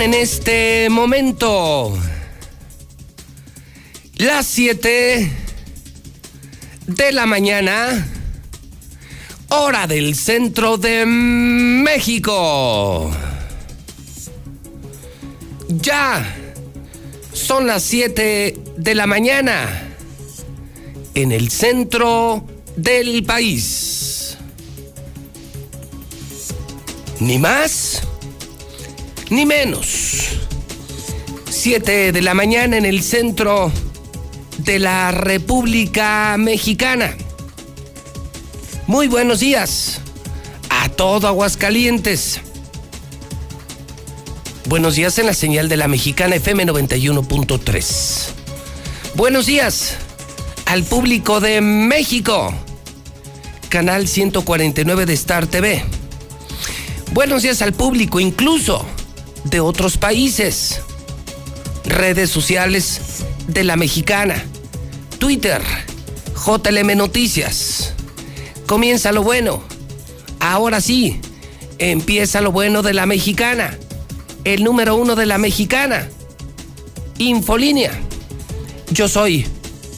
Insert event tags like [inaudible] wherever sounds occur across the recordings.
En este momento las 7 de la mañana, hora del centro de México. Ya son las 7 de la mañana en el centro del país. Ni más ni menos. 7 de la mañana en el centro de la República Mexicana. Muy buenos días a todo Aguascalientes. Buenos días en la señal de la Mexicana FM 91.3. Buenos días al público de México. Canal 149 de Star TV. Buenos días al público incluso de otros países. Redes sociales de la Mexicana. Twitter, JLM Noticias. Comienza lo bueno. Ahora sí, empieza lo bueno de la Mexicana. El número uno de la Mexicana. Infolínea. Yo soy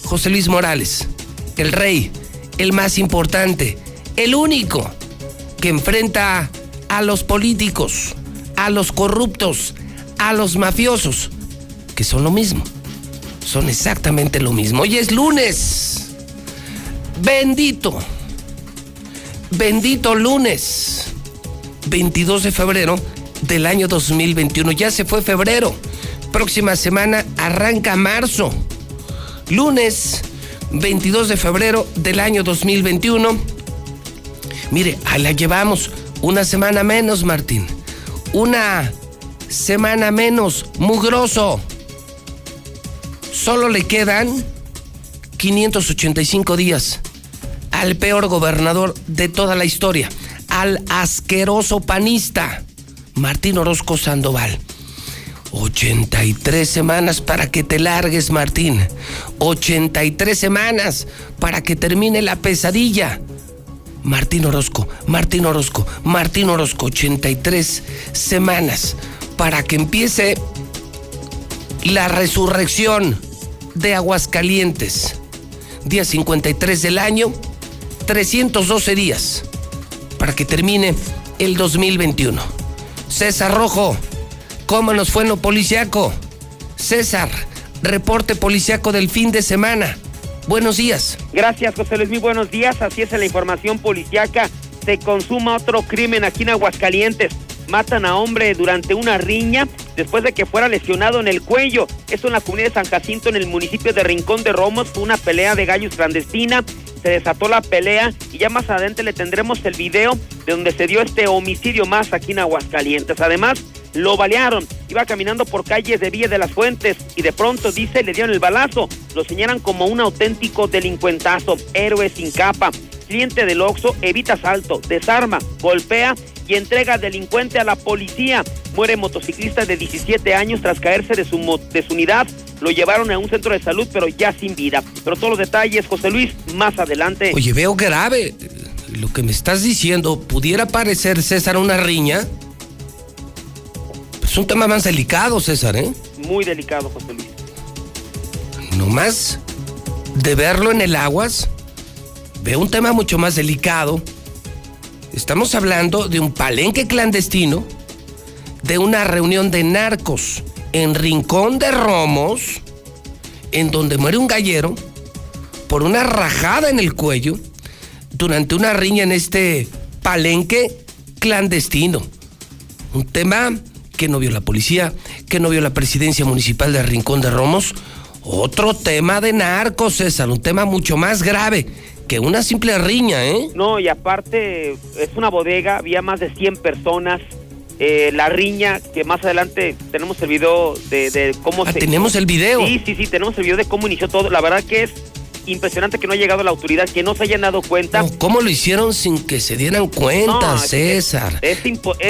José Luis Morales, el rey, el más importante, el único que enfrenta a los políticos, a los corruptos, a los mafiosos, que son lo mismo. Son exactamente lo mismo. Hoy es lunes. Bendito. Bendito lunes. 22 de febrero del año 2021. Ya se fue febrero. Próxima semana arranca marzo lunes 22 de febrero del año 2021. Mire, ahí la llevamos una semana menos, Martín. Una semana menos, mugroso. Solo le quedan 585 días al peor gobernador de toda la historia, al asqueroso panista, Martín Orozco Sandoval. 83 semanas para que te largues, Martín. 83 semanas para que termine la pesadilla. Martín Orozco, Martín Orozco, Martín Orozco, 83 semanas para que empiece la resurrección de Aguascalientes. Día 53 del año, 312 días para que termine el 2021. César Rojo, ¿Cómo nos fue en lo policiaco? César, reporte policiaco del fin de semana. Buenos días. Gracias, José Luis. Muy buenos días. Así es en la información policiaca. Se consuma otro crimen aquí en Aguascalientes. Matan a hombre durante una riña después de que fuera lesionado en el cuello. Esto en la comunidad de San Jacinto, en el municipio de Rincón de Romos. Fue una pelea de gallos clandestina. Se desató la pelea y ya más adelante le tendremos el video de donde se dio este homicidio más aquí en Aguascalientes. Además, lo balearon. Iba caminando por calles de Villa de las Fuentes y de pronto, dice, le dieron el balazo. Lo señalan como un auténtico delincuentazo, héroe sin capa. Cliente del Oxo evita asalto, desarma, golpea y entrega delincuente a la policía. Muere motociclista de 17 años tras caerse de su, de su unidad. Lo llevaron a un centro de salud, pero ya sin vida. Pero todos los detalles, José Luis, más adelante. Oye, veo grave. Lo que me estás diciendo, ¿pudiera parecer, César, una riña? Es un tema más delicado, César, ¿eh? Muy delicado, José Luis. No más de verlo en el aguas, veo un tema mucho más delicado. Estamos hablando de un palenque clandestino, de una reunión de narcos en Rincón de Romos, en donde muere un gallero por una rajada en el cuello durante una riña en este palenque clandestino. Un tema que no vio la policía, que no vio la presidencia municipal de Rincón de Romos. Otro tema de narcos, César, un tema mucho más grave que una simple riña, ¿eh? No, y aparte es una bodega, había más de 100 personas. Eh, la riña, que más adelante tenemos el video de, cómo ah, Tenemos el video. Sí, sí, sí, tenemos el video de cómo inició todo. La verdad que es impresionante que no ha llegado la autoridad, que no se hayan dado cuenta. ¿Cómo lo hicieron sin que se dieran cuenta, César?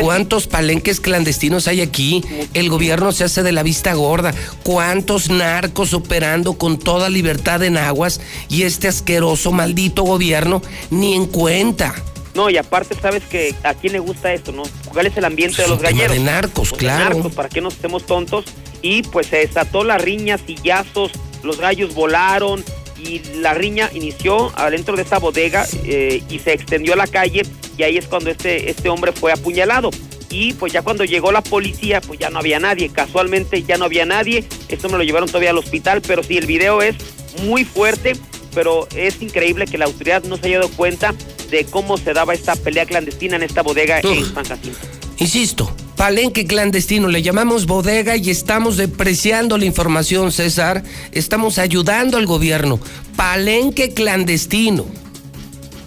¿Cuántos palenques clandestinos hay aquí? El gobierno se hace de la vista gorda. ¿Cuántos narcos operando con toda libertad en aguas? Y este asqueroso, maldito gobierno ni en cuenta. No, y aparte, sabes que a quién le gusta esto, ¿no? ¿Cuál es el ambiente de los galleros? de narcos, pues claro. narcos, para que no estemos tontos. Y pues se desató la riña, sillazos, los gallos volaron y la riña inició adentro de esta bodega eh, y se extendió a la calle y ahí es cuando este, este hombre fue apuñalado. Y pues ya cuando llegó la policía, pues ya no había nadie. Casualmente ya no había nadie. Esto me lo llevaron todavía al hospital, pero sí, el video es muy fuerte, pero es increíble que la autoridad no se haya dado cuenta de cómo se daba esta pelea clandestina en esta bodega en San Jacinto. Insisto, palenque clandestino, le llamamos bodega y estamos depreciando la información, César. Estamos ayudando al gobierno. Palenque clandestino.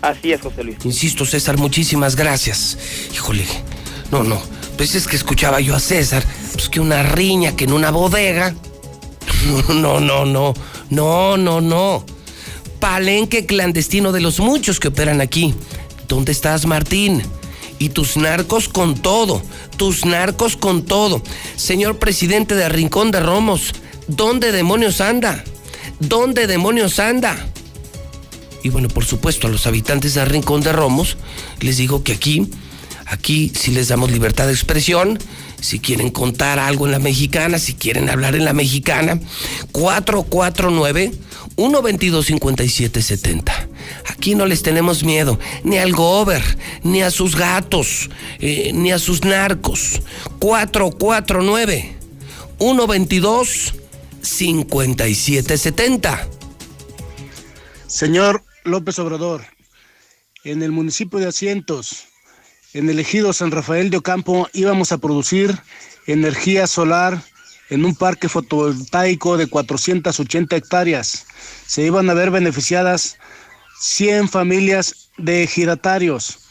Así es, José Luis. Insisto, César, muchísimas gracias. Híjole, no, no. Pues es que escuchaba yo a César, pues que una riña, que en una bodega. [laughs] No, no, no, no, no, no palenque clandestino de los muchos que operan aquí. ¿Dónde estás, Martín? Y tus narcos con todo, tus narcos con todo. Señor presidente de Rincón de Romos, ¿dónde demonios anda? ¿Dónde demonios anda? Y bueno, por supuesto, a los habitantes de Rincón de Romos, les digo que aquí, aquí si les damos libertad de expresión, si quieren contar algo en la mexicana, si quieren hablar en la mexicana, 449 122-5770. Aquí no les tenemos miedo, ni al gober, ni a sus gatos, eh, ni a sus narcos. 449 122 5770. Señor López Obrador, en el municipio de Asientos, en el ejido San Rafael de Ocampo, íbamos a producir energía solar en un parque fotovoltaico de 480 hectáreas. Se iban a ver beneficiadas 100 familias de giratarios.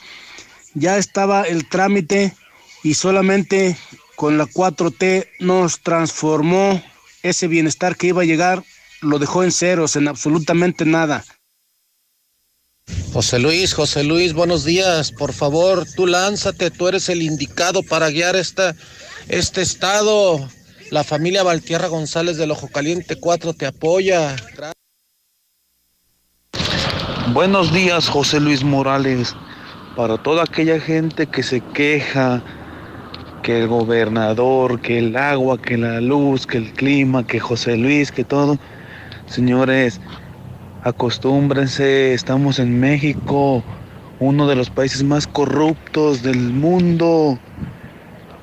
Ya estaba el trámite y solamente con la 4T nos transformó ese bienestar que iba a llegar, lo dejó en ceros, en absolutamente nada. José Luis, José Luis, buenos días. Por favor, tú lánzate, tú eres el indicado para guiar esta, este estado. La familia Valtierra González del Ojo Caliente 4 te apoya. Buenos días, José Luis Morales. Para toda aquella gente que se queja que el gobernador, que el agua, que la luz, que el clima, que José Luis, que todo. Señores, acostúmbrense, estamos en México, uno de los países más corruptos del mundo.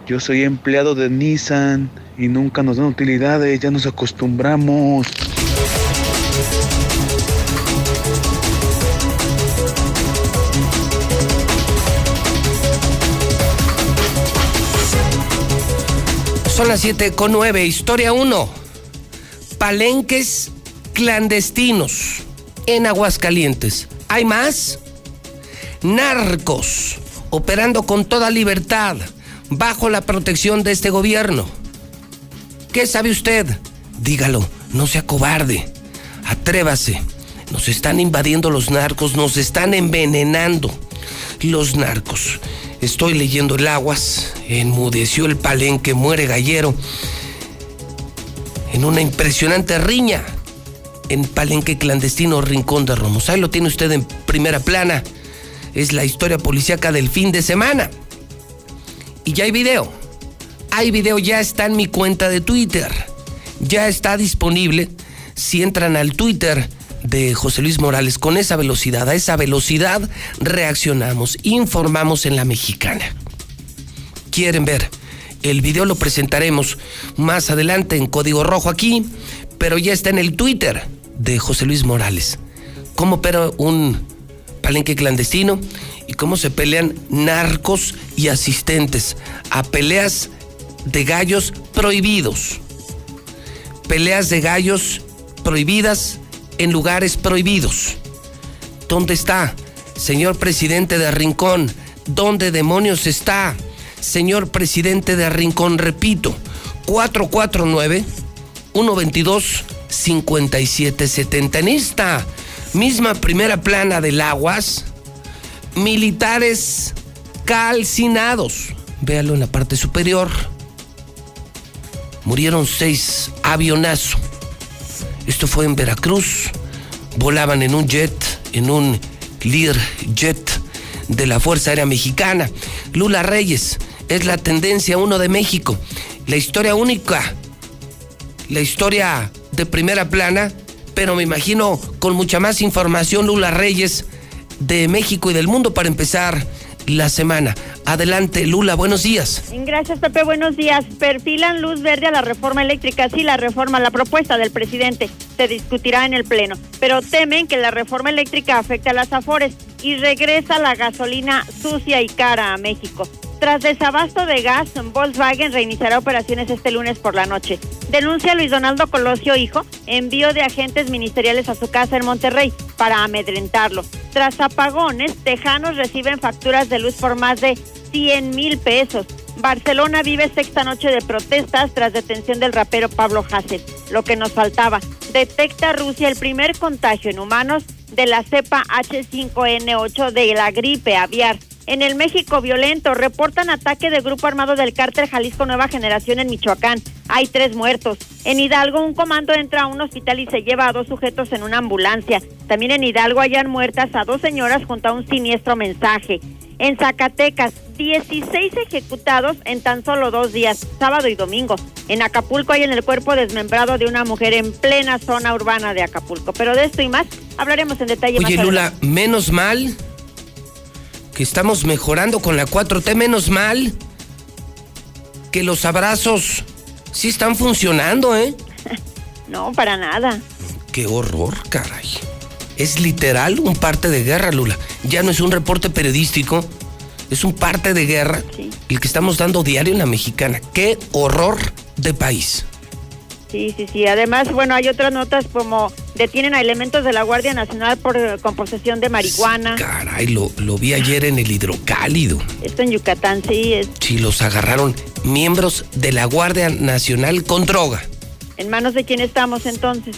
Yo soy empleado de Nissan y nunca nos dan utilidades, ya nos acostumbramos. Son las 7 con 9, historia 1. Palenques clandestinos en Aguascalientes. ¿Hay más? Narcos operando con toda libertad bajo la protección de este gobierno. ¿Qué sabe usted? Dígalo, no sea cobarde. Atrévase. Nos están invadiendo los narcos, nos están envenenando los narcos. Estoy leyendo el aguas, enmudeció el palenque, muere gallero. En una impresionante riña en Palenque Clandestino Rincón de Romos. Ahí lo tiene usted en primera plana. Es la historia policíaca del fin de semana. Y ya hay video. Hay video, ya está en mi cuenta de Twitter. Ya está disponible. Si entran al Twitter de José Luis Morales con esa velocidad. A esa velocidad reaccionamos, informamos en la mexicana. ¿Quieren ver? El video lo presentaremos más adelante en código rojo aquí, pero ya está en el Twitter de José Luis Morales. Cómo opera un palenque clandestino y cómo se pelean narcos y asistentes a peleas de gallos prohibidos. Peleas de gallos prohibidas en lugares prohibidos. ¿Dónde está, señor presidente de Rincón? ¿Dónde demonios está, señor presidente de Rincón? Repito, 449 122 5770. En esta misma primera plana del Aguas, militares calcinados. Véalo en la parte superior. Murieron seis avionazos esto fue en Veracruz. Volaban en un jet, en un Lear Jet de la Fuerza Aérea Mexicana. Lula Reyes es la tendencia uno de México. La historia única, la historia de primera plana, pero me imagino con mucha más información Lula Reyes de México y del mundo para empezar la semana. Adelante, Lula, buenos días. Gracias, Pepe, buenos días. Perfilan luz verde a la reforma eléctrica. Sí, la reforma, la propuesta del presidente se discutirá en el Pleno, pero temen que la reforma eléctrica afecte a las afores y regresa la gasolina sucia y cara a México. Tras desabasto de gas, Volkswagen reiniciará operaciones este lunes por la noche. Denuncia Luis Donaldo Colosio, hijo, envío de agentes ministeriales a su casa en Monterrey para amedrentarlo. Tras apagones, tejanos reciben facturas de luz por más de 100 mil pesos. Barcelona vive sexta noche de protestas tras detención del rapero Pablo Hassel. Lo que nos faltaba. Detecta Rusia el primer contagio en humanos de la cepa H5N8 de la gripe aviar. En el México violento reportan ataque de grupo armado del cártel Jalisco Nueva Generación en Michoacán. Hay tres muertos. En Hidalgo un comando entra a un hospital y se lleva a dos sujetos en una ambulancia. También en Hidalgo hayan muertas a dos señoras junto a un siniestro mensaje. En Zacatecas, 16 ejecutados en tan solo dos días, sábado y domingo. En Acapulco hay en el cuerpo desmembrado de una mujer en plena zona urbana de Acapulco. Pero de esto y más hablaremos en detalle Oye, Lula, menos mal que estamos mejorando con la 4T, menos mal que los abrazos sí están funcionando, ¿eh? [laughs] no, para nada. Qué horror, caray. Es literal un parte de guerra, Lula. Ya no es un reporte periodístico, es un parte de guerra el que estamos dando diario en la mexicana. Qué horror de país. Sí, sí, sí. Además, bueno, hay otras notas como detienen a elementos de la Guardia Nacional por eh, composición de marihuana. Caray, lo, lo vi ayer en el hidrocálido. Esto en Yucatán, sí. Es... Sí, los agarraron miembros de la Guardia Nacional con droga. ¿En manos de quién estamos entonces?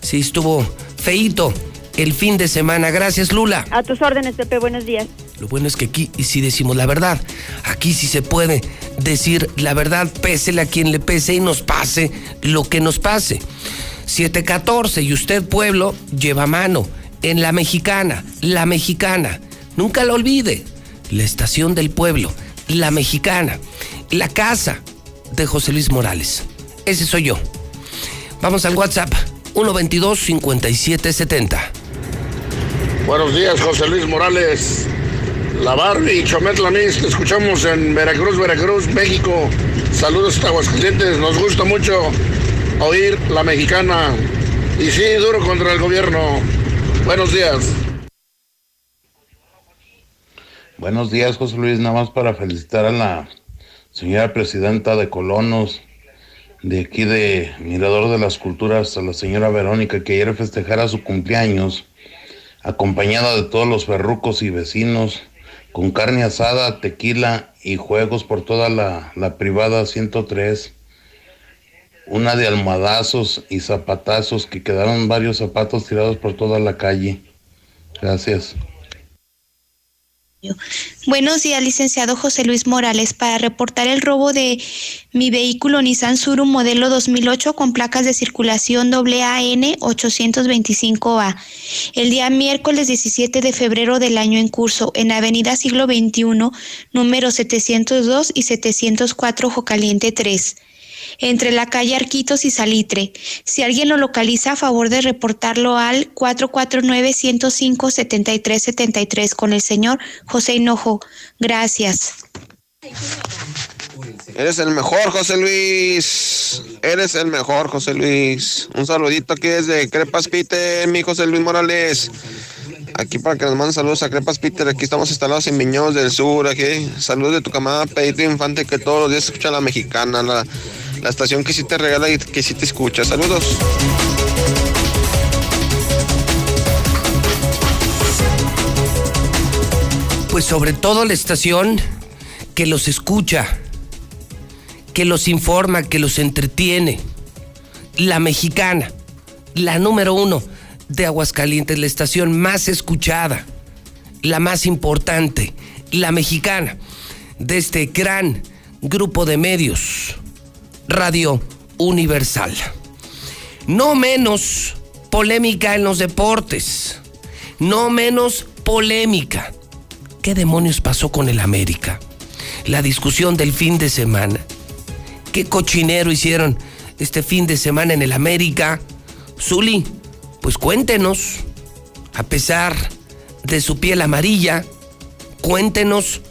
Sí, estuvo feito el fin de semana. Gracias, Lula. A tus órdenes, Pepe. Buenos días. Lo bueno es que aquí sí decimos la verdad. Aquí sí se puede decir la verdad, pésele a quien le pese y nos pase lo que nos pase. 714 y usted, pueblo, lleva mano en la mexicana, la mexicana. Nunca lo olvide. La estación del pueblo, la mexicana, la casa de José Luis Morales. Ese soy yo. Vamos al WhatsApp 122 5770. Buenos días, José Luis Morales. La y Chometlanis, te escuchamos en Veracruz, Veracruz, México. Saludos a Aguascalientes, nos gusta mucho oír la mexicana. Y sí, duro contra el gobierno. Buenos días. Buenos días, José Luis. Nada más para felicitar a la señora presidenta de Colonos, de aquí de Mirador de las Culturas, a la señora Verónica, que ayer festejara su cumpleaños, acompañada de todos los ferrucos y vecinos con carne asada, tequila y juegos por toda la, privada 103. Una de almohadazos y zapatazos que quedaron varios zapatos tirados por toda la calle. Gracias. Buenos días, licenciado José Luis Morales, para reportar el robo de mi vehículo Nissan Suru modelo 2008 con placas de circulación AAN 825A. El día miércoles 17 de febrero del año en curso, en Avenida Siglo XXI, número 702 y 704 Jocaliente 3 entre la calle Arquitos y Salitre. Si alguien lo localiza, a favor de reportarlo al 449-105-7373 con el señor José Hinojo. Gracias. Eres el mejor, José Luis. Eres el mejor, José Luis. Un saludito aquí desde Crepas Peter, mi José Luis Morales. Aquí para que nos manden saludos a Crepas Peter. Aquí estamos instalados en Viñones del Sur. Aquí. Saludos de tu camada Pedro Infante que todos los días escucha la mexicana. La, la estación que sí te regala y que sí te escucha. Saludos. Pues sobre todo la estación que los escucha, que los informa, que los entretiene. La mexicana, la número uno de Aguascalientes, la estación más escuchada, la más importante, la mexicana, de este gran grupo de medios Radio Universal. No menos polémica en los deportes, no menos polémica ¿Qué demonios pasó con el América? La discusión del fin de semana. ¿Qué cochinero hicieron este fin de semana en el América? Zuli, pues cuéntenos, a pesar de su piel amarilla, cuéntenos.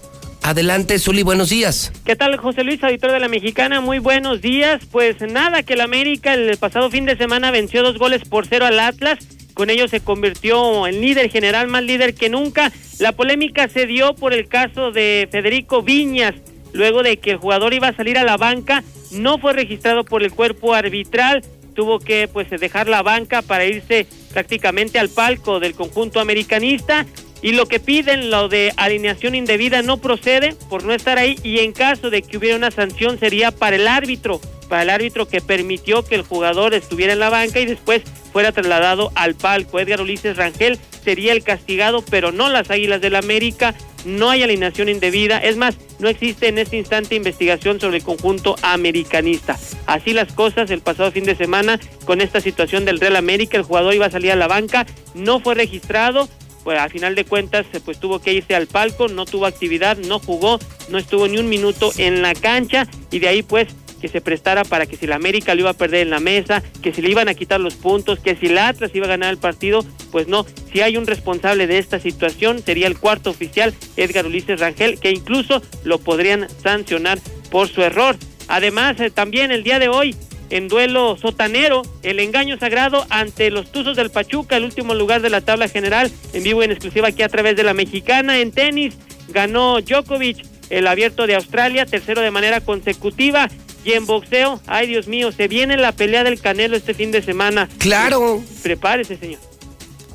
Adelante, Zuli, buenos días. ¿Qué tal, José Luis, auditor de la Mexicana? Muy buenos días. Pues nada, que el América el pasado fin de semana venció dos goles por cero al Atlas. Con ello se convirtió en líder general, más líder que nunca. La polémica se dio por el caso de Federico Viñas, luego de que el jugador iba a salir a la banca, no fue registrado por el cuerpo arbitral, tuvo que pues dejar la banca para irse prácticamente al palco del conjunto americanista y lo que piden, lo de alineación indebida, no procede por no estar ahí y en caso de que hubiera una sanción sería para el árbitro, para el árbitro que permitió que el jugador estuviera en la banca y después fuera trasladado al palco. Edgar Ulises Rangel sería el castigado, pero no las Águilas del América. No hay alineación indebida. Es más, no existe en este instante investigación sobre el conjunto americanista. Así las cosas el pasado fin de semana con esta situación del Real América. El jugador iba a salir a la banca, no fue registrado, pues a final de cuentas pues tuvo que irse al palco, no tuvo actividad, no jugó, no estuvo ni un minuto en la cancha y de ahí pues que se prestara para que si la América lo iba a perder en la mesa, que si le iban a quitar los puntos, que si la Atlas iba a ganar el partido, pues no, si hay un responsable de esta situación sería el cuarto oficial, Edgar Ulises Rangel, que incluso lo podrían sancionar por su error. Además, eh, también el día de hoy en duelo sotanero, el engaño sagrado ante los Tuzos del Pachuca, el último lugar de la tabla general, en vivo y en exclusiva aquí a través de la mexicana. En tenis ganó Djokovic el abierto de Australia, tercero de manera consecutiva. Y en boxeo, ay Dios mío, se viene la pelea del Canelo este fin de semana. Claro. Prepárese, señor.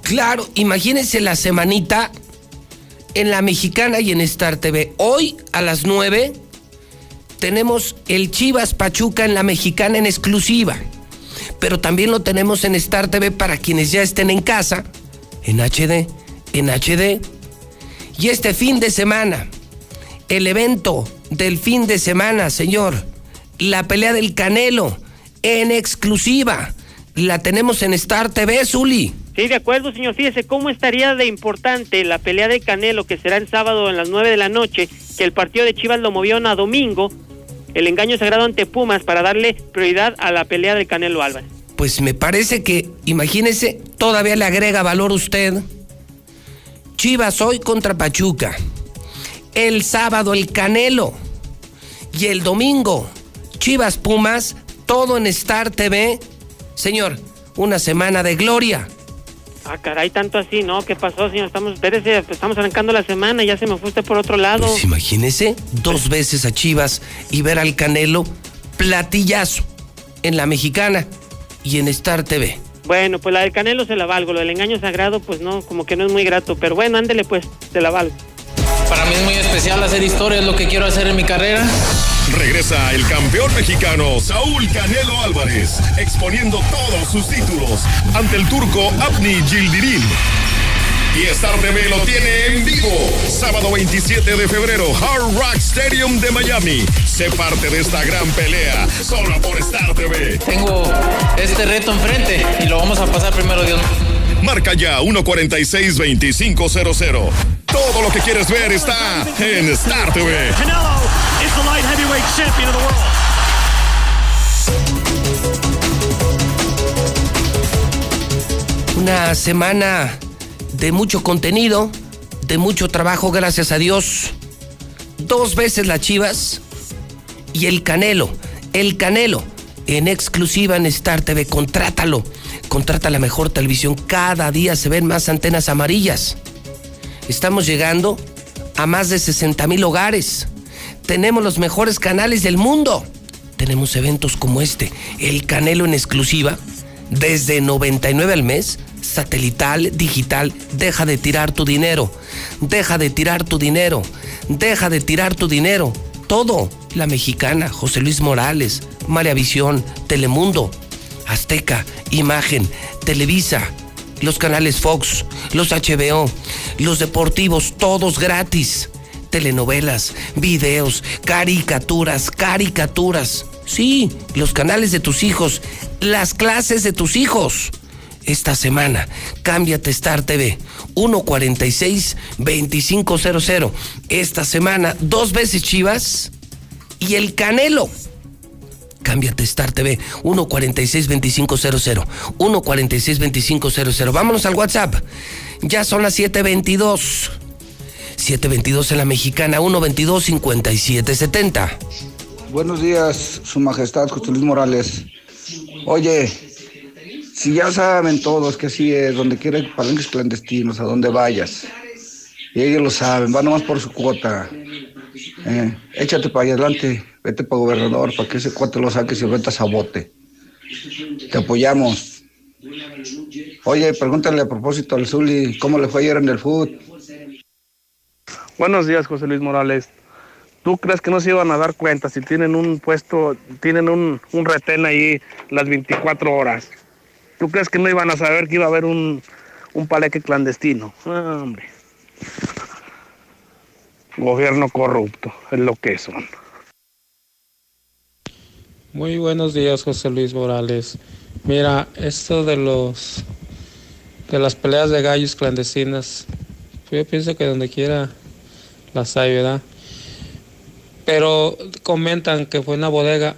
Claro, imagínense la semanita en la mexicana y en Star TV. Hoy a las 9 tenemos el Chivas Pachuca en la mexicana en exclusiva, pero también lo tenemos en Star TV para quienes ya estén en casa, en HD, en HD. Y este fin de semana, el evento del fin de semana, señor, la pelea del Canelo en exclusiva, la tenemos en Star TV, Zuli. Sí, de acuerdo, señor. Fíjese cómo estaría de importante la pelea de Canelo, que será el sábado en las 9 de la noche, que el partido de Chivas lo movió a domingo, el engaño sagrado ante Pumas para darle prioridad a la pelea de Canelo Álvarez. Pues me parece que, imagínese, todavía le agrega valor usted. Chivas hoy contra Pachuca. El sábado el Canelo. Y el domingo, Chivas Pumas, todo en Star TV. Señor, una semana de gloria. Ah, caray, tanto así, ¿no? ¿Qué pasó, señor? Estamos, espérese, estamos arrancando la semana, ya se me fue usted por otro lado. Pues imagínese, dos veces a Chivas y ver al Canelo platillazo en la mexicana y en Star TV. Bueno, pues la del Canelo se la valgo, lo del engaño sagrado, pues no, como que no es muy grato, pero bueno, ándele pues, se la valgo. Para mí es muy especial hacer historia, es lo que quiero hacer en mi carrera. Regresa el campeón mexicano Saúl Canelo Álvarez, exponiendo todos sus títulos ante el turco Abni Gildirim. Y Star TV lo tiene en vivo. Sábado 27 de febrero, Hard Rock Stadium de Miami. Sé parte de esta gran pelea, solo por Star TV. Tengo este reto enfrente y lo vamos a pasar primero, Dios. Marca ya 146-2500. Todo lo que quieres ver está en Star TV. Canelo is the light heavyweight champion of the world. Una semana de mucho contenido, de mucho trabajo, gracias a Dios. Dos veces las Chivas y el Canelo, el Canelo, en exclusiva en Star TV. Contrátalo, contrata la mejor televisión. Cada día se ven más antenas amarillas. Estamos llegando a más de 60 mil hogares. Tenemos los mejores canales del mundo. Tenemos eventos como este, el Canelo en exclusiva, desde 99 al mes, satelital, digital. Deja de tirar tu dinero. Deja de tirar tu dinero. Deja de tirar tu dinero. Todo. La mexicana, José Luis Morales, María Visión, Telemundo, Azteca, Imagen, Televisa, los canales Fox, los HBO, los deportivos, todos gratis. Telenovelas, videos, caricaturas, caricaturas. Sí, los canales de tus hijos, las clases de tus hijos. esta semana. Cámbiate Star TV. 146-2500. Esta semana, dos veces Chivas y el Canelo. Cámbiate Star TV. 146-2500. 146-2500. Vámonos al WhatsApp. Ya son las 722. 722 en la mexicana. 122-5770. Buenos días, Su Majestad José Luis Morales. Oye, si ya saben todos que así es, donde quiera palenques clandestinos, a donde vayas. Y ellos lo saben, van nomás por su cuota. Eh, échate para adelante, vete para gobernador, para que ese cuate lo saques y metas a bote. Te apoyamos. Oye, pregúntale a propósito al Zuli, ¿cómo le fue ayer en el fútbol? Buenos días, José Luis Morales. ¿Tú crees que no se iban a dar cuenta si tienen un puesto, tienen un, retén ahí las 24 horas? ¿Tú crees que no iban a saber que iba a haber un, un paleque clandestino? Hombre. Gobierno corrupto, es lo que son. Muy buenos días, José Luis Morales. Mira, esto de los de las peleas de gallos clandestinas, yo pienso que donde quiera las hay, ¿verdad? Pero comentan que fue una bodega.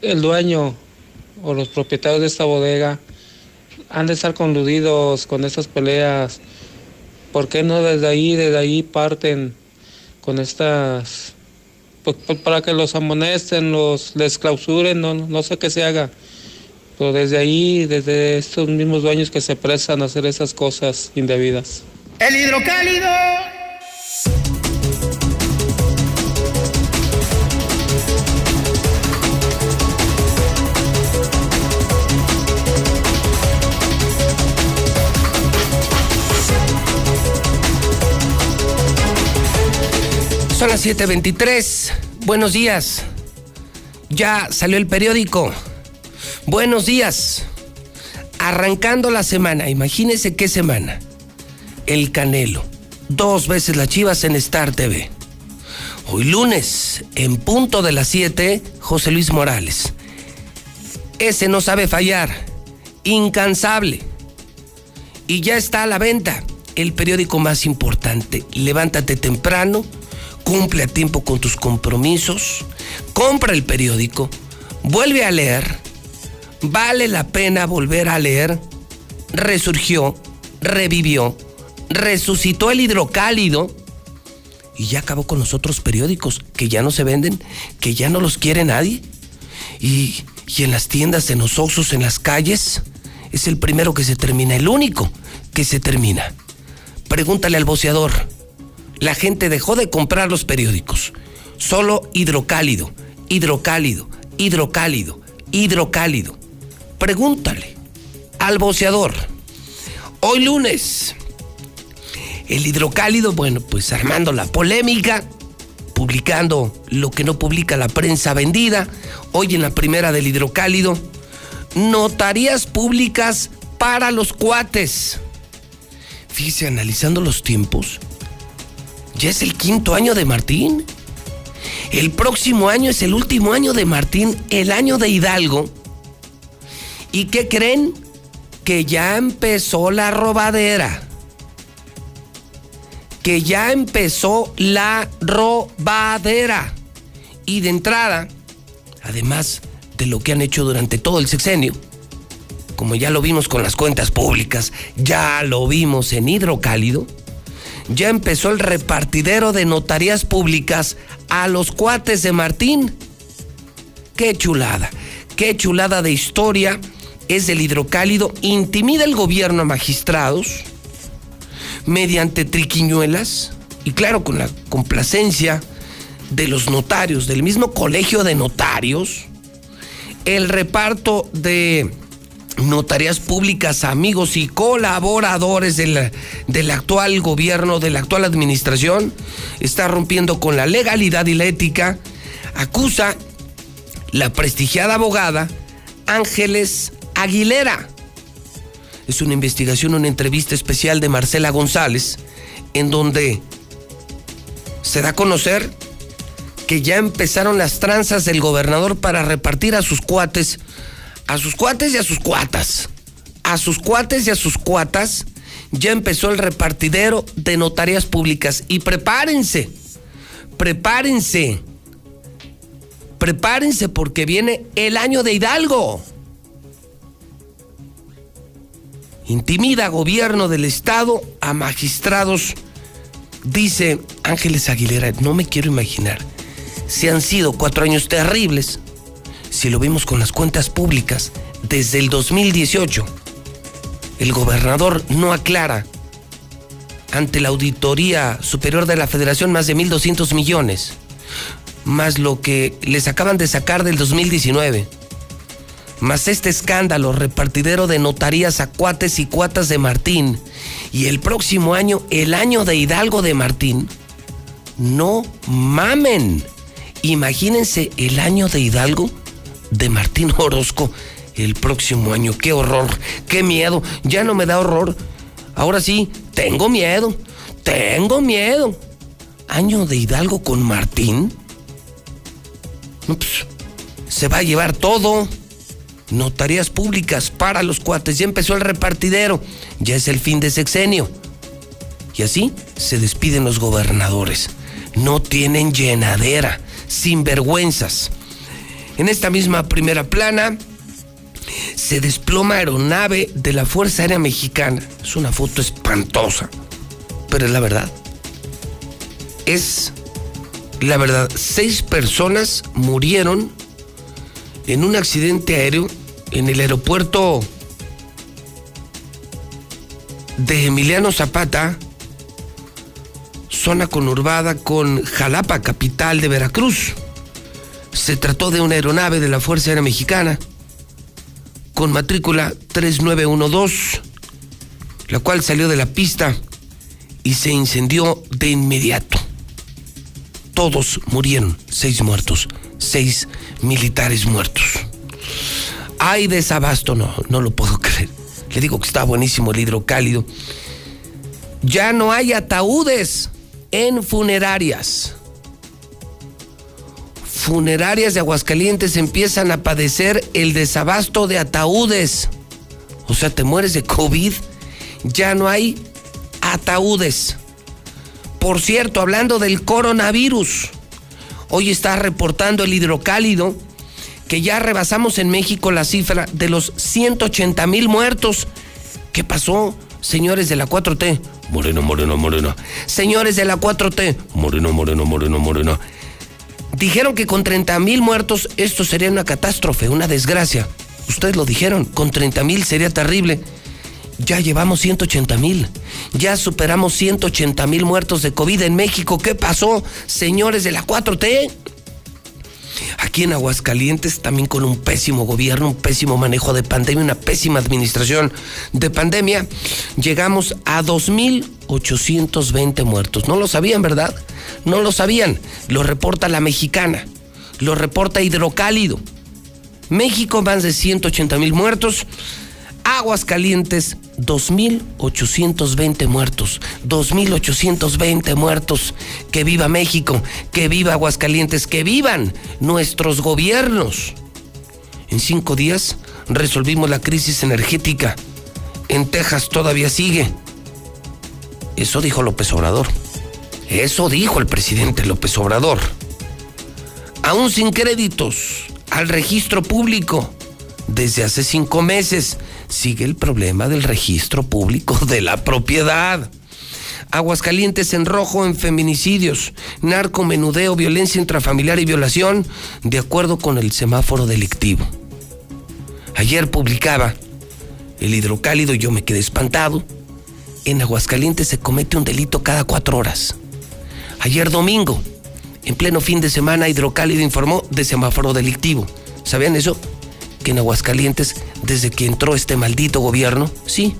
El dueño o los propietarios de esta bodega han de estar conludidos con estas peleas. ¿Por qué no desde ahí, desde ahí parten con estas, pues, pues, para que los amonesten, los les clausuren, no, no sé qué se haga. Pero desde ahí, desde estos mismos dueños que se prestan a hacer esas cosas indebidas. El hidrocálido. Son las 7:23. Buenos días. Ya salió el periódico. Buenos días. Arrancando la semana, imagínense qué semana. El Canelo. Dos veces las Chivas en Star TV. Hoy lunes, en punto de las 7, José Luis Morales. Ese no sabe fallar. Incansable. Y ya está a la venta el periódico más importante. Levántate temprano cumple a tiempo con tus compromisos, compra el periódico, vuelve a leer, vale la pena volver a leer, resurgió, revivió, resucitó el hidrocálido y ya acabó con los otros periódicos que ya no se venden, que ya no los quiere nadie. Y, y en las tiendas, en los osos, en las calles, es el primero que se termina, el único que se termina. Pregúntale al boceador la gente dejó de comprar los periódicos. Solo hidrocálido, hidrocálido, hidrocálido, hidrocálido. Pregúntale al boceador. Hoy lunes, el hidrocálido, bueno, pues armando la polémica, publicando lo que no publica la prensa vendida. Hoy en la primera del hidrocálido, notarías públicas para los cuates. Fíjese, analizando los tiempos, ya es el quinto año de Martín. El próximo año es el último año de Martín, el año de Hidalgo. ¿Y qué creen? Que ya empezó la robadera. Que ya empezó la robadera. Y de entrada, además de lo que han hecho durante todo el sexenio, como ya lo vimos con las cuentas públicas, ya lo vimos en Hidrocálido, ya empezó el repartidero de notarías públicas a los cuates de Martín. Qué chulada, qué chulada de historia es el hidrocálido. Intimida el gobierno a magistrados mediante triquiñuelas y claro, con la complacencia de los notarios, del mismo colegio de notarios, el reparto de notarías públicas, amigos y colaboradores del, del, actual gobierno, de la actual administración, está rompiendo con la legalidad y la ética, acusa la prestigiada abogada Ángeles Aguilera. Es una investigación, una entrevista especial de Marcela González, en donde se da a conocer que ya empezaron las tranzas del gobernador para repartir a sus cuates a sus cuates y a sus cuatas. a sus cuates y a sus cuatas, ya empezó el repartidero de notarías públicas. Y prepárense, prepárense, prepárense porque viene el año de Hidalgo. Intimida gobierno del estado a magistrados, dice Ángeles Aguilera, no me quiero imaginar si han sido cuatro años terribles, si lo vimos con las cuentas públicas desde el 2018 el gobernador no aclara ante la Auditoría Superior de la Federación más de 1.200 millones, más lo que les acaban de sacar del 2019, más este escándalo repartidero de notarías a cuates y cuatas de Martín, y el próximo año, el año de Hidalgo de Martín, no mamen. Imagínense el año de Hidalgo de Martín Orozco el próximo año. Qué horror, qué miedo. Ya no me da horror. Ahora sí, tengo miedo. Tengo miedo. Año de Hidalgo con Martín. Pues, se va a llevar todo. Notarías públicas para los cuates. Ya empezó el repartidero. Ya es el fin de sexenio. Y así se despiden los gobernadores. No tienen llenadera. Sin vergüenzas. En esta misma primera plana, se desploma aeronave de la Fuerza Aérea Mexicana. Es una foto espantosa, pero es la verdad. Es la verdad. Seis personas murieron en un accidente aéreo en el aeropuerto de Emiliano Zapata, zona conurbada con Jalapa, capital de Veracruz. Se trató de una aeronave de la Fuerza Aérea Mexicana con matrícula 3912, la cual salió de la pista y se incendió de inmediato. Todos murieron, seis muertos, seis militares muertos. Hay desabasto, no, no lo puedo [laughs] creer. Le digo que está buenísimo el hidrocálido. Ya no hay ataúdes en funerarias funerarias de Aguascalientes empiezan a padecer el desabasto de ataúdes. O sea, te mueres de COVID, ya no hay ataúdes. Por cierto, hablando del coronavirus, hoy está reportando el hidrocálido que ya rebasamos en México la cifra de los 180 mil muertos. ¿Qué pasó, señores de la 4T? Moreno, moreno, moreno. Señores de la 4T. Moreno, moreno, moreno, moreno. Dijeron que con 30 mil muertos esto sería una catástrofe, una desgracia. Ustedes lo dijeron, con 30 mil sería terrible. Ya llevamos 180 mil. Ya superamos 180 mil muertos de COVID en México. ¿Qué pasó, señores de la 4T? Aquí en Aguascalientes, también con un pésimo gobierno, un pésimo manejo de pandemia, una pésima administración de pandemia, llegamos a 2.820 muertos. No lo sabían, ¿verdad? No lo sabían. Lo reporta la mexicana. Lo reporta Hidrocálido. México, más de 180 mil muertos. Aguascalientes, 2.820 muertos. 2.820 muertos. Que viva México, que viva Aguascalientes, que vivan nuestros gobiernos. En cinco días resolvimos la crisis energética. En Texas todavía sigue. Eso dijo López Obrador. Eso dijo el presidente López Obrador. Aún sin créditos al registro público, desde hace cinco meses sigue el problema del registro público de la propiedad. Aguascalientes en rojo en feminicidios, narcomenudeo, violencia intrafamiliar y violación, de acuerdo con el semáforo delictivo. Ayer publicaba el hidrocálido y yo me quedé espantado. En Aguascalientes se comete un delito cada cuatro horas. Ayer domingo, en pleno fin de semana, Hidrocálido informó de semáforo delictivo. ¿Sabían eso? Que en Aguascalientes, desde que entró este maldito gobierno, sí,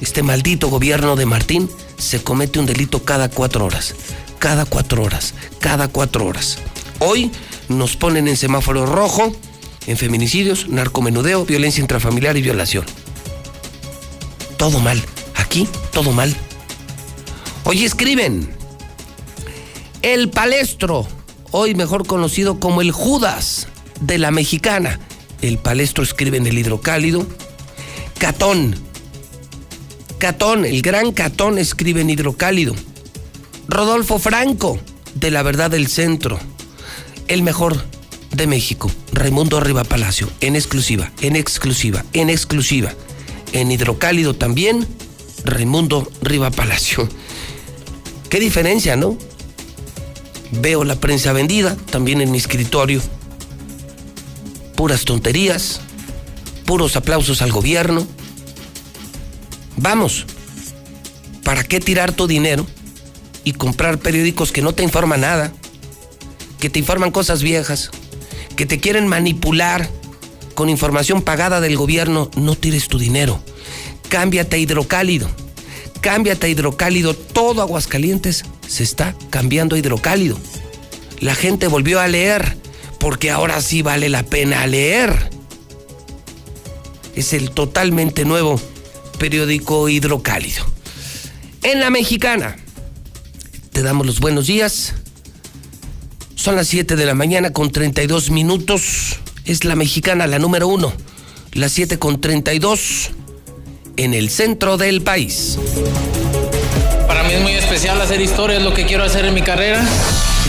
este maldito gobierno de Martín, se comete un delito cada cuatro horas. Cada cuatro horas. Cada cuatro horas. Hoy nos ponen en semáforo rojo en feminicidios, narcomenudeo, violencia intrafamiliar y violación. Todo mal. Aquí, todo mal. Hoy escriben. El palestro, hoy mejor conocido como el Judas de la mexicana. El palestro escribe en el hidrocálido Catón. Catón, el gran Catón escribe en Hidrocálido. Rodolfo Franco, de la verdad del centro. El mejor de México, Raimundo Arriba Palacio, en exclusiva, en exclusiva, en exclusiva. En Hidrocálido también, Raimundo Riva Palacio. Qué diferencia, ¿no? Veo la prensa vendida también en mi escritorio. Puras tonterías, puros aplausos al gobierno. Vamos, ¿para qué tirar tu dinero y comprar periódicos que no te informan nada? Que te informan cosas viejas, que te quieren manipular con información pagada del gobierno, no tires tu dinero. Cámbiate a hidrocálido. Cámbiate a hidrocálido. Todo Aguascalientes se está cambiando a hidrocálido. La gente volvió a leer porque ahora sí vale la pena leer. Es el totalmente nuevo periódico hidrocálido. En la mexicana, te damos los buenos días. Son las 7 de la mañana con 32 minutos. Es la mexicana, la número uno. Las 7 con 32 en el centro del país. Para mí es muy especial hacer historia, es lo que quiero hacer en mi carrera.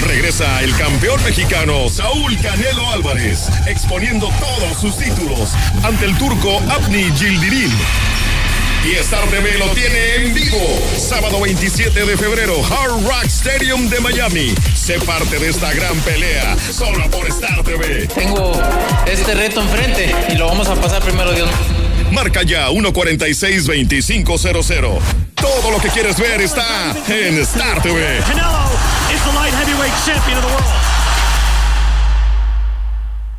Regresa el campeón mexicano Saúl Canelo Álvarez, exponiendo todos sus títulos ante el turco Abni Gildirim. Y Star TV lo tiene en vivo. Sábado 27 de febrero, Hard Rock Stadium de Miami. Sé parte de esta gran pelea, solo por Star TV. Tengo este reto enfrente y lo vamos a pasar primero, Dios. Marca ya 146-2500. Todo lo que quieres ver está en Star TV. Canelo is the light heavyweight champion of the world.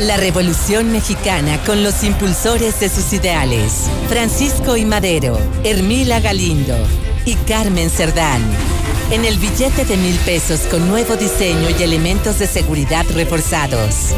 La Revolución Mexicana con los impulsores de sus ideales. Francisco y Madero, Hermila Galindo y Carmen Cerdán. En el billete de mil pesos con nuevo diseño y elementos de seguridad reforzados.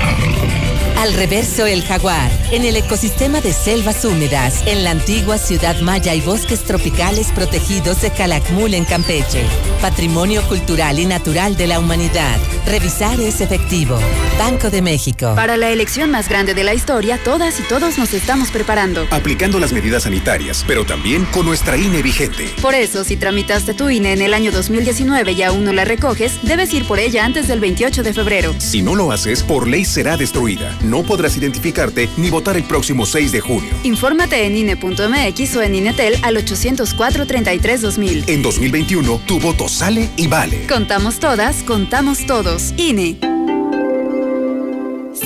Al reverso el jaguar, en el ecosistema de selvas húmedas, en la antigua ciudad maya y bosques tropicales protegidos de Calakmul en Campeche. Patrimonio cultural y natural de la humanidad. Revisar es efectivo. Banco de México. Para la elección más grande de la historia, todas y todos nos estamos preparando. Aplicando las medidas sanitarias, pero también con nuestra INE vigente. Por eso, si tramitaste tu INE en el año 2019 y aún no la recoges, debes ir por ella antes del 28 de febrero. Si no lo haces, por ley será destruida. No podrás identificarte ni votar el próximo 6 de junio. Infórmate en INE.mx o en INETEL al 804-33-2000. En 2021, tu voto sale y vale. Contamos todas, contamos todos. INE.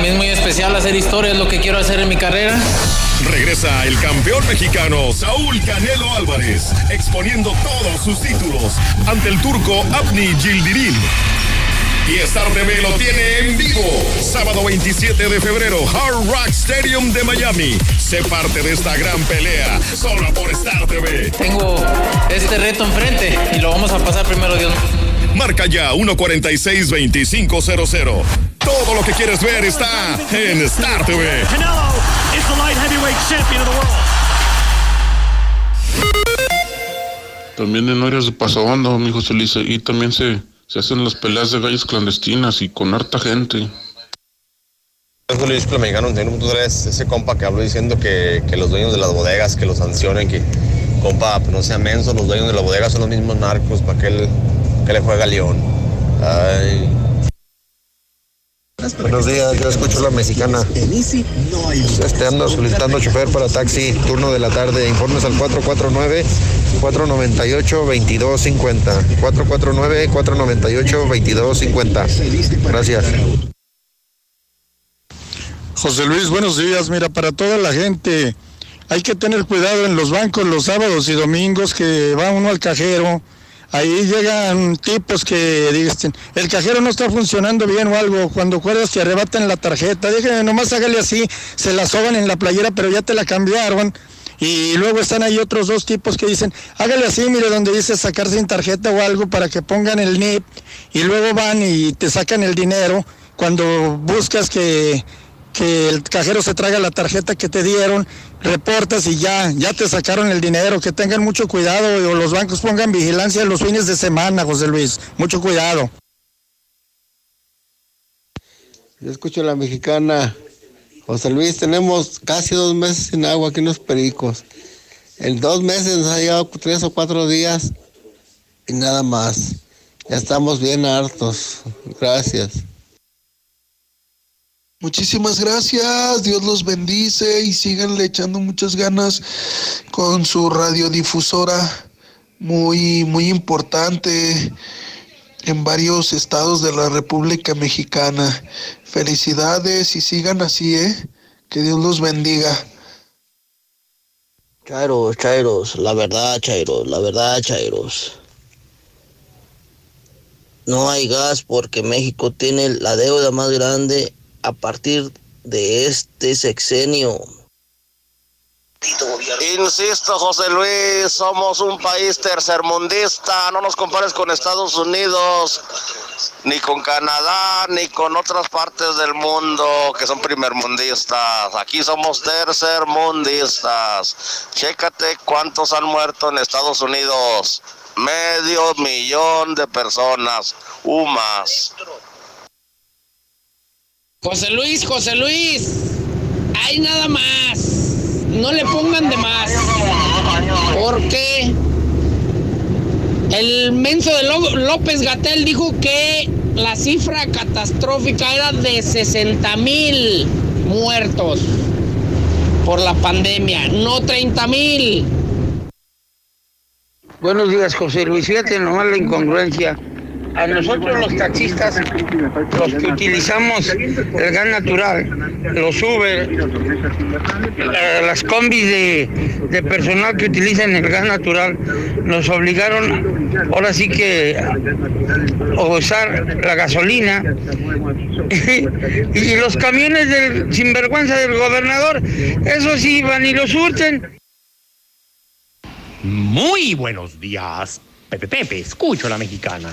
Mí es muy especial hacer historia, es lo que quiero hacer en mi carrera. Regresa el campeón mexicano Saúl Canelo Álvarez, exponiendo todos sus títulos ante el turco Abni Gildirim. Y Star TV lo tiene en vivo. Sábado 27 de febrero, Hard Rock Stadium de Miami. Sé parte de esta gran pelea, solo por Star TV. Tengo este reto enfrente y lo vamos a pasar primero, Dios. Marca ya 146-2500. Todo lo que quieres ver está en Star TV. Canelo is the light heavyweight champion of the world. También en áreas de Pasabanda, mi José Luis, y también se, se hacen las peleas de gallos clandestinas y con harta gente. José Luis Mexicano, ese compa que habló diciendo que, que los dueños de las bodegas que lo sancionen, que compa, pues no sea menso, los dueños de las bodegas son los mismos narcos, para que él que le juega a León. Ay. Buenos días, yo escucho la mexicana. Este ando solicitando chofer para taxi, turno de la tarde. Informes al 449-498-2250. 449-498-2250. Gracias. José Luis, buenos días. Mira, para toda la gente, hay que tener cuidado en los bancos los sábados y domingos que va uno al cajero. Ahí llegan tipos que dicen, el cajero no está funcionando bien o algo, cuando acuerdas te arrebatan la tarjeta, déjenme nomás hágale así, se la soban en la playera, pero ya te la cambiaron. Y luego están ahí otros dos tipos que dicen, hágale así, mire, donde dice sacar sin tarjeta o algo para que pongan el NIP y luego van y te sacan el dinero cuando buscas que, que el cajero se traga la tarjeta que te dieron, reportas y ya, ya te sacaron el dinero, que tengan mucho cuidado o los bancos pongan vigilancia los fines de semana, José Luis, mucho cuidado. Yo escucho a la mexicana. José Luis, tenemos casi dos meses sin agua aquí en los Pericos. En dos meses nos ha llegado tres o cuatro días y nada más. Ya estamos bien hartos. Gracias. Muchísimas gracias, Dios los bendice y síganle echando muchas ganas con su radiodifusora muy, muy importante en varios estados de la República Mexicana. Felicidades y sigan así, ¿eh? Que Dios los bendiga. Chairos, Chairos, la verdad, Chairos, la verdad, Chairos. No hay gas porque México tiene la deuda más grande a partir de este sexenio. Insisto, José Luis, somos un país tercermundista, no nos compares con Estados Unidos, ni con Canadá, ni con otras partes del mundo que son primermundistas. Aquí somos tercermundistas. Chécate cuántos han muerto en Estados Unidos. Medio millón de personas, más. José Luis, José Luis, hay nada más. No le pongan de más. Porque el menso de López Gatel dijo que la cifra catastrófica era de 60 mil muertos por la pandemia, no 30 mil. Buenos días, José Luis. Fíjate nomás la incongruencia. A nosotros los taxistas, los que utilizamos el gas natural, los Uber, eh, las combis de, personal que utilizan el gas natural, nos obligaron ahora sí que a usar la gasolina [laughs] y los camiones del sinvergüenza del gobernador, eso sí van y los surten. Muy buenos días, Pepe Pepe, escucho a la mexicana.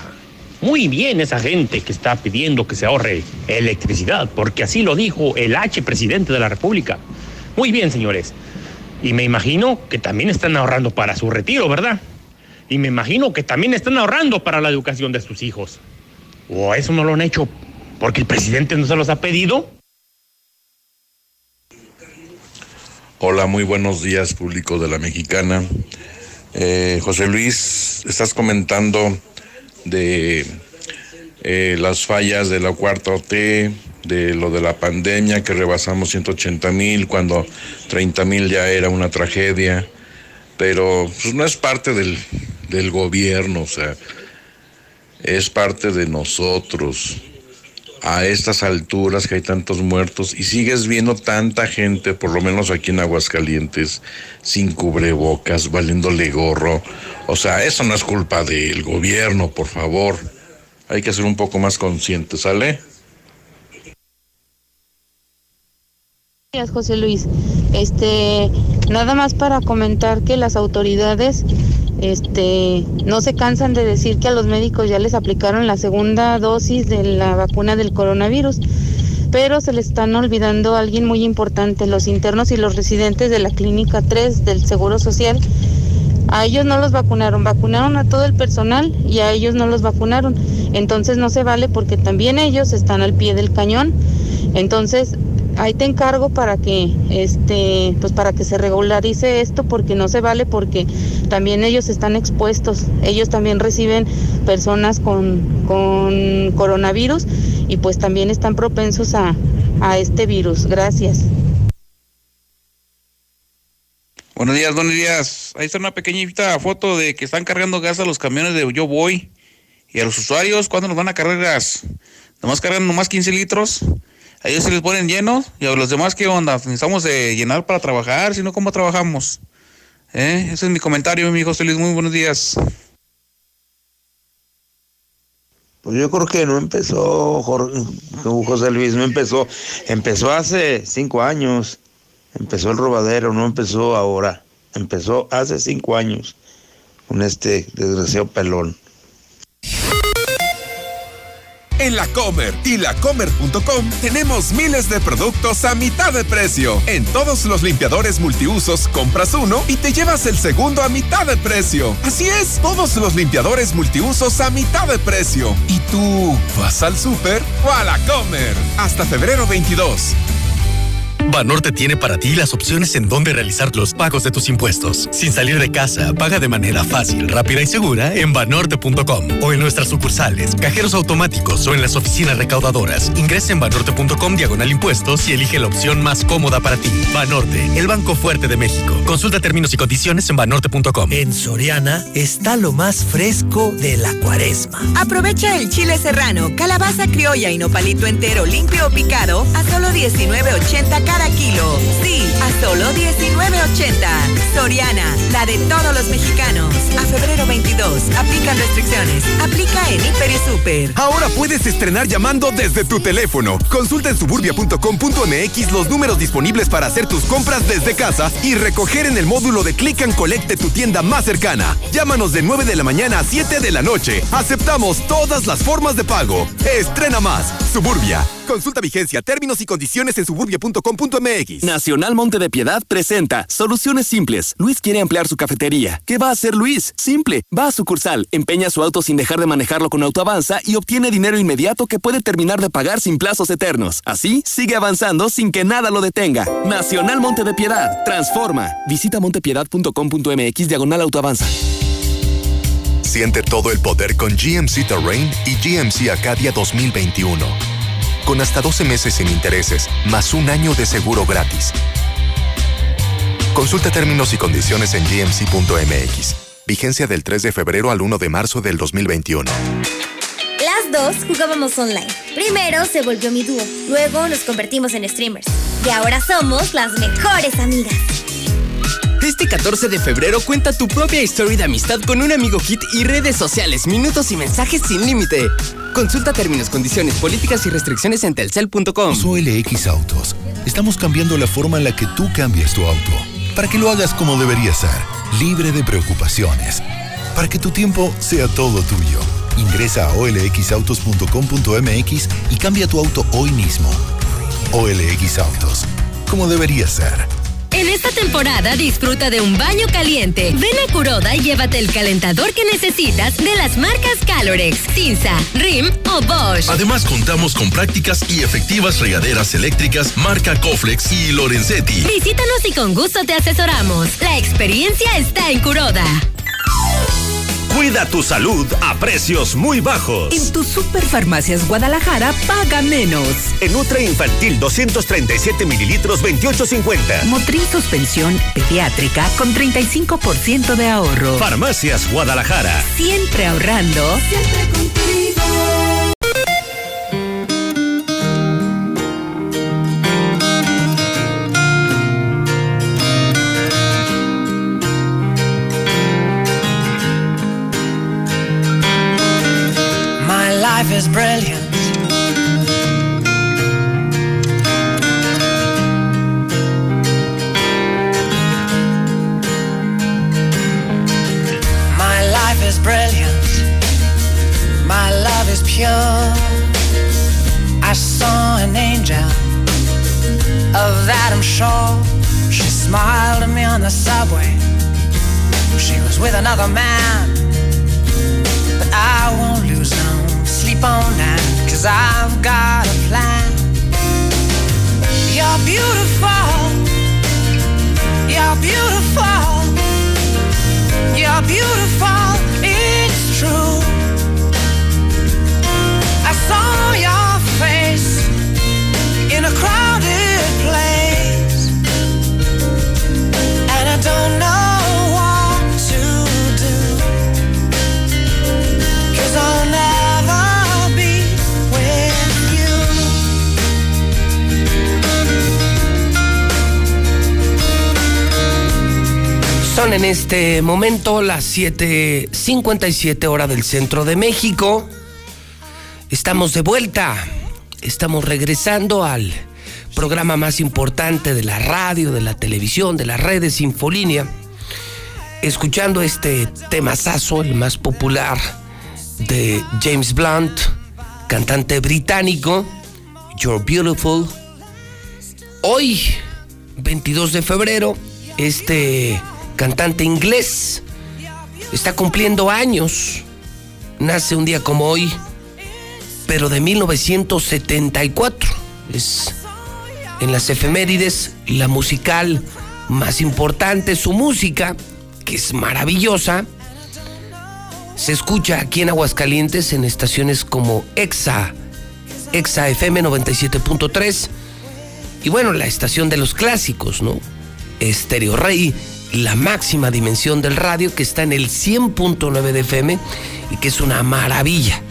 Muy bien esa gente que está pidiendo que se ahorre electricidad, porque así lo dijo el H presidente de la República. Muy bien, señores. Y me imagino que también están ahorrando para su retiro, ¿verdad? Y me imagino que también están ahorrando para la educación de sus hijos. ¿O eso no lo han hecho porque el presidente no se los ha pedido? Hola, muy buenos días, público de la Mexicana. Eh, José Luis, estás comentando de eh, las fallas de la cuarta T, de lo de la pandemia, que rebasamos 180 mil, cuando 30 mil ya era una tragedia, pero pues, no es parte del, del gobierno, o sea, es parte de nosotros a estas alturas que hay tantos muertos y sigues viendo tanta gente, por lo menos aquí en Aguascalientes, sin cubrebocas, valiéndole gorro. O sea, eso no es culpa del gobierno, por favor. Hay que ser un poco más conscientes, ¿sale? Gracias, José Luis. Este, nada más para comentar que las autoridades este, no se cansan de decir que a los médicos ya les aplicaron la segunda dosis de la vacuna del coronavirus, pero se les están olvidando a alguien muy importante, los internos y los residentes de la Clínica 3 del Seguro Social. A ellos no los vacunaron, vacunaron a todo el personal y a ellos no los vacunaron. Entonces no se vale porque también ellos están al pie del cañón. Entonces ahí te encargo para que este pues para que se regularice esto porque no se vale porque también ellos están expuestos ellos también reciben personas con, con coronavirus y pues también están propensos a, a este virus gracias Buenos días, buenos días. Ahí está una pequeñita foto de que están cargando gas a los camiones de Yo Voy. Y a los usuarios, ¿cuándo nos van a cargar gas? Nomás cargan nomás 15 litros a ellos se les ponen llenos y a los demás, ¿qué onda? Necesitamos de llenar para trabajar, si no, ¿cómo trabajamos? ¿Eh? Ese es mi comentario, mi José Luis. Muy buenos días. Pues yo creo que no empezó, José Luis, no empezó. Empezó hace cinco años. Empezó el robadero, no empezó ahora. Empezó hace cinco años con este desgraciado pelón. En la Comer y lacomer.com tenemos miles de productos a mitad de precio. En todos los limpiadores multiusos compras uno y te llevas el segundo a mitad de precio. Así es, todos los limpiadores multiusos a mitad de precio. ¿Y tú vas al súper o a la Comer? Hasta febrero 22. Banorte tiene para ti las opciones en donde realizar los pagos de tus impuestos. Sin salir de casa, paga de manera fácil, rápida y segura en banorte.com o en nuestras sucursales, cajeros automáticos o en las oficinas recaudadoras. Ingresa en banorte.com diagonal impuestos y elige la opción más cómoda para ti. Banorte, el banco fuerte de México. Consulta términos y condiciones en banorte.com. En Soriana está lo más fresco de la cuaresma. Aprovecha el chile serrano, calabaza criolla y nopalito entero limpio o picado a solo 19.80 cada kilo. Sí, a solo 19.80. Soriana, la de todos los mexicanos. A febrero 22. Aplican restricciones. Aplica en Hiper Super. Ahora puedes estrenar llamando desde tu teléfono. Consulta en suburbia.com.mx los números disponibles para hacer tus compras desde casa y recoger en el módulo de Click and Collect de tu tienda más cercana. Llámanos de 9 de la mañana a 7 de la noche. Aceptamos todas las formas de pago. Estrena más. Suburbia. Consulta vigencia, términos y condiciones en suburbia.com.mx. Nacional Monte de Piedad presenta Soluciones Simples. Luis quiere ampliar su cafetería. ¿Qué va a hacer Luis? Simple. Va a sucursal, empeña su auto sin dejar de manejarlo con autoavanza y obtiene dinero inmediato que puede terminar de pagar sin plazos eternos. Así, sigue avanzando sin que nada lo detenga. Nacional Monte de Piedad. Transforma. Visita montepiedad.com.mx diagonal autoavanza. Siente todo el poder con GMC Terrain y GMC Acadia 2021 con hasta 12 meses sin intereses, más un año de seguro gratis. Consulta términos y condiciones en gmc.mx. Vigencia del 3 de febrero al 1 de marzo del 2021. Nosotras dos jugábamos online. Primero se volvió mi dúo, luego nos convertimos en streamers. Y ahora somos las mejores amigas. Este 14 de febrero cuenta tu propia historia de amistad con un amigo hit y redes sociales, minutos y mensajes sin límite. Consulta términos, condiciones, políticas y restricciones en telcel.com. Soy LX Autos. Estamos cambiando la forma en la que tú cambias tu auto, para que lo hagas como debería ser, libre de preocupaciones, para que tu tiempo sea todo tuyo. Ingresa a olxautos.com.mx y cambia tu auto hoy mismo. OLX Autos, como debería ser. En esta temporada disfruta de un baño caliente. Ven a Curoda y llévate el calentador que necesitas de las marcas Calorex, Cinza, RIM o Bosch. Además contamos con prácticas y efectivas regaderas eléctricas marca Coflex y Lorenzetti. Visítanos y con gusto te asesoramos. La experiencia está en Curoda. Cuida tu salud a precios muy bajos. En tus superfarmacias Guadalajara paga menos. En Nutra Infantil 237 mililitros 28.50. Motril suspensión pediátrica con 35% de ahorro. Farmacias Guadalajara. Siempre ahorrando. Siempre contigo. Life is brilliant. My life is brilliant. My love is pure. I saw an angel. Of I'm sure. She smiled at me on the subway. She was with another man. But I won't lose sleep on that, cause I've got a plan. You're beautiful, you're beautiful, you're beautiful, it's true. I saw your En este momento las 7:57 hora del centro de México. Estamos de vuelta. Estamos regresando al programa más importante de la radio, de la televisión, de las redes Infolínea. Escuchando este temazazo, el más popular de James Blunt, cantante británico, You're Beautiful. Hoy, 22 de febrero, este cantante inglés, está cumpliendo años. Nace un día como hoy, pero de 1974. Es en las efemérides la musical más importante, su música, que es maravillosa. Se escucha aquí en Aguascalientes en estaciones como EXA, EXA FM 97.3 y bueno, la estación de los clásicos, ¿no? Estéreo Rey la máxima dimensión del radio que está en el 100.9 de FM y que es una maravilla,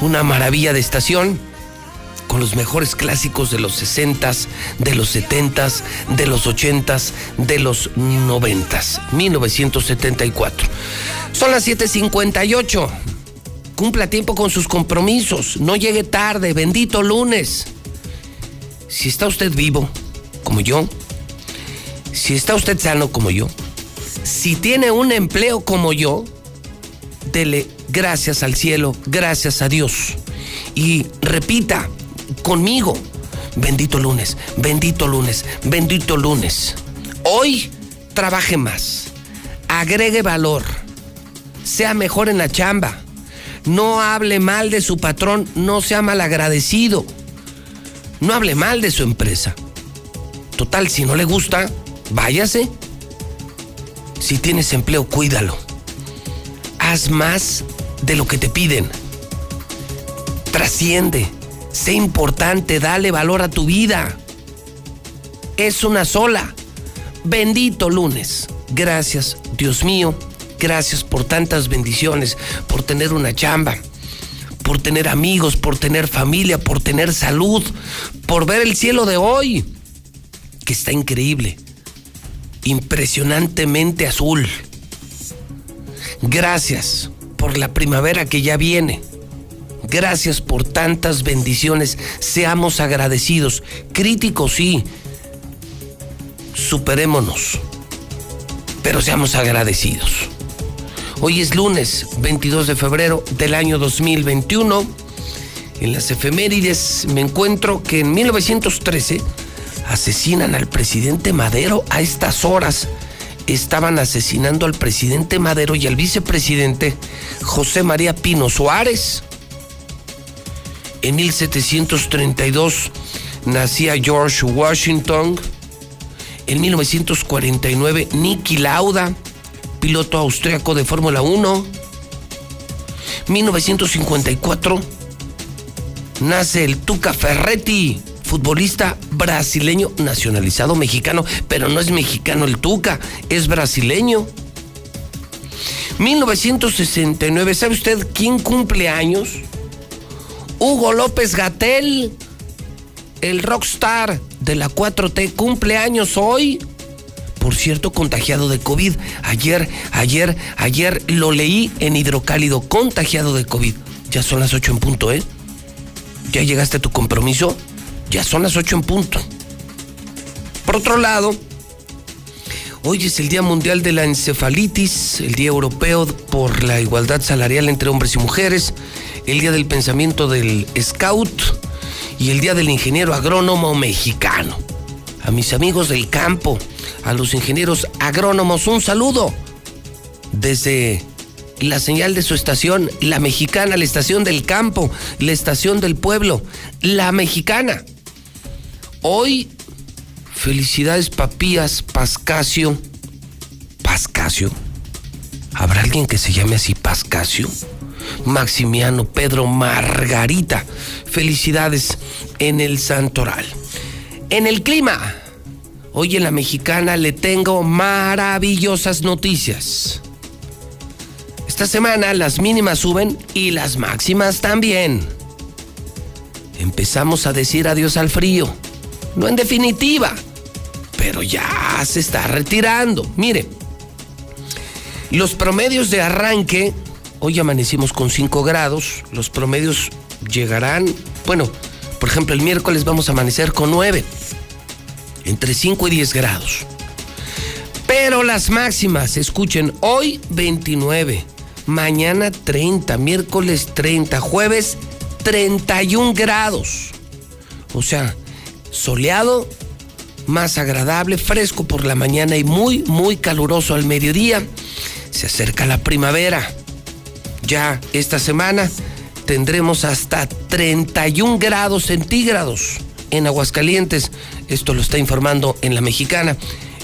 una maravilla de estación con los mejores clásicos de los 60s, de los 70s, de los 80s, de los 90s, 1974. Son las 7:58. Cumpla tiempo con sus compromisos, no llegue tarde, bendito lunes. Si está usted vivo, como yo, si está usted sano como yo, si tiene un empleo como yo, dele gracias al cielo, gracias a Dios. Y repita conmigo, bendito lunes, bendito lunes, bendito lunes. Hoy trabaje más, agregue valor, sea mejor en la chamba, no hable mal de su patrón, no sea malagradecido, no hable mal de su empresa. Total, si no le gusta, váyase. Si tienes empleo, cuídalo. Haz más de lo que te piden. Trasciende. Sé importante. Dale valor a tu vida. Es una sola. Bendito lunes. Gracias, Dios mío. Gracias por tantas bendiciones, por tener una chamba, por tener amigos, por tener familia, por tener salud, por ver el cielo de hoy, que está increíble, impresionantemente azul. Gracias por la primavera que ya viene. Gracias por tantas bendiciones. Seamos agradecidos. Críticos, sí. Superémonos. Pero seamos agradecidos. Hoy es lunes 22 de febrero del año 2021. En las efemérides me encuentro que en 1913 asesinan al presidente Madero a estas horas. Estaban asesinando al presidente Madero y al vicepresidente José María Pino Suárez. En 1732 nacía George Washington. En 1949 Niki Lauda, piloto austriaco de Fórmula 1. 1954 nace el Tuca Ferretti, futbolista brasileño nacionalizado mexicano, pero no es mexicano el Tuca, es brasileño. 1969, ¿sabe usted quién cumple años? Hugo López Gatel, el rockstar de la 4T, cumple años hoy. Por cierto, contagiado de COVID. Ayer, ayer, ayer lo leí en hidrocálido, contagiado de COVID. Ya son las 8 en punto, ¿eh? ¿Ya llegaste a tu compromiso? Ya son las 8 en punto. Por otro lado, hoy es el Día Mundial de la Encefalitis, el Día Europeo por la Igualdad Salarial entre Hombres y Mujeres, el Día del Pensamiento del Scout y el Día del Ingeniero Agrónomo Mexicano. A mis amigos del campo, a los ingenieros agrónomos, un saludo desde la señal de su estación, la mexicana, la estación del campo, la estación del pueblo, la mexicana. Hoy, felicidades Papías Pascasio. ¿Pascasio? ¿Habrá alguien que se llame así Pascasio? Maximiano, Pedro, Margarita. Felicidades en el Santoral. En el clima, hoy en la mexicana le tengo maravillosas noticias. Esta semana las mínimas suben y las máximas también. Empezamos a decir adiós al frío. No en definitiva, pero ya se está retirando. Mire, los promedios de arranque Hoy amanecimos con 5 grados, los promedios llegarán, bueno, por ejemplo, el miércoles vamos a amanecer con 9, entre 5 y 10 grados. Pero las máximas, escuchen, hoy 29, mañana 30, miércoles 30, jueves 31 grados. O sea, soleado, más agradable, fresco por la mañana y muy, muy caluroso al mediodía. Se acerca la primavera ya esta semana tendremos hasta 31 grados centígrados en Aguascalientes. Esto lo está informando en la mexicana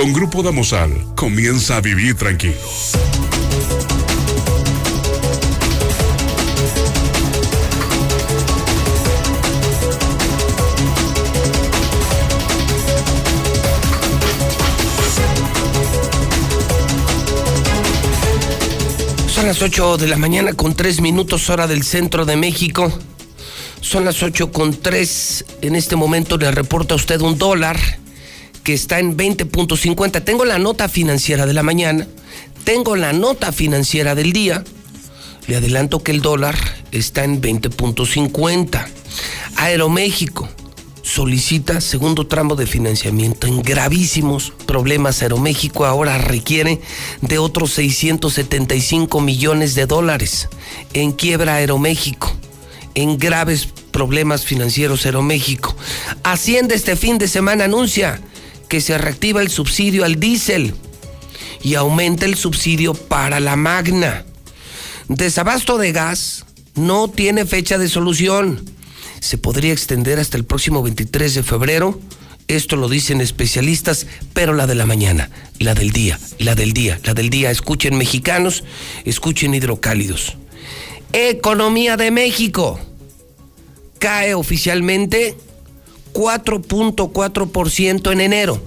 Con Grupo Damosal, comienza a vivir tranquilo. Son las 8 de la mañana con 3 minutos hora del centro de México. Son las 8 con 3. En este momento le reporta a usted un dólar está en 20.50. Tengo la nota financiera de la mañana, tengo la nota financiera del día. Le adelanto que el dólar está en 20.50. Aeroméxico solicita segundo tramo de financiamiento en gravísimos problemas. Aeroméxico ahora requiere de otros 675 millones de dólares. En quiebra Aeroméxico. En graves problemas financieros Aeroméxico. Hacienda este fin de semana anuncia que se reactiva el subsidio al diésel y aumenta el subsidio para la magna. Desabasto de gas no tiene fecha de solución. se podría extender hasta el próximo 23 de febrero. Esto lo dicen especialistas, pero la de la mañana, la del día, la del día, la del día. Escuchen mexicanos, escuchen hidrocálidos. Economía de México cae oficialmente 4.4% en enero.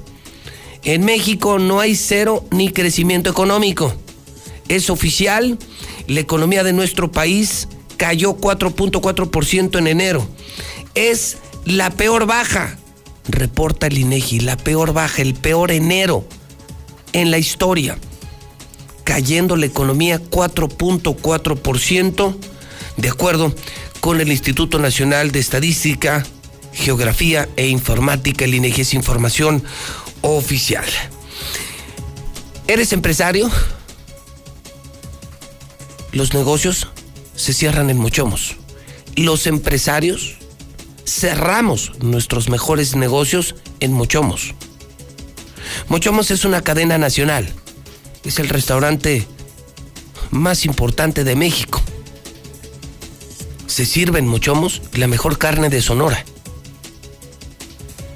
En México no hay cero ni crecimiento económico. Es oficial, la economía de nuestro país cayó 4.4% en enero. Es la peor baja, reporta el INEGI, la peor baja, el peor enero en la historia. Cayendo la economía 4.4%, de acuerdo con el Instituto Nacional de Estadística, Geografía e Informática, el INEGI es información oficial. ¿Eres empresario? Los negocios se cierran en Mochomos. Los empresarios cerramos nuestros mejores negocios en Mochomos. Mochomos es una cadena nacional. Es el restaurante más importante de México se sirve en Mochomos la mejor carne de Sonora.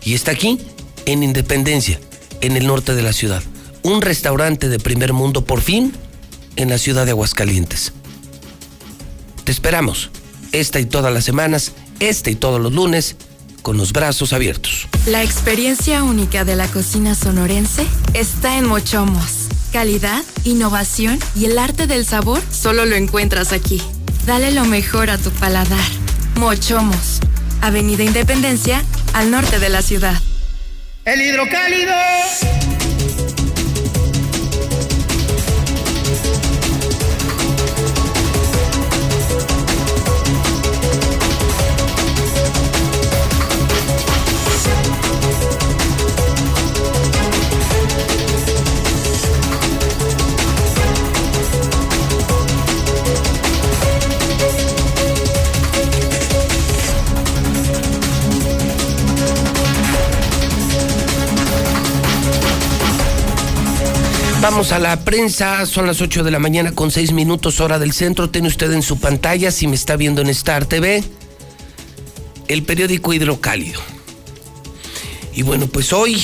Y está aquí, en Independencia, en el norte de la ciudad. Un restaurante de primer mundo, por fin, en la ciudad de Aguascalientes. Te esperamos, esta y todas las semanas, este y todos los lunes, con los brazos abiertos. La experiencia única de la cocina sonorense está en Mochomos. Calidad, innovación y el arte del sabor solo lo encuentras aquí. Dale lo mejor a tu paladar. Mochomos, Avenida Independencia, al norte de la ciudad. El hidrocálido. Vamos a la prensa, son las 8 de la mañana con 6 minutos hora del centro. Tiene usted en su pantalla, si me está viendo en Star TV, el periódico Hidrocálido. Y bueno, pues hoy,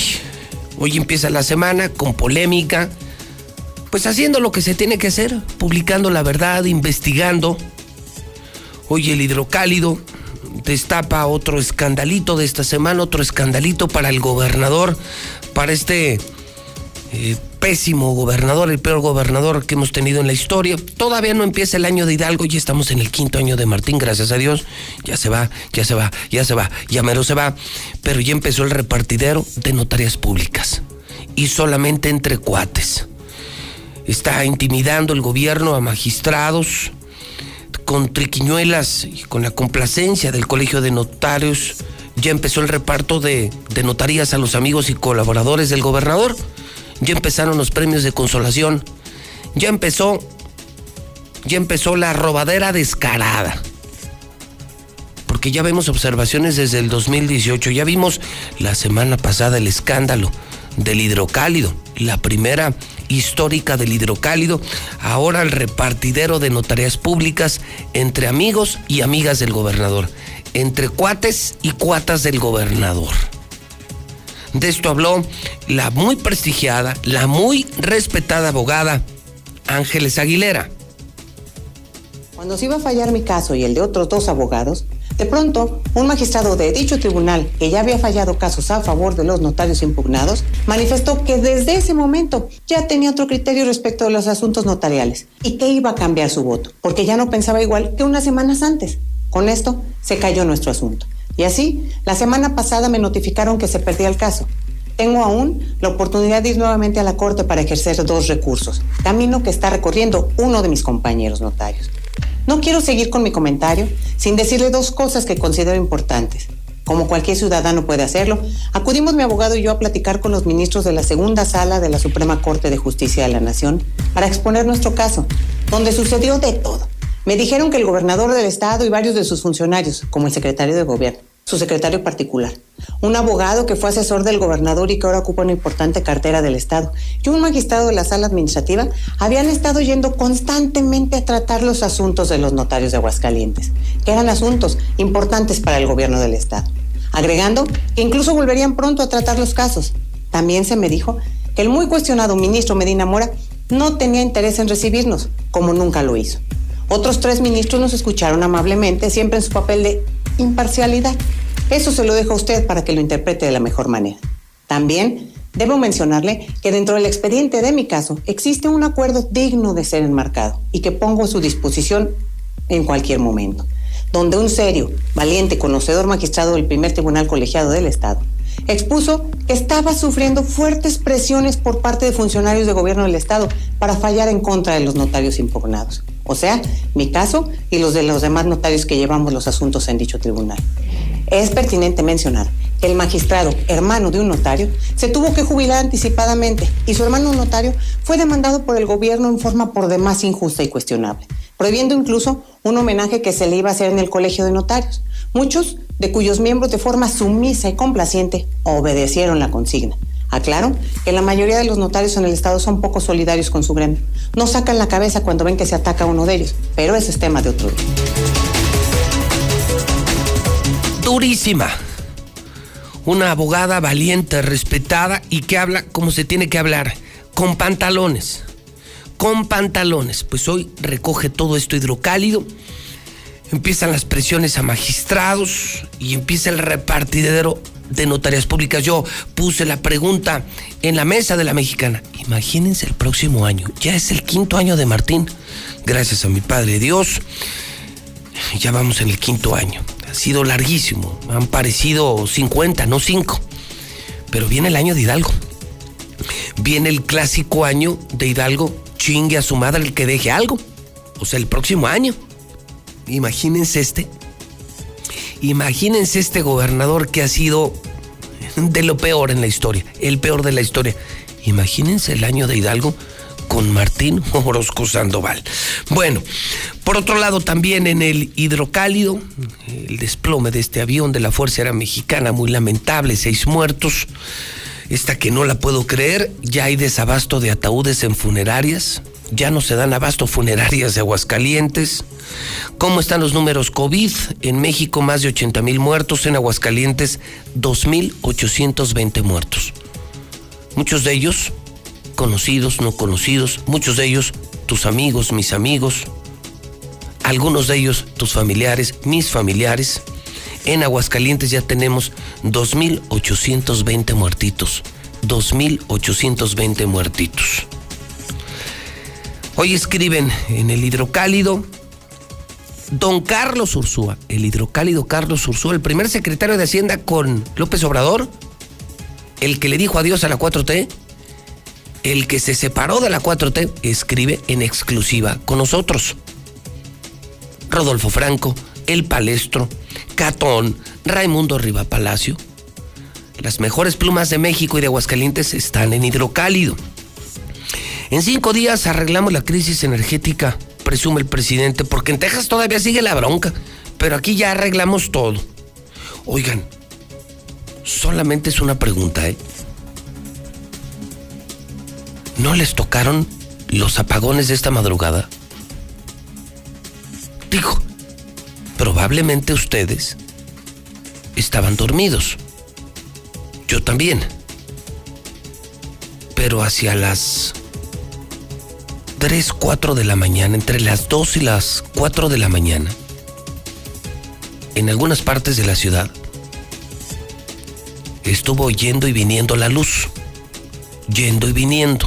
hoy empieza la semana con polémica, pues haciendo lo que se tiene que hacer, publicando la verdad, investigando. Hoy el Hidrocálido destapa otro escandalito de esta semana, otro escandalito para el gobernador, para este... Eh, pésimo gobernador, el peor gobernador que hemos tenido en la historia. Todavía no empieza el año de Hidalgo, ya estamos en el quinto año de Martín, gracias a Dios. Ya se va, ya se va, ya se va, ya mero se va. Pero ya empezó el repartidero de notarias públicas. Y solamente entre cuates. Está intimidando el gobierno a magistrados con triquiñuelas y con la complacencia del Colegio de Notarios. Ya empezó el reparto de, de notarías a los amigos y colaboradores del gobernador ya empezaron los premios de consolación, ya empezó, ya empezó la robadera descarada. Porque ya vemos observaciones desde el 2018, ya vimos la semana pasada el escándalo del hidrocálido, la primera histórica del hidrocálido, ahora el repartidero de notarias públicas entre amigos y amigas del gobernador, entre cuates y cuatas del gobernador. De esto habló la muy prestigiada, la muy respetada abogada Ángeles Aguilera. Cuando se iba a fallar mi caso y el de otros dos abogados, de pronto, un magistrado de dicho tribunal, que ya había fallado casos a favor de los notarios impugnados, manifestó que desde ese momento ya tenía otro criterio respecto de los asuntos notariales y que iba a cambiar su voto, porque ya no pensaba igual que unas semanas antes. Con esto se cayó nuestro asunto. Y así, la semana pasada me notificaron que se perdía el caso. Tengo aún la oportunidad de ir nuevamente a la Corte para ejercer dos recursos, camino que está recorriendo uno de mis compañeros notarios. No quiero seguir con mi comentario sin decirle dos cosas que considero importantes. Como cualquier ciudadano puede hacerlo, acudimos mi abogado y yo a platicar con los ministros de la segunda sala de la Suprema Corte de Justicia de la Nación para exponer nuestro caso, donde sucedió de todo me dijeron que el gobernador del estado y varios de sus funcionarios, como el secretario de gobierno, su secretario particular, un abogado que fue asesor del gobernador y que ahora ocupa una importante cartera del Estado, y un magistrado de la sala administrativa habían estado yendo constantemente a tratar los asuntos de los notarios de Aguascalientes, que eran asuntos importantes para el gobierno del Estado, agregando que incluso volverían pronto a tratar los casos. También se me dijo que el muy cuestionado ministro Medina Mora no tenía interés en recibirnos, como nunca lo hizo. Otros tres ministros nos escucharon amablemente, siempre en su papel de imparcialidad. Eso se lo dejo a usted para que lo interprete de la mejor manera. También debo mencionarle que dentro del expediente de mi caso existe un acuerdo digno de ser enmarcado y que pongo a su disposición en cualquier momento, donde un serio, valiente, conocedor magistrado del primer tribunal colegiado del Estado expuso que estaba sufriendo fuertes presiones por parte de funcionarios de gobierno del Estado para fallar en contra de los notarios impugnados o sea, mi caso y los de los demás notarios que llevamos los asuntos en dicho tribunal. Es pertinente mencionar que el magistrado, hermano de un notario, se tuvo que jubilar anticipadamente y su hermano notario fue demandado por el gobierno en forma por demás injusta y cuestionable, prohibiendo incluso un homenaje que se le iba a hacer en el colegio de notarios, muchos de cuyos miembros de forma sumisa y complaciente obedecieron la consigna. Aclaro que la mayoría de los notarios en el Estado son poco solidarios con su gremio. No sacan la cabeza cuando ven que se ataca a uno de ellos, pero ese es tema de otro día. Durísima. Una abogada valiente, respetada y que habla como se tiene que hablar, con pantalones. Con pantalones. Pues hoy recoge todo esto hidrocálido empiezan las presiones a magistrados y empieza el repartidero de notarias públicas. Yo puse la pregunta en la mesa de la mexicana. Imagínense el próximo año. Ya es el quinto año de Martín. Gracias a mi Padre Dios. Ya vamos en el quinto año. Ha sido larguísimo. Han parecido 50, no 5. Pero viene el año de Hidalgo. Viene el clásico año de Hidalgo. Chingue a su madre el que deje algo. O sea, el próximo año. Imagínense este Imagínense este gobernador que ha sido de lo peor en la historia, el peor de la historia. Imagínense el año de Hidalgo con Martín Orozco Sandoval. Bueno, por otro lado también en el hidrocálido, el desplome de este avión de la Fuerza Aérea Mexicana, muy lamentable, seis muertos. Esta que no la puedo creer, ya hay desabasto de ataúdes en funerarias, ya no se dan abasto funerarias de Aguascalientes. ¿Cómo están los números COVID? En México más de 80 mil muertos, en Aguascalientes 2.820 muertos. Muchos de ellos conocidos, no conocidos, muchos de ellos tus amigos, mis amigos, algunos de ellos tus familiares, mis familiares. En Aguascalientes ya tenemos 2.820 muertitos. 2.820 muertitos. Hoy escriben en el hidrocálido don Carlos Ursúa, el hidrocálido Carlos Ursúa, el primer secretario de Hacienda con López Obrador, el que le dijo adiós a la 4T, el que se separó de la 4T, escribe en exclusiva con nosotros. Rodolfo Franco, El Palestro, Catón, Raimundo Riva Palacio. Las mejores plumas de México y de Aguascalientes están en hidrocálido. En cinco días arreglamos la crisis energética, presume el presidente, porque en Texas todavía sigue la bronca, pero aquí ya arreglamos todo. Oigan, solamente es una pregunta, ¿eh? ¿No les tocaron los apagones de esta madrugada? Digo, probablemente ustedes estaban dormidos. Yo también. Pero hacia las 3, 4 de la mañana, entre las 2 y las 4 de la mañana, en algunas partes de la ciudad, estuvo yendo y viniendo la luz, yendo y viniendo.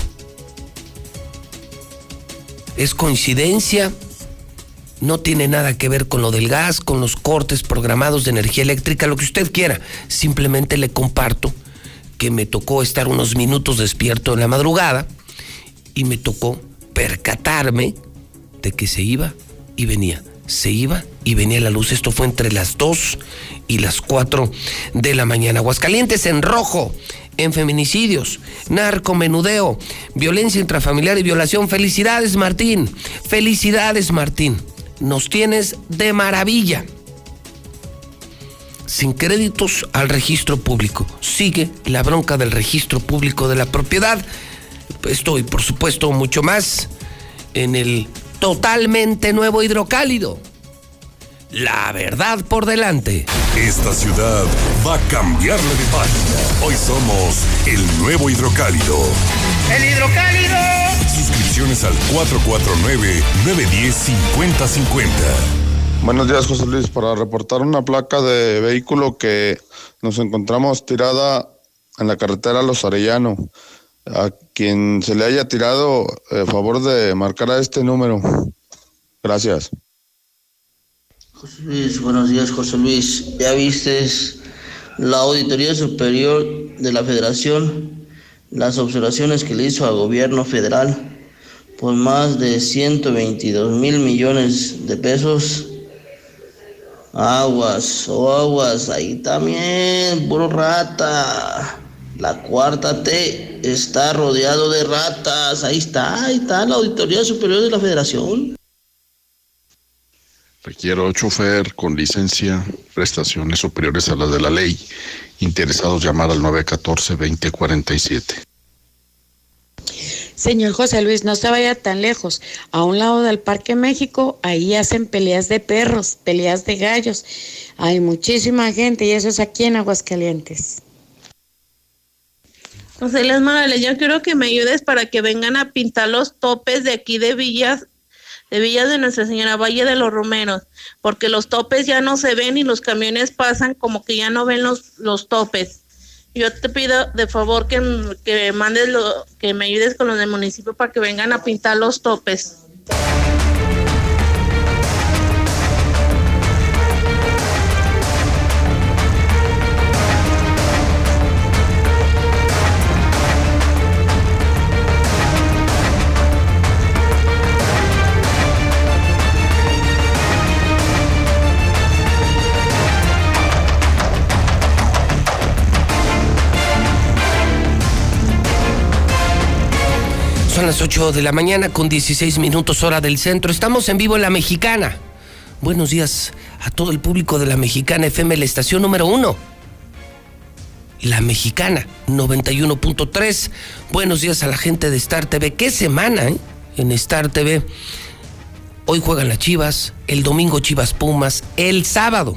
¿Es coincidencia? No tiene nada que ver con lo del gas, con los cortes programados de energía eléctrica, lo que usted quiera. Simplemente le comparto que me tocó estar unos minutos despierto en la madrugada y me tocó percatarme de que se iba y venía, se iba y venía la luz. Esto fue entre las 2 y las 4 de la mañana. Aguascalientes en rojo, en feminicidios, narcomenudeo, violencia intrafamiliar y violación. Felicidades Martín, felicidades Martín. Nos tienes de maravilla. sin créditos al registro público. Sigue la bronca del registro público de la propiedad. Esto y por supuesto mucho más en el totalmente nuevo hidrocálido. La verdad por delante. Esta ciudad va a cambiarle de página. Hoy somos el nuevo hidrocálido. ¡El hidrocálido! Suscripciones al 449-910-5050. Buenos días, José Luis. Para reportar una placa de vehículo que nos encontramos tirada en la carretera Los Arellano. A quien se le haya tirado, a favor de marcar a este número. Gracias. José Luis, buenos días, José Luis. ¿Ya viste la Auditoría Superior de la Federación? Las observaciones que le hizo al gobierno federal por más de 122 mil millones de pesos. Aguas, o aguas, ahí también, puro rata. La cuarta T está rodeado de ratas. Ahí está, ahí está la Auditoría Superior de la Federación. Requiero chofer con licencia, prestaciones superiores a las de la ley. Interesados llamar al 914-2047. Señor José Luis, no se vaya tan lejos. A un lado del Parque México, ahí hacen peleas de perros, peleas de gallos. Hay muchísima gente y eso es aquí en Aguascalientes. José Luis Morales, yo quiero que me ayudes para que vengan a pintar los topes de aquí de Villas de Villas de Nuestra Señora, Valle de los Romeros, porque los topes ya no se ven y los camiones pasan como que ya no ven los, los topes. Yo te pido de favor que, que mandes lo, que me ayudes con los del municipio para que vengan a pintar los topes. Son las 8 de la mañana con 16 minutos hora del centro. Estamos en vivo en La Mexicana. Buenos días a todo el público de La Mexicana FM, la estación número uno. La Mexicana 91.3. Buenos días a la gente de Star TV. ¿Qué semana eh? en Star TV? Hoy juegan las Chivas, el domingo Chivas Pumas, el sábado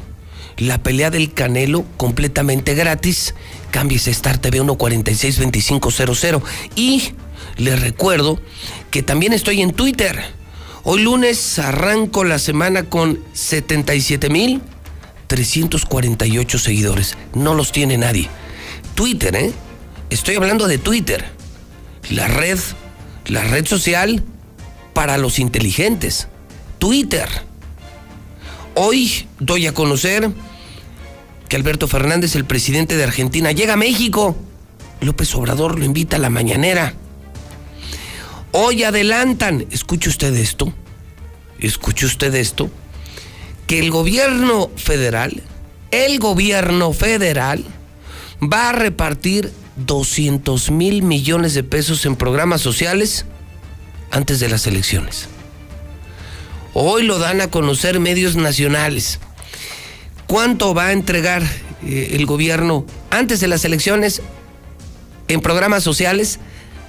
la pelea del Canelo completamente gratis. Cámbiese Star TV 1462500 y les recuerdo que también estoy en Twitter. Hoy lunes arranco la semana con 77.348 seguidores. No los tiene nadie. Twitter, ¿eh? Estoy hablando de Twitter. La red, la red social para los inteligentes. Twitter. Hoy doy a conocer que Alberto Fernández, el presidente de Argentina, llega a México. López Obrador lo invita a la mañanera. Hoy adelantan, escuche usted esto, escuche usted esto, que el gobierno federal, el gobierno federal va a repartir 200 mil millones de pesos en programas sociales antes de las elecciones. Hoy lo dan a conocer medios nacionales. ¿Cuánto va a entregar eh, el gobierno antes de las elecciones en programas sociales?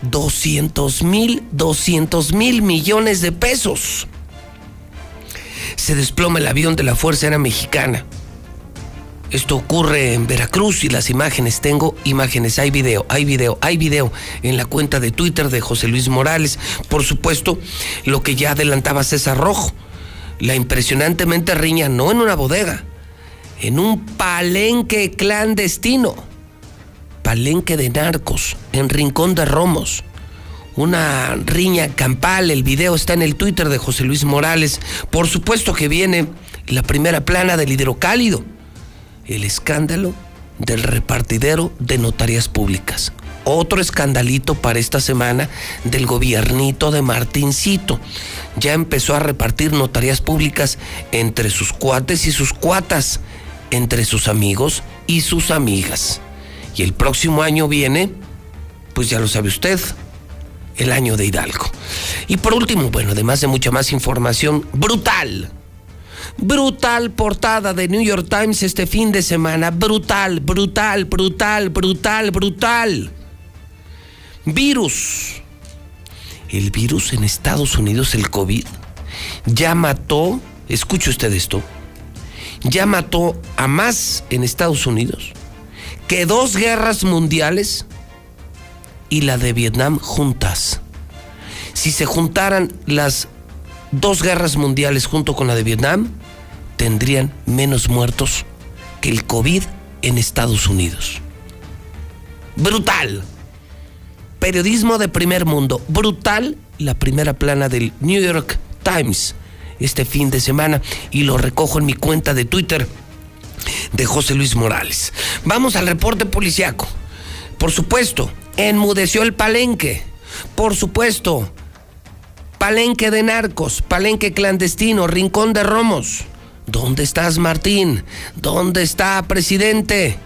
200 mil, 200 mil millones de pesos. Se desploma el avión de la Fuerza Aérea Mexicana. Esto ocurre en Veracruz y las imágenes, tengo imágenes, hay video, hay video, hay video en la cuenta de Twitter de José Luis Morales. Por supuesto, lo que ya adelantaba César Rojo, la impresionantemente riña no en una bodega, en un palenque clandestino palenque de narcos, en Rincón de Romos. Una riña campal, el video está en el Twitter de José Luis Morales. Por supuesto que viene la primera plana del hidrocálido, el escándalo del repartidero de notarias públicas. Otro escandalito para esta semana del gobiernito de Martincito. Ya empezó a repartir notarías públicas entre sus cuates y sus cuatas, entre sus amigos y sus amigas. Y el próximo año viene, pues ya lo sabe usted, el año de Hidalgo. Y por último, bueno, además de mucha más información brutal, Brutal portada de New York Times este fin de semana. Brutal, brutal, brutal, brutal, brutal. Virus. El virus en Estados Unidos, el COVID, ya mató, escuche usted esto, ya mató a más en Estados Unidos que dos guerras mundiales y la de Vietnam juntas. Si se juntaran las dos guerras mundiales junto con la de Vietnam, tendrían menos muertos que el COVID en Estados Unidos. Brutal. Periodismo de primer mundo. Brutal la primera plana del New York Times este fin de semana y lo recojo en mi cuenta de Twitter de José Luis Morales. Vamos al reporte policiaco. Por supuesto, enmudeció el palenque. Por supuesto, palenque de narcos, palenque clandestino, rincón de romos. ¿Dónde estás, Martín? ¿Dónde está, presidente?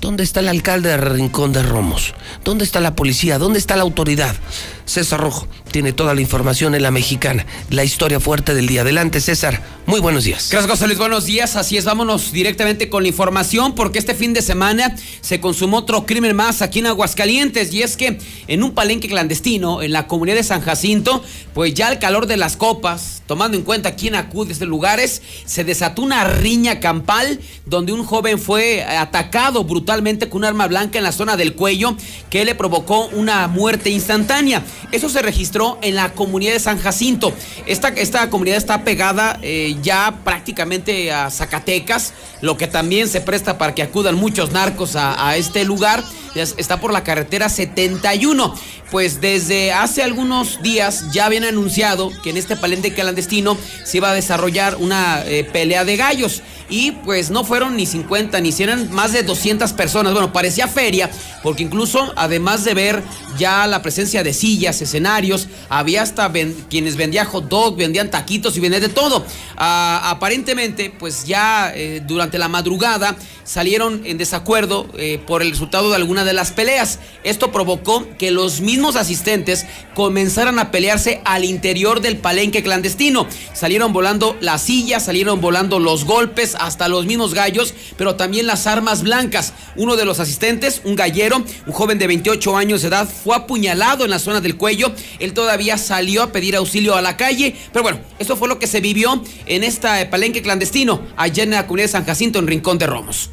¿Dónde está el alcalde de Rincón de Romos? ¿Dónde está la policía? ¿Dónde está la autoridad? César Rojo tiene toda la información en la mexicana, la historia fuerte del día. Adelante, César. Muy buenos días. Gracias, José. Buenos días. Así es, vámonos directamente con la información porque este fin de semana se consumó otro crimen más aquí en Aguascalientes y es que en un palenque clandestino en la comunidad de San Jacinto, pues ya el calor de las copas, tomando en cuenta quién acude a estos lugares, se desató una riña campal donde un joven fue atacado brutalmente con un arma blanca en la zona del cuello que le provocó una muerte instantánea. Eso se registró en la comunidad de San Jacinto. Esta, esta comunidad está pegada eh, ya prácticamente a Zacatecas, lo que también se presta para que acudan muchos narcos a, este lugar. Está por la carretera 71. Pues desde hace algunos días ya habían anunciado que en este palenque clandestino se iba a desarrollar una eh, pelea de gallos. Y pues no fueron ni 50 ni 100, eran más de 200 personas. Bueno, parecía feria, porque incluso además de ver ya la presencia de sillas, escenarios, había hasta quienes vendían hot dog, vendían taquitos y vendían de todo. Ah, aparentemente, pues ya eh, durante la madrugada salieron en desacuerdo eh, por el resultado de alguna de las peleas. Esto provocó que los mismos asistentes comenzaran a pelearse al interior del palenque clandestino. Salieron volando las sillas, salieron volando los golpes, hasta los mismos gallos, pero también las armas blancas. Uno de los asistentes, un gallero, un joven de 28 años de edad, fue apuñalado en la zona del cuello. Él todavía salió a pedir auxilio a la calle, pero bueno, esto fue lo que se vivió en esta palenque clandestino allá en la comunidad de San Jacinto, en Rincón de Romos.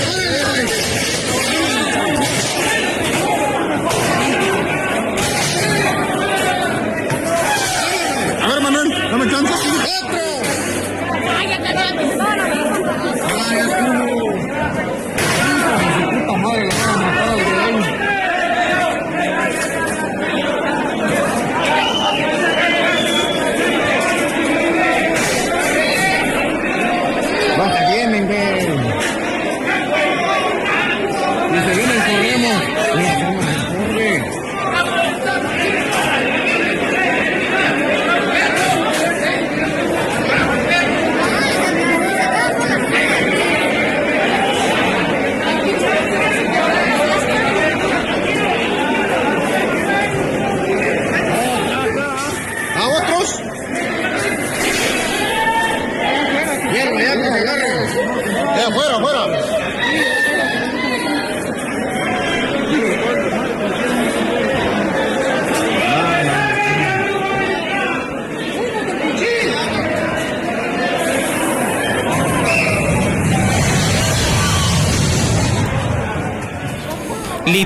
Hey, hey, hey.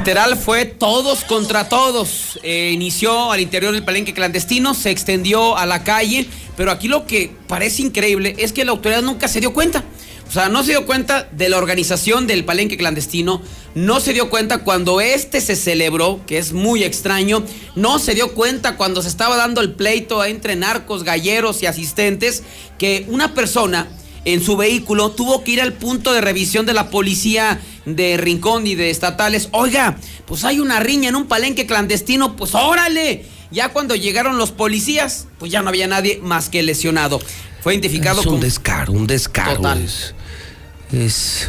Literal fue todos contra todos. Eh, inició al interior del palenque clandestino, se extendió a la calle, pero aquí lo que parece increíble es que la autoridad nunca se dio cuenta. O sea, no se dio cuenta de la organización del palenque clandestino, no se dio cuenta cuando este se celebró, que es muy extraño, no se dio cuenta cuando se estaba dando el pleito entre narcos, galleros y asistentes, que una persona en su vehículo, tuvo que ir al punto de revisión de la policía de Rincón y de estatales. Oiga, pues hay una riña en un palenque clandestino, pues órale. Ya cuando llegaron los policías, pues ya no había nadie más que lesionado. Fue identificado Es un como... descaro, un descaro. Total. Es, es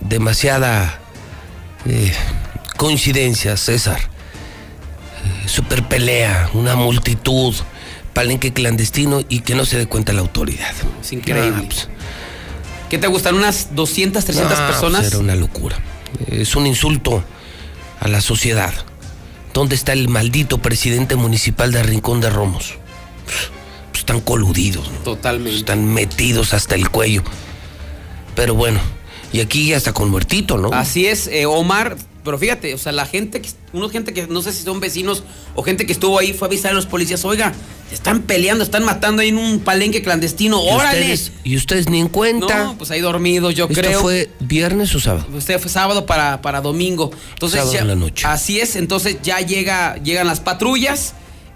demasiada eh, coincidencia, César. Eh, super pelea, una multitud, palenque clandestino y que no se dé cuenta la autoridad. Es increíble. Ah, pues, ¿Qué te gustan? ¿Unas 200, 300 no, personas? pues era una locura. Es un insulto a la sociedad. ¿Dónde está el maldito presidente municipal de Rincón de Romos? Pues están coludidos, ¿no? Totalmente. Están metidos hasta el cuello. Pero bueno, y aquí ya está con muertito, ¿no? Así es, eh, Omar. Pero fíjate, o sea, la gente, que, gente que no sé si son vecinos o gente que estuvo ahí fue a avisar a los policías, oiga, están peleando, están matando ahí en un palenque clandestino, y órale. ustedes, y ustedes ni en cuenta. No, pues ahí dormidos, yo ¿Esto creo. fue viernes o sábado? Usted fue sábado para, para domingo. Entonces Sábado ya- en la noche. Así es, entonces ya llega, llegan las patrullas,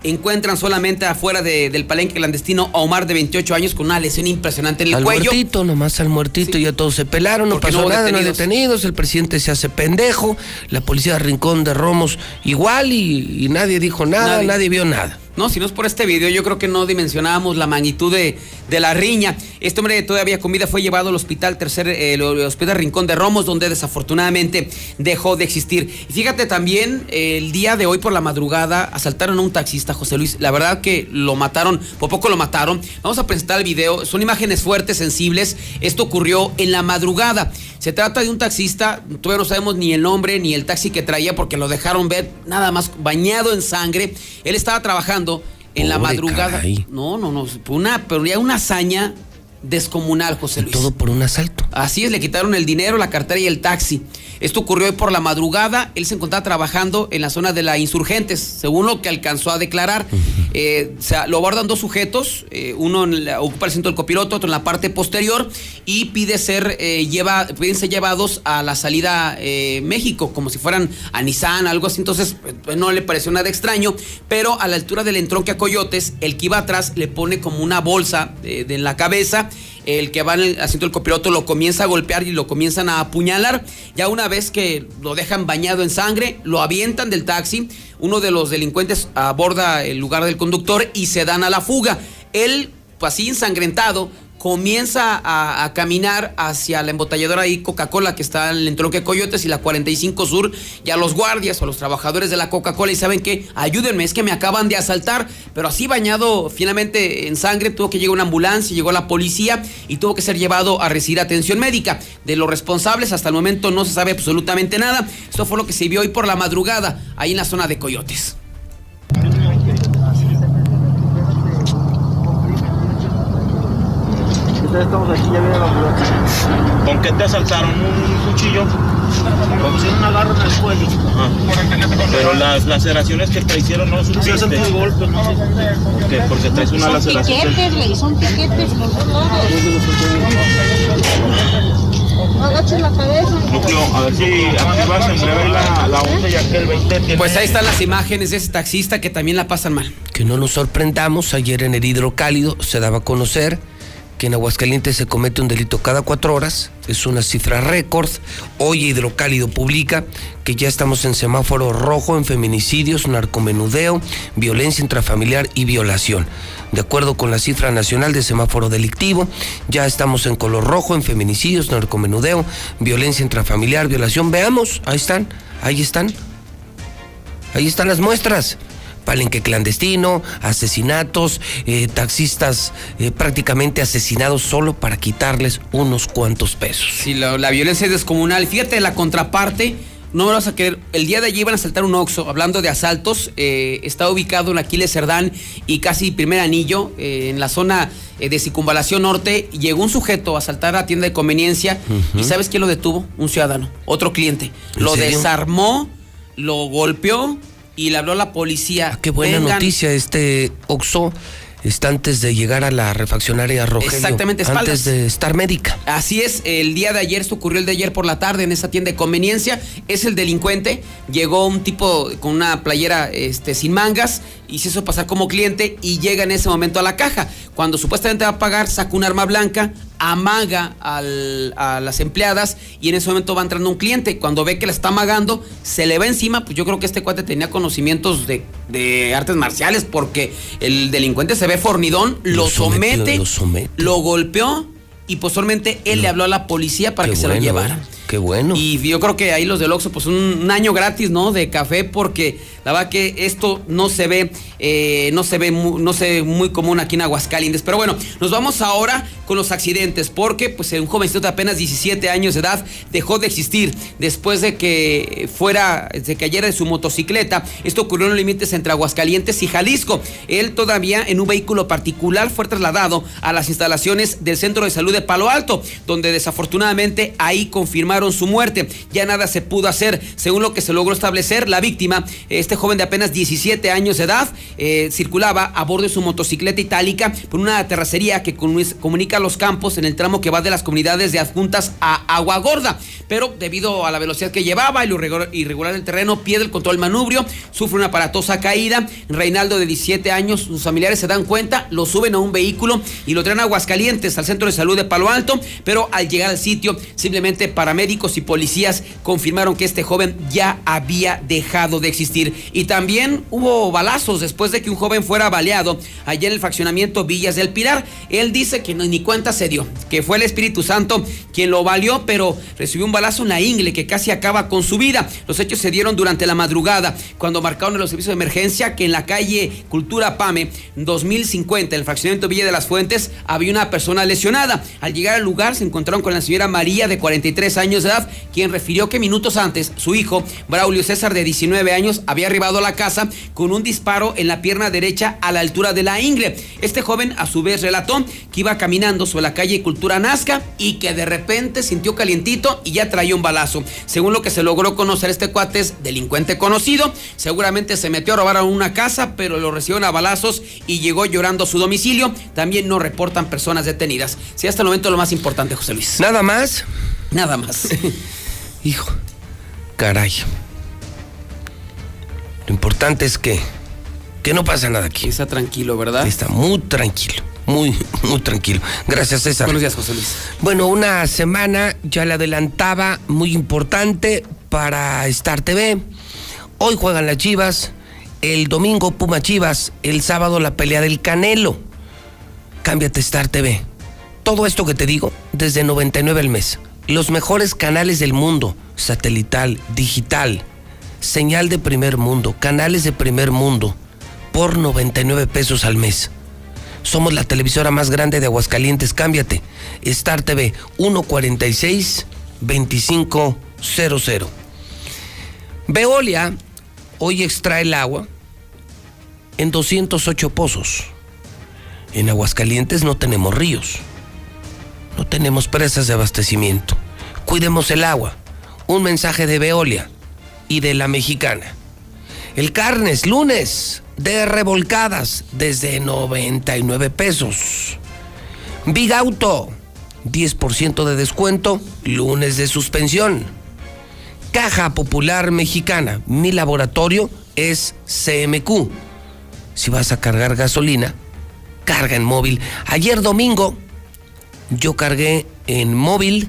encuentran solamente afuera de- del palenque clandestino a Omar de 28 años con una lesión impresionante en el al cuello. muertito, nomás al muertito, ya todos se pelaron, no Porque pasó no nada, no hay detenidos. detenidos, el presidente se hace pendejo, la policía de Rincón de Romos igual y, y nadie dijo nada, Nadie. nadie vio nada. No, si no es por este video, yo creo que no dimensionábamos la magnitud de, de la riña. Este hombre todavía con vida fue llevado al hospital tercer, eh, el hospital Rincón de Romos, donde desafortunadamente dejó de existir. Y fíjate también, eh, el día de hoy por la madrugada asaltaron a un taxista, José Luis. La verdad que lo mataron, por poco lo mataron. Vamos a presentar el video. Son imágenes fuertes, sensibles. Esto ocurrió en la madrugada. Se trata de un taxista, todavía no sabemos ni el nombre ni el taxi que traía porque lo dejaron ver nada más bañado en sangre. Él estaba trabajando en la madrugada. caray. No, no, no. Una, pero ya una hazaña descomunal, José Luis. Todo por un asalto. Así es, le quitaron el dinero, la cartera y el taxi. Esto ocurrió hoy por la madrugada. Él se encontraba trabajando en la zona de la Insurgentes, según lo que alcanzó a declarar. Eh, o sea, lo abordan dos sujetos, eh, uno en la- ocupa el asiento del copiloto, otro en la parte posterior, y pide ser, eh, lleva, piden ser llevados a la salida México, como si fueran a Nissan, algo así. Entonces, pues, no le pareció nada extraño, pero a la altura del entronque a Coyotes, el que iba atrás le pone como una bolsa en la cabeza el que va en el asiento del copiloto lo comienza a golpear y lo comienzan a apuñalar. Ya una vez que lo dejan bañado en sangre, lo avientan del taxi. Uno de los delincuentes aborda el lugar del conductor y se dan a la fuga. Él, pues así ensangrentado, comienza a, caminar hacia la embotelladora ahí Coca-Cola que está en el entronque Coyotes y la 45 Sur y a los guardias o a los trabajadores de la Coca-Cola y saben que ayúdenme, es que me acaban de asaltar, pero así bañado finalmente en sangre tuvo que llegar una ambulancia, llegó la policía y tuvo que ser llevado a recibir atención médica. De los responsables hasta el momento no se sabe absolutamente nada. Esto fue lo que se vio hoy por la madrugada ahí en la zona de Coyotes. Estamos aquí, ya viene la ambulancia. ¿Con qué te asaltaron? ¿Un cuchillo? Me pusieron un agarro en el cuello. Pero las laceraciones que te hicieron no supiste. Sí, sentí golpes, no sé. ¿Por qué? Porque traes una Son laceración. piquetes, güey, son piquetes por todos lados. No agaches la cabeza. Núcleo, a ver si activas en breve la, la 11 ya que el 20 tiene... Pues ahí están las imágenes de ese taxista que también la pasan mal. Que no nos sorprendamos, ayer en el hidrocálido se daba a conocer que en Aguascalientes se comete un delito cada cuatro horas, es una cifra récord. Hoy Hidrocálido publica que ya estamos en semáforo rojo en feminicidios, narcomenudeo, violencia intrafamiliar y violación. De acuerdo con la cifra nacional de semáforo delictivo, ya estamos en color rojo en feminicidios, narcomenudeo, violencia intrafamiliar, violación. Veamos, ahí están, ahí están. Ahí están las muestras. Palenque clandestino, asesinatos, eh, taxistas eh, prácticamente asesinados solo para quitarles unos cuantos pesos. Sí, la, la violencia es descomunal. Fíjate, la contraparte, no me vas a creer. El día de ayer iban a asaltar un Oxxo, hablando de asaltos. eh, está ubicado en Aquiles Cerdán y casi primer anillo, eh, en la zona eh, de Circunvalación Norte. Llegó un sujeto a asaltar a tienda de conveniencia. ¿Y sabes quién lo detuvo? Un ciudadano, otro cliente. ¿En Lo serio? desarmó, lo golpeó y le habló a la policía. Ah, Qué buena Vengan. noticia, este Oxo está antes de llegar a la refaccionaria Rogelio. Exactamente, espaldas. Antes de estar médica. Así es, el día de ayer, esto ocurrió el de ayer por la tarde en esa tienda de conveniencia. Es el delincuente. Llegó un tipo con una playera este, sin mangas y se hizo pasar como cliente y llega en ese momento a la caja. Cuando supuestamente va a pagar, saca un arma blanca, amaga al- a las empleadas y en ese momento va entrando un cliente. Cuando ve que la está amagando, se le va encima. Pues yo creo que este cuate tenía conocimientos de, de artes marciales porque el delincuente se ve fornidón, lo, somete, lo somete. lo golpeó y posteriormente él le habló a la policía para Qué que se lo llevara. Qué bueno. Y yo creo que ahí los del Oxxo, pues un, año gratis, ¿no? De café, porque la verdad que esto no se ve, eh, no se ve, mu- no se ve muy común aquí en Aguascalientes. Pero bueno, nos vamos ahora con los accidentes, porque pues un jovencito de apenas 17 años de edad dejó de existir después de que fuera, de que cayera de su motocicleta. Esto ocurrió en los límites entre Aguascalientes y Jalisco. Él todavía en un vehículo particular fue trasladado a las instalaciones del Centro de Salud de Palo Alto, donde desafortunadamente ahí confirmaron su muerte. Ya nada se pudo hacer. Según lo que se logró establecer, la víctima, este joven de apenas 17 años de edad, eh, circulaba a bordo de su motocicleta itálica por una terracería que comu- comunica los campos en el tramo que va de las comunidades de adjuntas a Agua Gorda. Pero debido a la velocidad que llevaba y lo irregular del terreno, pierde el control manubrio, sufre una aparatosa caída. Reinaldo, de 17 años, sus familiares se dan cuenta, lo suben a un vehículo y lo traen a Aguascalientes, al centro de salud de Palo Alto. Pero al llegar al sitio, simplemente paramédicos y policías confirmaron que este joven ya había dejado de existir. Y también hubo balazos después de que un joven fuera baleado allá en el fraccionamiento Villas del Pilar. Él dice que ni cuenta se dio, que fue el Espíritu Santo quien lo valió, pero recibió un balazo en la ingle que casi acaba con su vida. Los hechos se dieron durante la madrugada, cuando marcaron en los servicios de emergencia que en la calle Cultura Pame 2050, en el fraccionamiento Villa de las Fuentes, había una persona lesionada. Al llegar al lugar se encontraron con la señora María de 43 años de edad, quien refirió que minutos antes su hijo, Braulio César de 19 años, había arribado a la casa con un disparo en la pierna derecha a la altura de la ingle. Este joven a su vez relató que iba caminando sobre la calle Cultura Nazca y que de repente sintió calientito y ya traía un balazo. Según lo que se logró conocer, este cuate es delincuente conocido. Seguramente se metió a robar a una casa, pero lo recibieron a balazos y llegó llorando a su domicilio. También no reportan personas detenidas. Sí, hasta el momento lo más importante, José Luis. Nada más. Nada más. [laughs] Hijo, caray. Lo importante es que, que no pasa nada aquí. Está tranquilo, ¿verdad? Está muy tranquilo, muy, muy tranquilo. Gracias, César. Buenos días, José Luis. Bueno, una semana ya le adelantaba, muy importante para Star TV. Hoy juegan las Chivas, el domingo Puma Chivas, el sábado la pelea del Canelo. Cámbiate Star TV. Todo esto que te digo, desde 99 al mes. Los mejores canales del mundo, satelital, digital, señal de primer mundo, canales de primer mundo, por 99 pesos al mes. Somos la televisora más grande de Aguascalientes. Cámbiate. Star TV 146 2500. Veolia hoy extrae el agua en 208 pozos. En Aguascalientes no tenemos ríos. No tenemos presas de abastecimiento. Cuidemos el agua. Un mensaje de Veolia y de la mexicana. El carnes, lunes, de revolcadas desde 99 pesos. Big Auto, 10% de descuento, lunes de suspensión. Caja Popular Mexicana, mi laboratorio es CMQ. Si vas a cargar gasolina, carga en móvil. Ayer domingo yo cargué en móvil,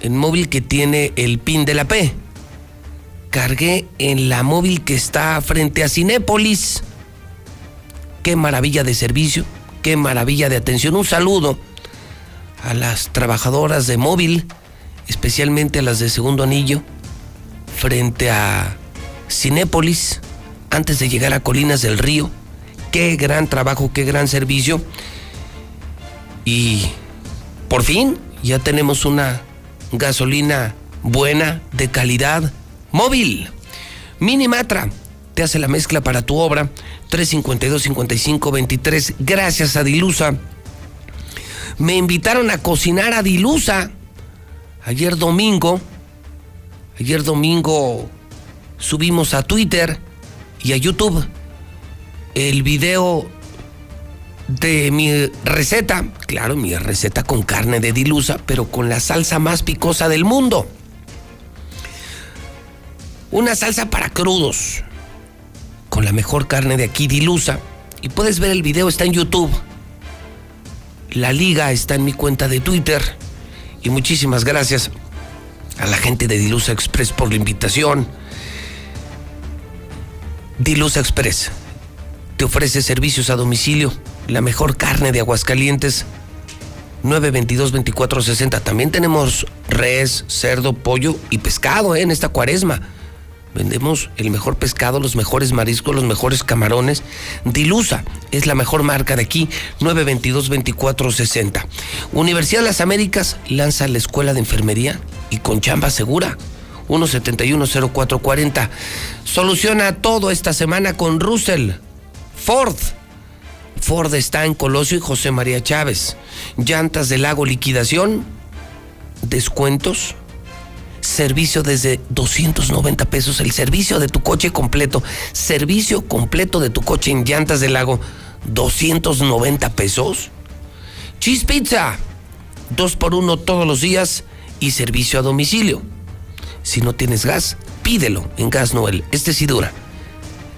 en móvil que tiene el PIN de la P. Cargué en la móvil que está frente a Cinépolis. Qué maravilla de servicio, qué maravilla de atención. Un saludo a las trabajadoras de móvil, especialmente a las de segundo anillo, frente a Cinépolis, antes de llegar a Colinas del Río. Qué gran trabajo, qué gran servicio. Y por fin ya tenemos una gasolina buena, de calidad, móvil. Minimatra te hace la mezcla para tu obra. 352-55-23. Gracias a Dilusa. Me invitaron a cocinar a Dilusa. Ayer domingo. Ayer domingo subimos a Twitter y a YouTube el video de mi receta, claro, mi receta con carne de dilusa, pero con la salsa más picosa del mundo. Una salsa para crudos, con la mejor carne de aquí, dilusa. Y puedes ver el video, está en YouTube. la liga está en mi cuenta de Twitter. Y muchísimas gracias a la gente de Dilusa Express por la invitación. Dilusa Express te ofrece servicios a domicilio, la mejor carne de Aguascalientes. 922-2460. También tenemos res, cerdo, pollo y pescado ¿eh? en esta cuaresma. Vendemos el mejor pescado, los mejores mariscos, los mejores camarones. Dilusa es la mejor marca de aquí, 922-2460. Universidad de las Américas lanza la escuela de enfermería y con chamba segura. 1710440. Soluciona todo esta semana con Russell. Ford. Ford está en Colosio y José María Chávez. Llantas del lago liquidación. Descuentos servicio desde 290 pesos, el servicio de tu coche completo, servicio completo de tu coche en llantas del lago, 290 pesos. Cheese Pizza, dos por uno todos los días y servicio a domicilio. Si no tienes gas, pídelo en Gas Noel. Este sí dura.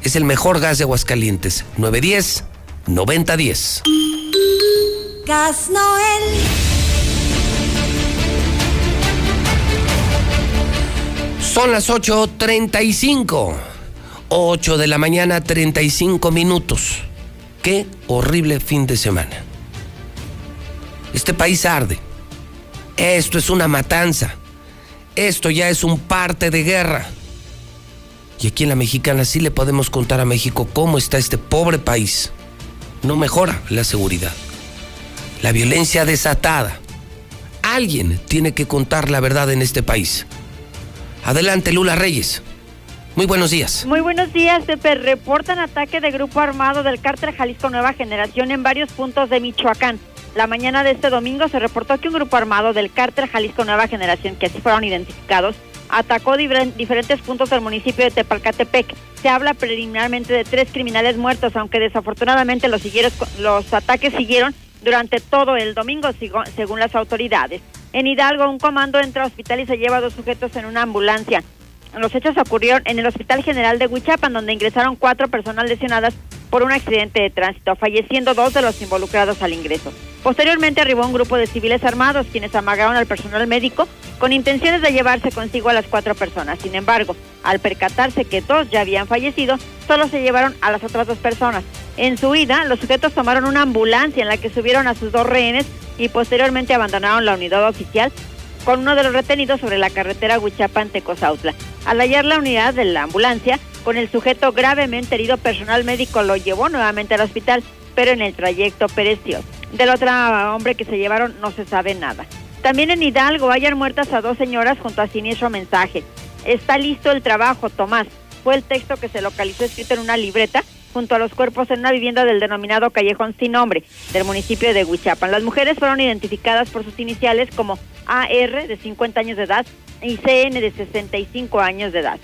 Es el mejor gas de Aguascalientes. 910 9010. Gas Noel. Son las 8.35. 8 de la mañana, 35 minutos. Qué horrible fin de semana. Este país arde. Esto es una matanza. Esto ya es un parte de guerra. Y aquí en la mexicana sí le podemos contar a México cómo está este pobre país. No mejora la seguridad. La violencia desatada. Alguien tiene que contar la verdad en este país. Adelante, Lula Reyes. Muy buenos días. Muy buenos días, Pepe. Reportan ataque de grupo armado del cártel Jalisco Nueva Generación en varios puntos de Michoacán. La mañana de este domingo se reportó que un grupo armado del cártel Jalisco Nueva Generación, que así fueron identificados, atacó diferentes puntos del municipio de Tepalcatepec. Se habla preliminarmente de tres criminales muertos, aunque desafortunadamente los, los ataques siguieron durante todo el domingo, según las autoridades. En Hidalgo, un comando entra al hospital y se lleva a dos sujetos en una ambulancia. Los hechos ocurrieron en el Hospital General de Huichapan, donde ingresaron cuatro personas lesionadas por un accidente de tránsito, falleciendo dos de los involucrados al ingreso. Posteriormente arribó un grupo de civiles armados, quienes amagaron al personal médico con intenciones de llevarse consigo a las cuatro personas. Sin embargo, al percatarse que dos ya habían fallecido, solo se llevaron a las otras dos personas. En su huida, los sujetos tomaron una ambulancia en la que subieron a sus dos rehenes y posteriormente abandonaron la unidad oficial con uno de los retenidos sobre la carretera Huichapan-Tecozautla. Al hallar la unidad de la ambulancia, con el sujeto gravemente herido, personal médico lo llevó nuevamente al hospital, pero en el trayecto pereció. Del otro hombre que se llevaron no se sabe nada. También en Hidalgo hayan muertas a dos señoras junto a siniestro mensaje. Está listo el trabajo, Tomás. Fue el texto que se localizó escrito en una libreta junto a los cuerpos en una vivienda del denominado Callejón Sin Nombre del municipio de Huichapan. Las mujeres fueron identificadas por sus iniciales como AR de 50 años de edad y CN de 65 años de edad.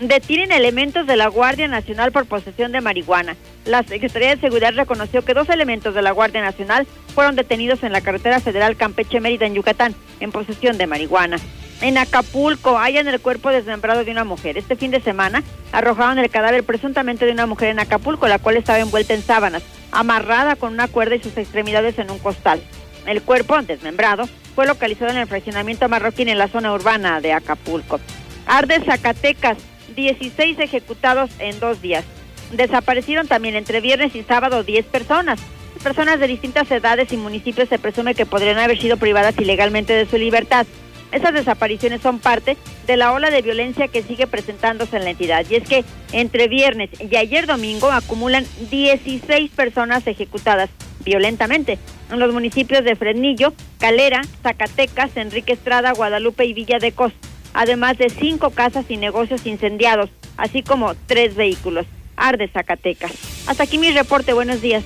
Detienen elementos de la Guardia Nacional por posesión de marihuana. La Secretaría de Seguridad reconoció que dos elementos de la Guardia Nacional fueron detenidos en la carretera federal Campeche-Mérida en Yucatán en posesión de marihuana. En Acapulco hallan el cuerpo desmembrado de una mujer. Este fin de semana arrojaron el cadáver presuntamente de una mujer en Acapulco, la cual estaba envuelta en sábanas, amarrada con una cuerda y sus extremidades en un costal. El cuerpo, desmembrado, fue localizado en el fraccionamiento marroquín en la zona urbana de Acapulco. Arde Zacatecas, 16 ejecutados en dos días. Desaparecieron también entre viernes y sábado 10 personas. Personas de distintas edades y municipios se presume que podrían haber sido privadas ilegalmente de su libertad. Esas desapariciones son parte de la ola de violencia que sigue presentándose en la entidad. Y es que entre viernes y ayer domingo acumulan 16 personas ejecutadas violentamente en los municipios de Fresnillo, Calera, Zacatecas, Enrique Estrada, Guadalupe y Villa de Cos, además de cinco casas y negocios incendiados, así como tres vehículos. Arde Zacatecas. Hasta aquí mi reporte. Buenos días.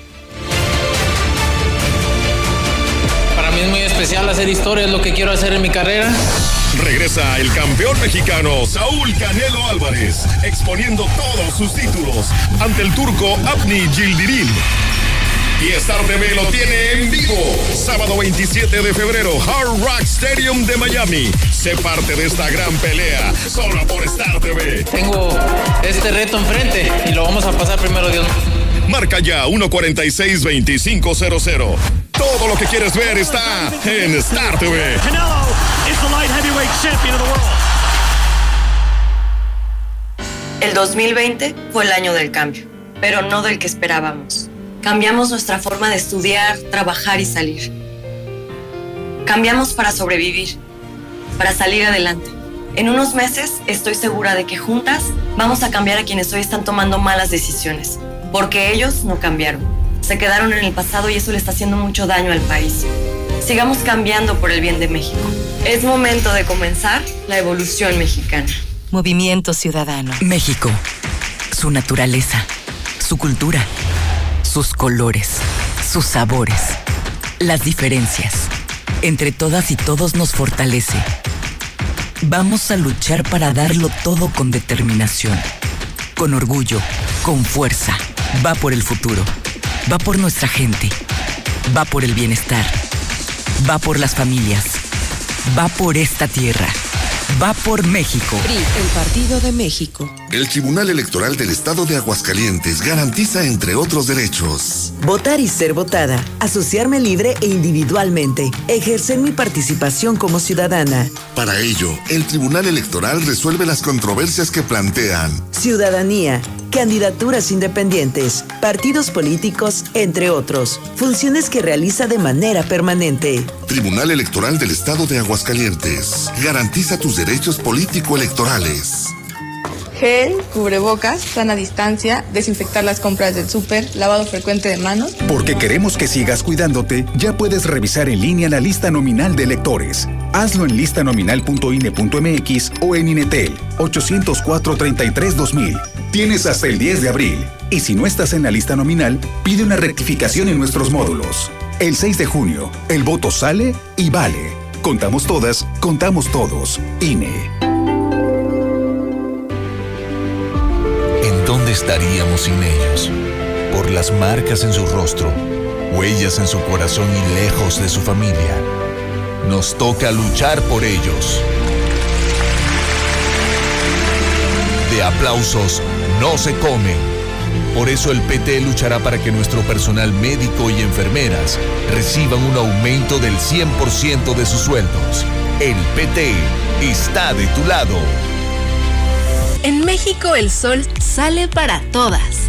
Mí es muy especial hacer historia, es lo que quiero hacer en mi carrera. Regresa el campeón mexicano Saúl Canelo Álvarez, exponiendo todos sus títulos ante el turco Abni Gildirim. Y Star TV lo tiene en vivo. Sábado 27 de febrero, Hard Rock Stadium de Miami. Sé parte de esta gran pelea, solo por Star TV. Tengo este reto enfrente y lo vamos a pasar primero, Dios. Marca ya 146-2500. Todo lo que quieres ver está en Star TV. Canelo is the light heavyweight champion of the world. El 2020 fue el año del cambio, pero no del que esperábamos. Cambiamos nuestra forma de estudiar, trabajar y salir. Cambiamos para sobrevivir, para salir adelante. En unos meses estoy segura de que juntas vamos a cambiar a quienes hoy están tomando malas decisiones, porque ellos no cambiaron. Se quedaron en el pasado y eso le está haciendo mucho daño al país. Sigamos cambiando por el bien de México. Es momento de comenzar la evolución mexicana. Movimiento Ciudadano. México. Su naturaleza. Su cultura. Sus colores. Sus sabores. Las diferencias. Entre todas y todos nos fortalece. Vamos a luchar para darlo todo con determinación. Con orgullo. Con fuerza. Va por el futuro. Va por nuestra gente. Va por el bienestar. Va por las familias. Va por esta tierra. Va por México. PRI, el Partido de México. El Tribunal Electoral del Estado de Aguascalientes garantiza, entre otros derechos, Votar y ser votada, asociarme libre e individualmente, ejercer mi participación como ciudadana. Para ello, el Tribunal Electoral resuelve las controversias que plantean. Ciudadanía, candidaturas independientes, partidos políticos, entre otros. Funciones que realiza de manera permanente. Tribunal Electoral del Estado de Aguascalientes. Garantiza tus derechos político-electorales. Gel, cubrebocas, sana distancia, desinfectar las compras del súper, lavado frecuente de manos. Porque queremos que sigas cuidándote, ya puedes revisar en línea la lista nominal de electores. Hazlo en listanominal.ine.mx o en Inetel 804-33-2000. Tienes hasta el 10 de abril. Y si no estás en la lista nominal, pide una rectificación en nuestros módulos. El 6 de junio, el voto sale y vale. Contamos todas, contamos todos. INE. ¿En dónde estaríamos sin ellos? Por las marcas en su rostro, huellas en su corazón y lejos de su familia. Nos toca luchar por ellos. De aplausos no se comen. Por eso el PT luchará para que nuestro personal médico y enfermeras reciban un aumento del 100% de sus sueldos. El PT está de tu lado. En México el sol sale para todas.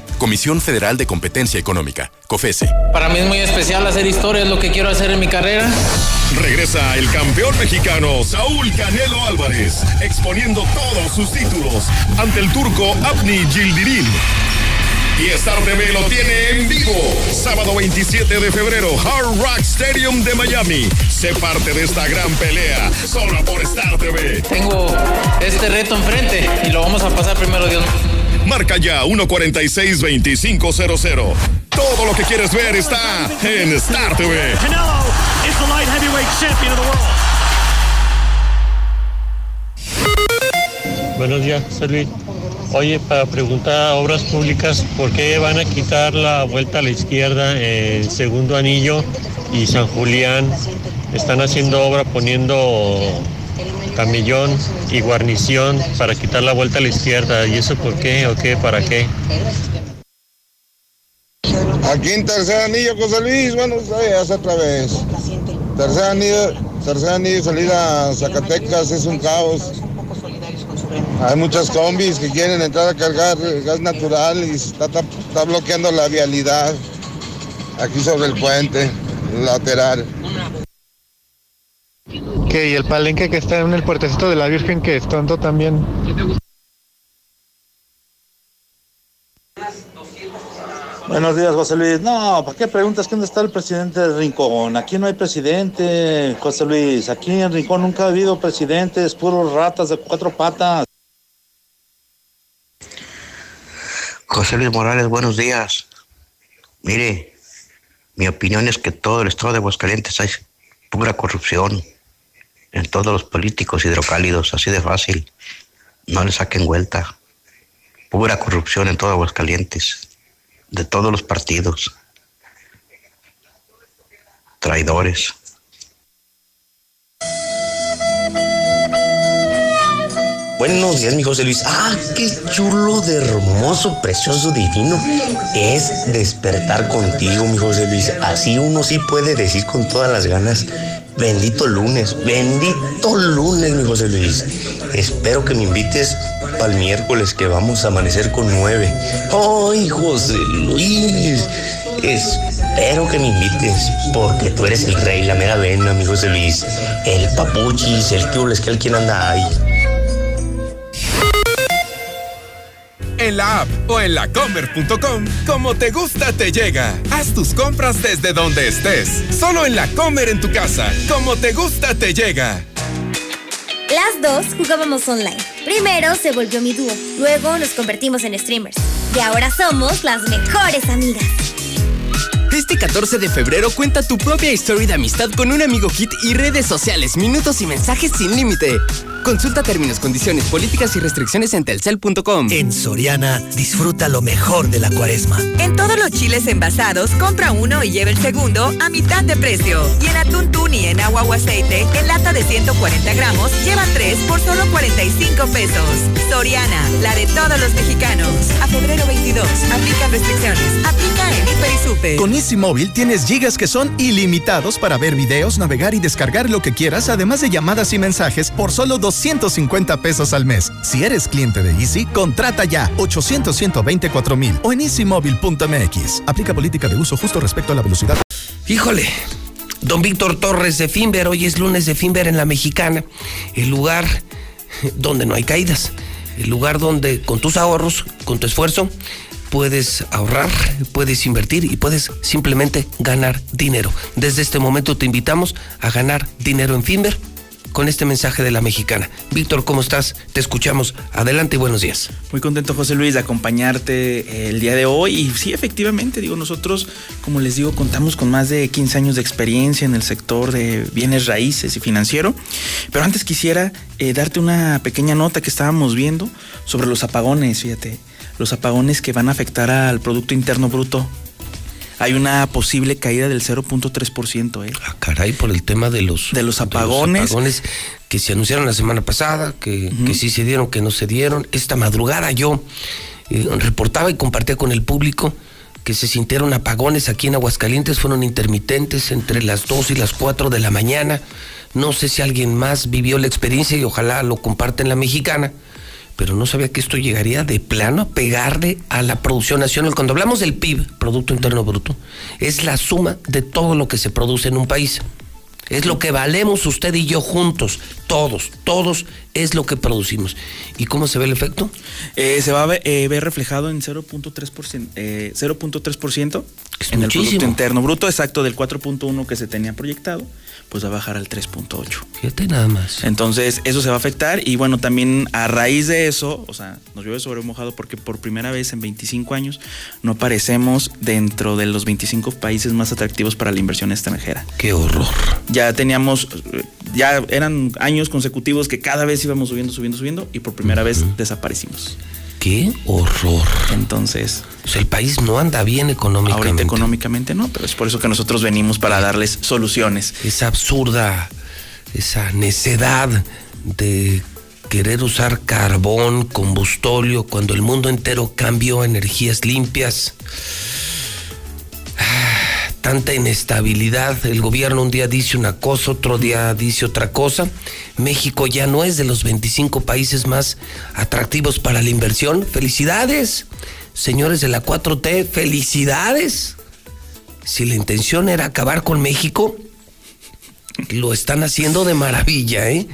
Comisión Federal de Competencia Económica, COFESE. Para mí es muy especial hacer historia, es lo que quiero hacer en mi carrera. Regresa el campeón mexicano Saúl Canelo Álvarez, exponiendo todos sus títulos ante el turco Abni Gildirim. Y Star TV lo tiene en vivo. Sábado 27 de febrero, Hard Rock Stadium de Miami. Sé parte de esta gran pelea, solo por Star TV. Tengo este reto enfrente y lo vamos a pasar primero, Dios. Marca ya 146-2500. Todo lo que quieres ver está en Star TV. Canelo is the light heavyweight champion of the world. Buenos días, José Luis. Oye, para preguntar a Obras Públicas, ¿por qué van a quitar la vuelta a la izquierda en Segundo Anillo y San Julián? Están haciendo obra poniendo camillón y guarnición para quitar la vuelta a la izquierda. ¿Y eso por qué o qué? ¿Para qué? Aquí en Tercer Anillo, José Luis, buenos días otra vez. Tercer Anillo, Tercer Anillo, salida a Zacatecas es un caos. Hay muchas combis que quieren entrar a cargar gas natural y está, está- está bloqueando la vialidad aquí sobre el puente lateral. Que y el palenque que está en el puertecito de la Virgen que es tonto también. Buenos días, José Luis. No, ¿para qué preguntas que dónde está el presidente del Rincón? Aquí no hay presidente, José Luis. Aquí en Rincón nunca ha habido presidentes, puros ratas de cuatro patas. José Luis Morales, buenos días. Mire, mi opinión es que todo el estado de Aguascalientes hay pura corrupción en todos los políticos hidrocálidos, así de fácil. No le saquen vuelta. Pura corrupción en todo Aguascalientes, de todos los partidos. Traidores. Buenos días, mi José Luis. Ah, qué chulo, de hermoso, precioso, divino. Es despertar contigo, mi José Luis. Así uno sí puede decir con todas las ganas. Bendito lunes, bendito lunes, mi José Luis. Espero que me invites para el miércoles que vamos a amanecer con nueve. Ay, José Luis. Espero que me invites, porque tú eres el rey, la mera vena, mi José Luis. El papuchis, el que que el quien anda ahí. En la app o en lacomer.com, como te gusta te llega. Haz tus compras desde donde estés. Solo en la Comer en tu casa, como te gusta te llega. Las dos jugábamos online. Primero se volvió mi dúo, luego nos convertimos en streamers. Y ahora somos las mejores amigas. Este 14 de febrero cuenta tu propia historia de amistad con un amigo kit y redes sociales, minutos y mensajes sin límite. Consulta términos, condiciones, políticas y restricciones en telcel.com. En Soriana, disfruta lo mejor de la cuaresma. En todos los chiles envasados, compra uno y lleva el segundo a mitad de precio. Y en atún tuni en agua o aceite, en lata de 140 gramos, lleva tres por solo 45 pesos. Soriana, la de todos los mexicanos. A febrero 22, aplica restricciones. Aplica en Hiper y Super. Con Easy Móvil tienes gigas que son ilimitados para ver videos, navegar y descargar lo que quieras, además de llamadas y mensajes por solo 250 pesos al mes. Si eres cliente de Easy, contrata ya 800 124 mil o en easymóvil.mx. Aplica política de uso justo respecto a la velocidad. Híjole, don Víctor Torres de Finver, hoy es lunes de Finver en la Mexicana, el lugar donde no hay caídas, el lugar donde con tus ahorros, con tu esfuerzo, puedes ahorrar, puedes invertir y puedes simplemente ganar dinero. Desde este momento te invitamos a ganar dinero en Finver con este mensaje de la mexicana. Víctor, ¿cómo estás? Te escuchamos. Adelante y buenos días. Muy contento, José Luis, de acompañarte eh, el día de hoy. Y sí, efectivamente, digo, nosotros, como les digo, contamos con más de 15 años de experiencia en el sector de bienes raíces y financiero. Pero antes quisiera eh, darte una pequeña nota que estábamos viendo sobre los apagones, fíjate. Los apagones que van a afectar al Producto Interno Bruto hay una posible caída del 0.3%. ¿eh? Ah, caray, por el tema de los, de los apagones. De los apagones que se anunciaron la semana pasada, que, uh -huh. que sí se dieron, que no se dieron. Esta madrugada yo eh, reportaba y compartía con el público que se sintieron apagones aquí en Aguascalientes, fueron intermitentes entre las 2 y las 4 de la mañana. No sé si alguien más vivió la experiencia y ojalá lo comparte en la mexicana pero no sabía que esto llegaría de plano a pegarle a la producción nacional. Cuando hablamos del PIB, Producto Interno Bruto, es la suma de todo lo que se produce en un país. Es lo que valemos usted y yo juntos, todos, todos es lo que producimos. ¿Y cómo se ve el efecto? Eh, se va a ver, eh, ver reflejado en 0.3%, eh, 0.3% en muchísimo. el Producto Interno Bruto, exacto, del 4.1 que se tenía proyectado pues va a bajar al 3.8. Fíjate nada más. Entonces, eso se va a afectar y bueno, también a raíz de eso, o sea, nos llueve sobre mojado porque por primera vez en 25 años no aparecemos dentro de los 25 países más atractivos para la inversión extranjera. Qué horror. Ya teníamos, ya eran años consecutivos que cada vez íbamos subiendo, subiendo, subiendo y por primera uh -huh. vez desaparecimos. Qué horror. Entonces. Sea, el país no anda bien económicamente. Ahorita económicamente no, pero es por eso que nosotros venimos para darles soluciones. Esa absurda esa necedad de querer usar carbón, combustóleo, cuando el mundo entero cambió a energías limpias. Tanta inestabilidad, el gobierno un día dice una cosa, otro día dice otra cosa. México ya no es de los 25 países más atractivos para la inversión. Felicidades, señores de la 4T, felicidades. Si la intención era acabar con México, lo están haciendo de maravilla, ¿eh?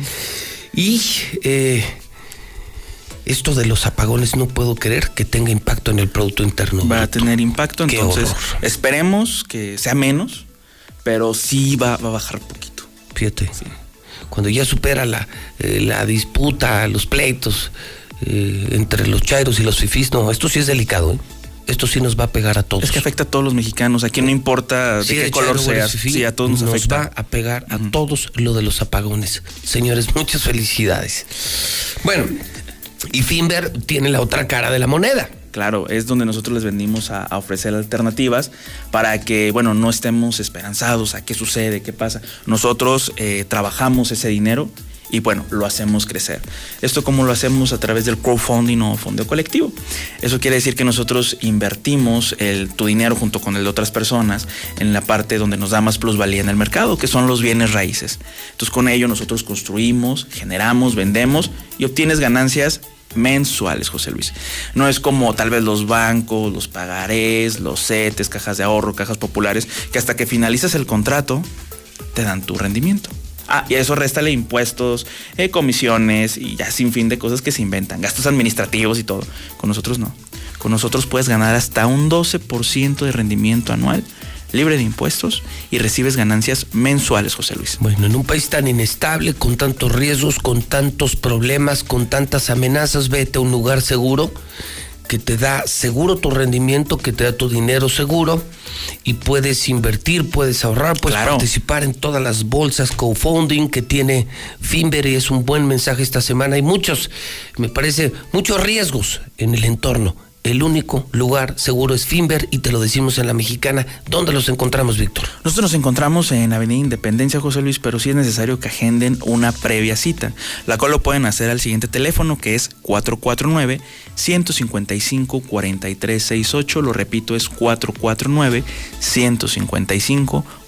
Y eh, esto de los apagones no puedo creer que tenga impacto en el Producto Interno. Va a tener impacto, entonces esperemos que sea menos, pero sí va, va a bajar poquito. Fíjate, cuando ya supera la, eh, la disputa, los pleitos eh, entre los chairos y los fifís, no, esto sí es delicado, ¿eh? Esto sí nos va a pegar a todos. Es que afecta a todos los mexicanos, aquí no importa de Sí, qué de color seas, fifí, sí, a todos nos, afecta. va a pegar a todos lo de los apagones. Señores, muchas felicidades. Bueno, y Finver tiene la otra cara de la moneda. Claro, es donde nosotros les venimos a, ofrecer alternativas para que, bueno, no estemos esperanzados a qué sucede, qué pasa. Nosotros eh, trabajamos ese dinero y, bueno, lo hacemos crecer. Esto como lo hacemos a través del crowdfunding o fondo colectivo. Eso quiere decir que nosotros invertimos el, tu dinero junto con el de otras personas en la parte donde nos da más plusvalía en el mercado, que son los bienes raíces. Entonces, con ello nosotros construimos, generamos, vendemos y obtienes ganancias mensuales, José Luis. No es como tal vez los bancos, los pagarés, los CETES, cajas de ahorro, cajas populares, que hasta que finalizas el contrato te dan tu rendimiento. Ah, y a eso réstale impuestos, eh, comisiones y ya sin fin de cosas que se inventan, gastos administrativos y todo. Con nosotros no. Con nosotros puedes ganar hasta un 12% de rendimiento anual, libre de impuestos y recibes ganancias mensuales, José Luis. Bueno, en un país tan inestable, con tantos riesgos, con tantos problemas, con tantas amenazas, vete a un lugar seguro que te da seguro tu rendimiento, que te da tu dinero seguro y puedes invertir, puedes ahorrar, puedes Claro. participar en todas las bolsas co-founding que tiene Finver y es un buen mensaje esta semana. Hay muchos, me parece, muchos riesgos en el entorno. El único lugar seguro es Finver y te lo decimos en la mexicana. ¿Dónde los encontramos, Víctor? Nosotros nos encontramos en Avenida Independencia, José Luis, pero sí es necesario que agenden una previa cita, la cual lo pueden hacer al siguiente teléfono que es 449-155-4368. Lo repito, es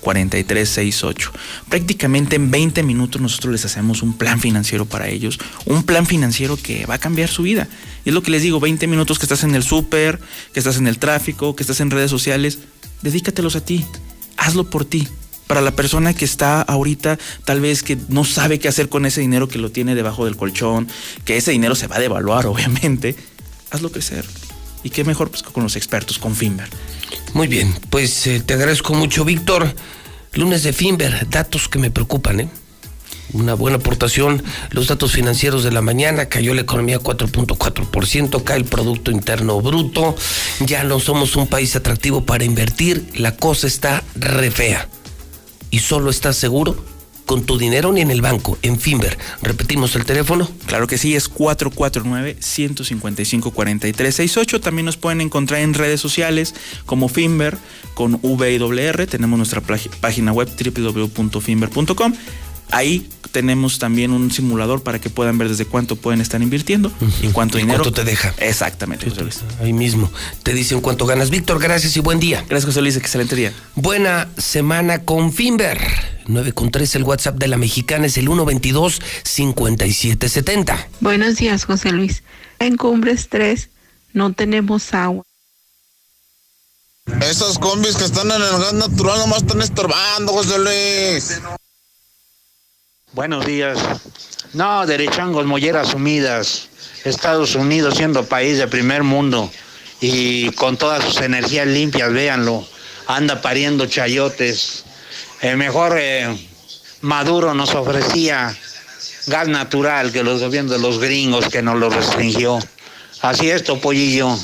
449-155-4368. Prácticamente en 20 minutos nosotros les hacemos un plan financiero para ellos, un plan financiero que va a cambiar su vida. Y es lo que les digo, 20 minutos que estás en el súper, que estás en el tráfico, que estás en redes sociales, dedícatelos a ti, hazlo por ti. Para la persona que está ahorita, tal vez que no sabe qué hacer con ese dinero que lo tiene debajo del colchón, que ese dinero se va a devaluar, obviamente, hazlo crecer. Y qué mejor pues, con los expertos, con Finver. Muy bien, pues eh, te agradezco mucho, Víctor. Lunes de Finver, datos que me preocupan, ¿eh? Una buena aportación, los datos financieros de la mañana, cayó la economía 4.4%, cae el Producto Interno Bruto, ya no somos un país atractivo para invertir, la cosa está re fea. Y solo estás seguro con tu dinero ni en el banco, en Finver. Repetimos el teléfono. Claro que sí, es 449-155-4368. También nos pueden encontrar en redes sociales como Finver con VWR. Tenemos nuestra página web www.finver.com. Ahí tenemos también un simulador para que puedan ver desde cuánto pueden estar invirtiendo y cuánto ¿Y dinero. cuánto te deja? Exactamente, José Luis. Ahí mismo. Te dicen cuánto ganas. Víctor, gracias y buen día. Gracias, José Luis. Excelente día. Buena semana con Finver. 9 con 3, el WhatsApp de la mexicana es el 122-5770. Buenos días, José Luis. En Cumbres 3 no tenemos agua. Esas combis que están en el gas natural nomás están estorbando, José Luis. Buenos días. No, derechangos, molleras sumidas. Estados Unidos siendo país de primer mundo y con todas sus energías limpias, véanlo. Anda pariendo chayotes. Eh, mejor eh, Maduro nos ofrecía gas natural que los gobiernos de los gringos que nos lo restringió. Así es, Topollillo.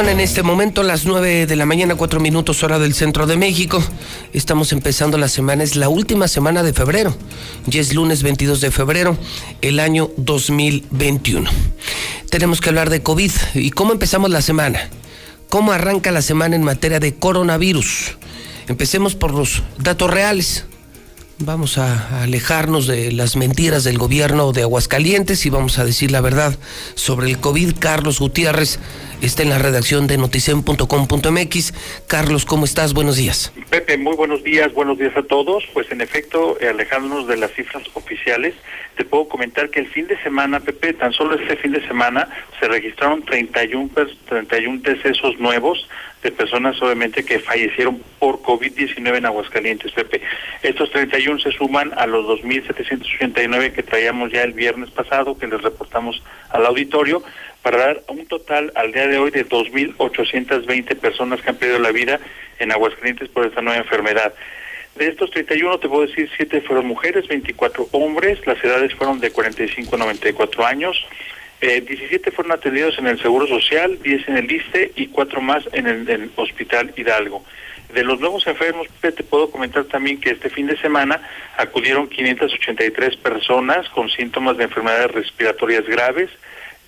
Son en este momento las 9 de la mañana, 4 minutos hora del centro de México. Estamos empezando la semana, es la última semana de febrero. Ya es lunes 22 de febrero, el año 2021. Tenemos que hablar de COVID y cómo empezamos la semana. ¿Cómo arranca la semana en materia de coronavirus? Empecemos por los datos reales. Vamos a alejarnos de las mentiras del gobierno de Aguascalientes y vamos a decir la verdad sobre el COVID. Carlos Gutiérrez está en la redacción de noticen.com.mx. Carlos, ¿cómo estás? Buenos días. Pepe, muy buenos días, buenos días a todos. Pues en efecto, eh, alejándonos de las cifras oficiales, te puedo comentar que el fin de semana, Pepe, tan solo este fin de semana se registraron 31, 31 decesos nuevos de personas obviamente que fallecieron por COVID-19 en Aguascalientes, Pepe. Estos 31 se suman a los 2.789 que traíamos ya el viernes pasado, que les reportamos al auditorio, para dar un total al día de hoy de 2.820 personas que han perdido la vida en Aguascalientes por esta nueva enfermedad. De estos 31, te puedo decir, 7 fueron mujeres, 24 hombres, las edades fueron de 45 a 94 años. Eh, 17 fueron atendidos en el Seguro Social, 10 en el ISTE y 4 más en el, Hospital Hidalgo. De los nuevos enfermos, te puedo comentar también que este fin de semana acudieron 583 personas con síntomas de enfermedades respiratorias graves.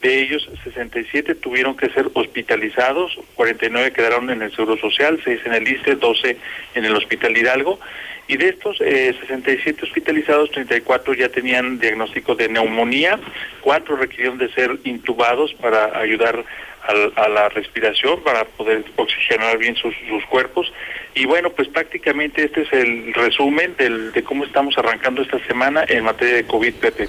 De ellos, 67 tuvieron que ser hospitalizados, 49 quedaron en el Seguro Social, 6 en el ISTE, 12 en el Hospital Hidalgo. Y de estos eh, 67 hospitalizados, 34 ya tenían diagnóstico de neumonía, 4 requirieron de ser intubados para ayudar a, la respiración, para poder oxigenar bien sus, cuerpos. Y bueno, pues prácticamente este es el resumen del, de cómo estamos arrancando esta semana en materia de COVID, Pepe.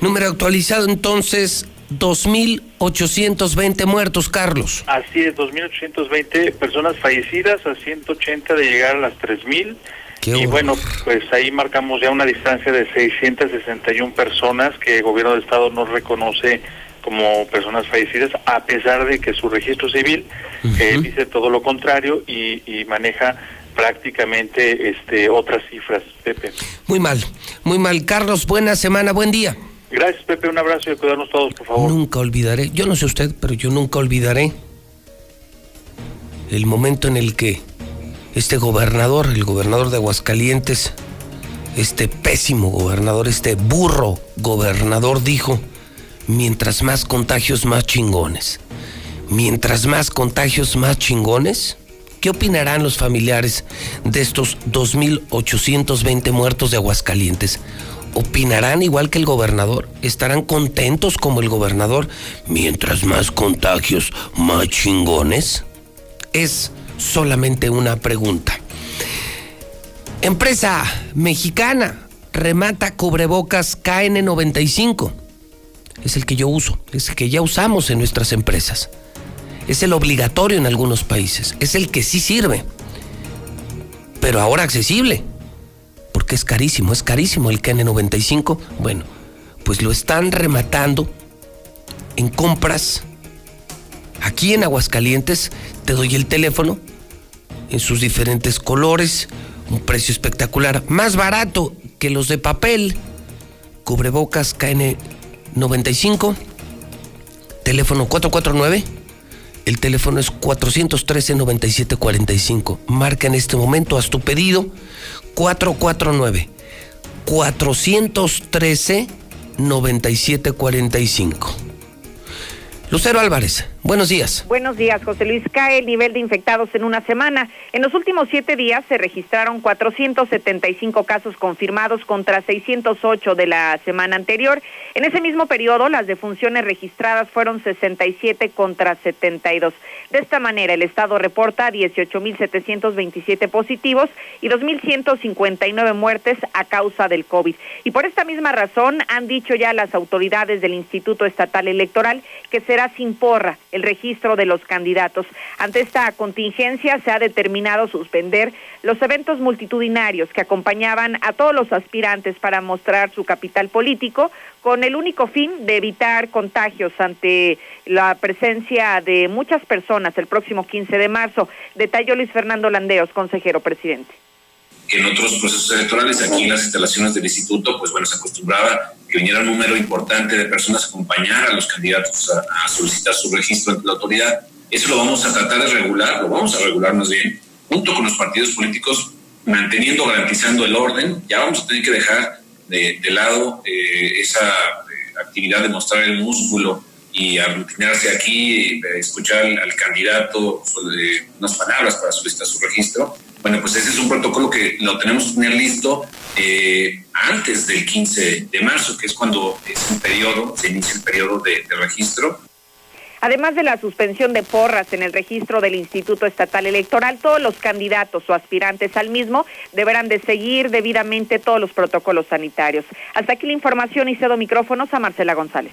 Número actualizado entonces, 2.820 muertos, Carlos. Así es, 2.820 personas fallecidas, a 180 de llegar a las 3.000 y bueno, pues ahí marcamos ya una distancia de 661 personas que el gobierno de estado no reconoce como personas fallecidas, a pesar de que su registro civil eh, dice todo lo contrario y, maneja prácticamente este otras cifras, Pepe. Muy mal, muy mal. Carlos, buena semana, buen día. Gracias, Pepe, un abrazo y cuidarnos todos, por favor. Nunca olvidaré, yo no sé usted, pero yo nunca olvidaré el momento en el que este gobernador, el gobernador de Aguascalientes, este pésimo gobernador, este burro gobernador dijo, mientras más contagios, más chingones. Mientras más contagios, más chingones. ¿Qué opinarán los familiares de estos 2.820 muertos de Aguascalientes? ¿Opinarán igual que el gobernador? ¿Estarán contentos como el gobernador? Mientras más contagios, más chingones. Es solamente una pregunta. Empresa mexicana remata cubrebocas KN95. Es el que yo uso, es el que ya usamos en nuestras empresas. Es el obligatorio en algunos países, es el que sí sirve. Pero ahora accesible, porque es carísimo, es carísimo el KN95. Bueno, pues lo están rematando en compras aquí en Aguascalientes te doy el teléfono en sus diferentes colores, un precio espectacular, más barato que los de papel. Cubrebocas KN95, teléfono 449. El teléfono es 413-9745. Marca en este momento, haz tu pedido. 449 413 9745. Lucero Álvarez, buenos días. Buenos días, José Luis. Cae el nivel de infectados en una semana. En los últimos siete días se registraron 475 casos confirmados contra 608 de la semana anterior. En ese mismo periodo, las defunciones registradas fueron 67 contra 72. De esta manera, el Estado reporta 18.727 positivos y 2.159 muertes a causa del COVID. Y por esta misma razón, han dicho ya las autoridades del Instituto Estatal Electoral que se será sin porra el registro de los candidatos. Ante esta contingencia se ha determinado suspender los eventos multitudinarios que acompañaban a todos los aspirantes para mostrar su capital político con el único fin de evitar contagios ante la presencia de muchas personas el próximo 15 de marzo. Detalló Luis Fernando Landeos, consejero presidente que en otros procesos electorales, aquí en las instalaciones del instituto, pues bueno, se acostumbraba que viniera un número importante de personas a acompañar a los candidatos a, solicitar su registro ante la autoridad. Eso lo vamos a tratar de regular, lo vamos a regular más bien, junto con los partidos políticos, manteniendo, garantizando el orden. Ya vamos a tener que dejar de, lado eh, esa eh, actividad de mostrar el músculo y aglutinarse aquí, escuchar al, candidato sobre unas palabras para solicitar su registro. Bueno, pues ese es un protocolo que lo tenemos que tener listo eh, antes del 15 de marzo, que es cuando es un periodo, se inicia el periodo de, de registro. Además de la suspensión de porras en el registro del Instituto Estatal Electoral, todos los candidatos o aspirantes al mismo deberán de seguir debidamente todos los protocolos sanitarios. Hasta aquí la información y cedo micrófonos a Marcela González.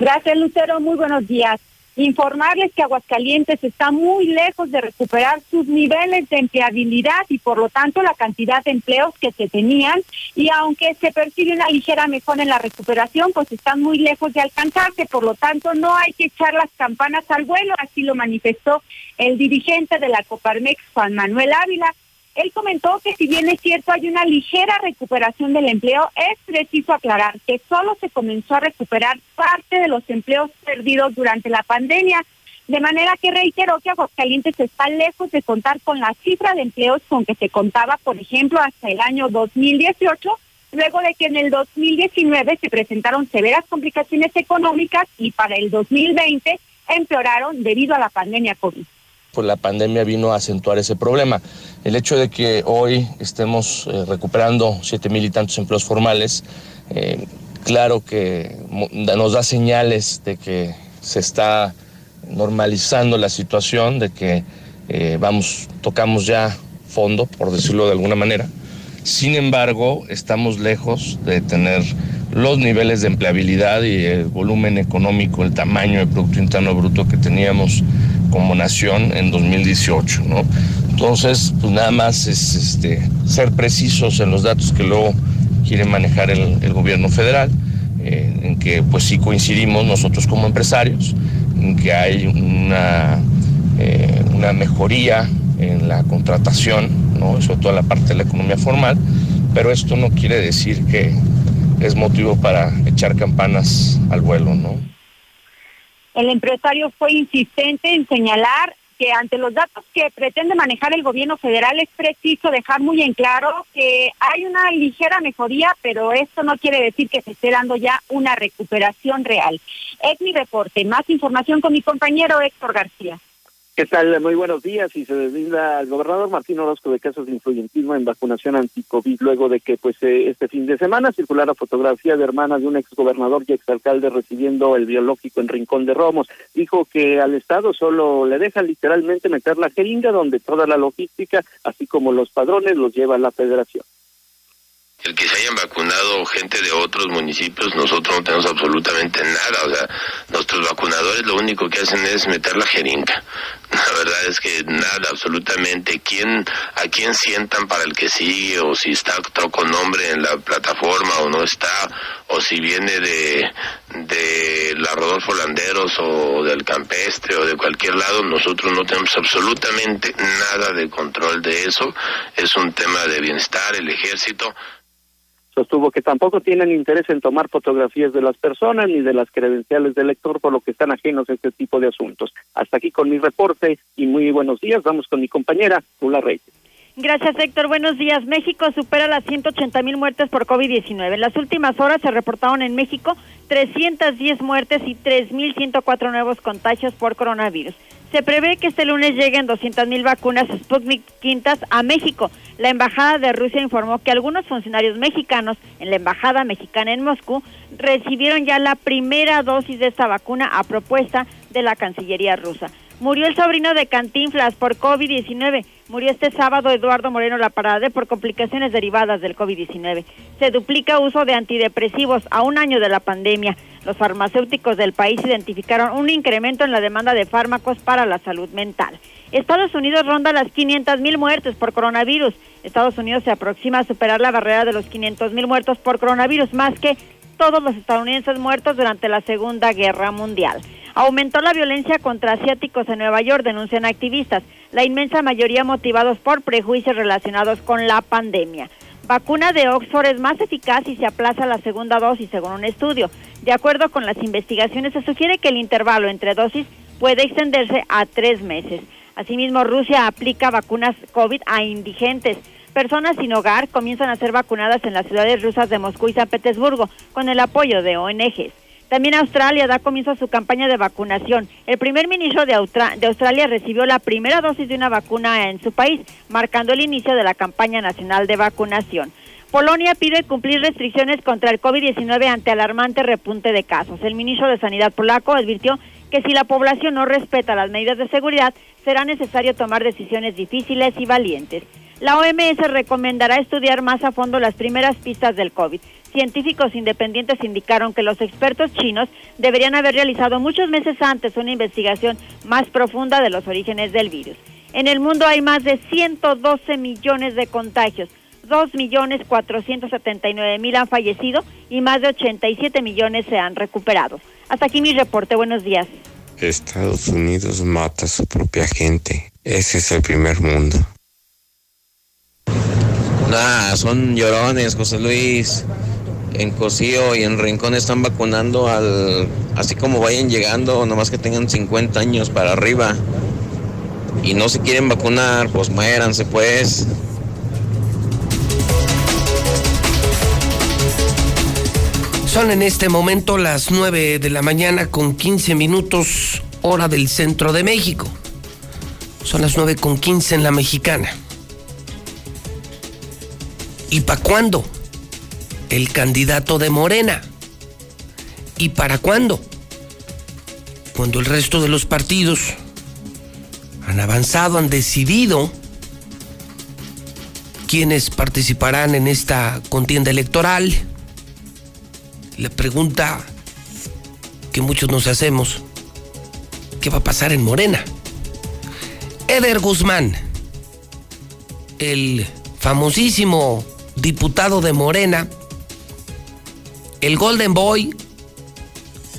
Gracias, Lucero. Muy buenos días. Informarles que Aguascalientes está muy lejos de recuperar sus niveles de empleabilidad y por lo tanto la cantidad de empleos que se tenían y aunque se percibe una ligera mejora en la recuperación, pues están muy lejos de alcanzarse, por lo tanto no hay que echar las campanas al vuelo, así lo manifestó el dirigente de la Coparmex, Juan Manuel Ávila. Él comentó que si bien es cierto hay una ligera recuperación del empleo, es preciso aclarar que solo se comenzó a recuperar parte de los empleos perdidos durante la pandemia, de manera que reiteró que Aguascalientes está lejos de contar con la cifra de empleos con que se contaba, por ejemplo, hasta el año 2018, luego de que en el 2019 se presentaron severas complicaciones económicas y para el 2020 empeoraron debido a la pandemia COVID pues la pandemia vino a acentuar ese problema. El hecho de que hoy estemos eh, recuperando siete mil y tantos empleos formales, eh, claro que nos da señales de que se está normalizando la situación, de que eh, vamos, tocamos ya fondo, por decirlo de alguna manera. Sin embargo, estamos lejos de tener los niveles de empleabilidad y el volumen económico, el tamaño del Producto Interno Bruto que teníamos como nación en 2018, ¿no? Entonces, pues nada más es este, ser precisos en los datos que luego quiere manejar el, gobierno federal, eh, en que pues sí coincidimos nosotros como empresarios, en que hay una, eh, una mejoría en la contratación, ¿no? sobre todo en la parte de la economía formal, pero esto no quiere decir que es motivo para echar campanas al vuelo, ¿no? El empresario fue insistente en señalar que ante los datos que pretende manejar el gobierno federal es preciso dejar muy en claro que hay una ligera mejoría, pero esto no quiere decir que se esté dando ya una recuperación real. Es mi reporte. Más información con mi compañero Héctor García. ¿Qué tal? Muy buenos días. Y se deslinda al gobernador Martín Orozco de casos de influyentismo en vacunación anti-COVID luego de que pues eh, este fin de semana circulara fotografía de hermana de un exgobernador y exalcalde recibiendo el biológico en Rincón de Romos. Dijo que al Estado solo le deja literalmente meter la jeringa donde toda la logística, así como los padrones, los lleva la federación el que se hayan vacunado gente de otros municipios, nosotros no tenemos absolutamente nada. O sea, nuestros vacunadores lo único que hacen es meter la jeringa. La verdad es que nada, absolutamente. ¿Quién, ¿A quién sientan para el que sigue? O si está con nombre en la plataforma o no está. O si viene de, de la Rodolfo Landeros o del Campestre o de cualquier lado, nosotros no tenemos absolutamente nada de control de eso. Es un tema de bienestar, el ejército Sostuvo que tampoco tienen interés en tomar fotografías de las personas ni de las credenciales del lector, por lo que están ajenos a este tipo de asuntos. Hasta aquí con mi reporte y muy buenos días. Vamos con mi compañera, Tula Reyes. Gracias, Héctor. Buenos días. México supera las 180 mil muertes por COVID-19. En las últimas horas se reportaron en México 310 muertes y 3.104 nuevos contagios por coronavirus. Se prevé que este lunes lleguen 200.000 vacunas Sputnik quintas a México. La Embajada de Rusia informó que algunos funcionarios mexicanos en la Embajada Mexicana en Moscú recibieron ya la primera dosis de esta vacuna a propuesta de la Cancillería rusa. Murió el sobrino de Cantinflas por COVID-19. Murió este sábado Eduardo Moreno La Parade por complicaciones derivadas del COVID-19. Se duplica uso de antidepresivos a un año de la pandemia. Los farmacéuticos del país identificaron un incremento en la demanda de fármacos para la salud mental. Estados Unidos ronda las 500 mil muertes por coronavirus. Estados Unidos se aproxima a superar la barrera de los 500 mil muertos por coronavirus, más que todos los estadounidenses muertos durante la Segunda Guerra Mundial. Aumentó la violencia contra asiáticos en Nueva York, denuncian activistas, la inmensa mayoría motivados por prejuicios relacionados con la pandemia. Vacuna de Oxford es más eficaz y se aplaza la segunda dosis, según un estudio. De acuerdo con las investigaciones, se sugiere que el intervalo entre dosis puede extenderse a tres meses. Asimismo, Rusia aplica vacunas COVID a indigentes. Personas sin hogar comienzan a ser vacunadas en las ciudades rusas de Moscú y San Petersburgo con el apoyo de ONGs. También Australia da comienzo a su campaña de vacunación. El primer ministro de, Australia recibió la primera dosis de una vacuna en su país, marcando el inicio de la campaña nacional de vacunación. Polonia pide cumplir restricciones contra el COVID-19 ante alarmante repunte de casos. El ministro de Sanidad polaco advirtió que si la población no respeta las medidas de seguridad, será necesario tomar decisiones difíciles y valientes. La OMS recomendará estudiar más a fondo las primeras pistas del COVID. Científicos independientes indicaron que los expertos chinos deberían haber realizado muchos meses antes una investigación más profunda de los orígenes del virus. En el mundo hay más de 112 millones de contagios, 2 millones 479 mil han fallecido y más de 87 millones se han recuperado. Hasta aquí mi reporte. Buenos días. Estados Unidos mata a su propia gente. Ese es el primer mundo. Nah, son llorones, José Luis. En Cocío y en Rincón están vacunando al. Así como vayan llegando, nomás que tengan 50 años para arriba. Y no se quieren vacunar, pues muéranse, pues. Son en este momento las 9 de la mañana con 15 minutos hora del centro de México. Son las 9 con 15 en la mexicana. ¿Y para cuándo? El candidato de Morena. ¿Y para cuándo? Cuando el resto de los partidos han avanzado, han decidido quiénes participarán en esta contienda electoral la pregunta que muchos nos hacemos, ¿qué va a pasar en Morena? Eder Guzmán, el famosísimo diputado de Morena, el Golden Boy,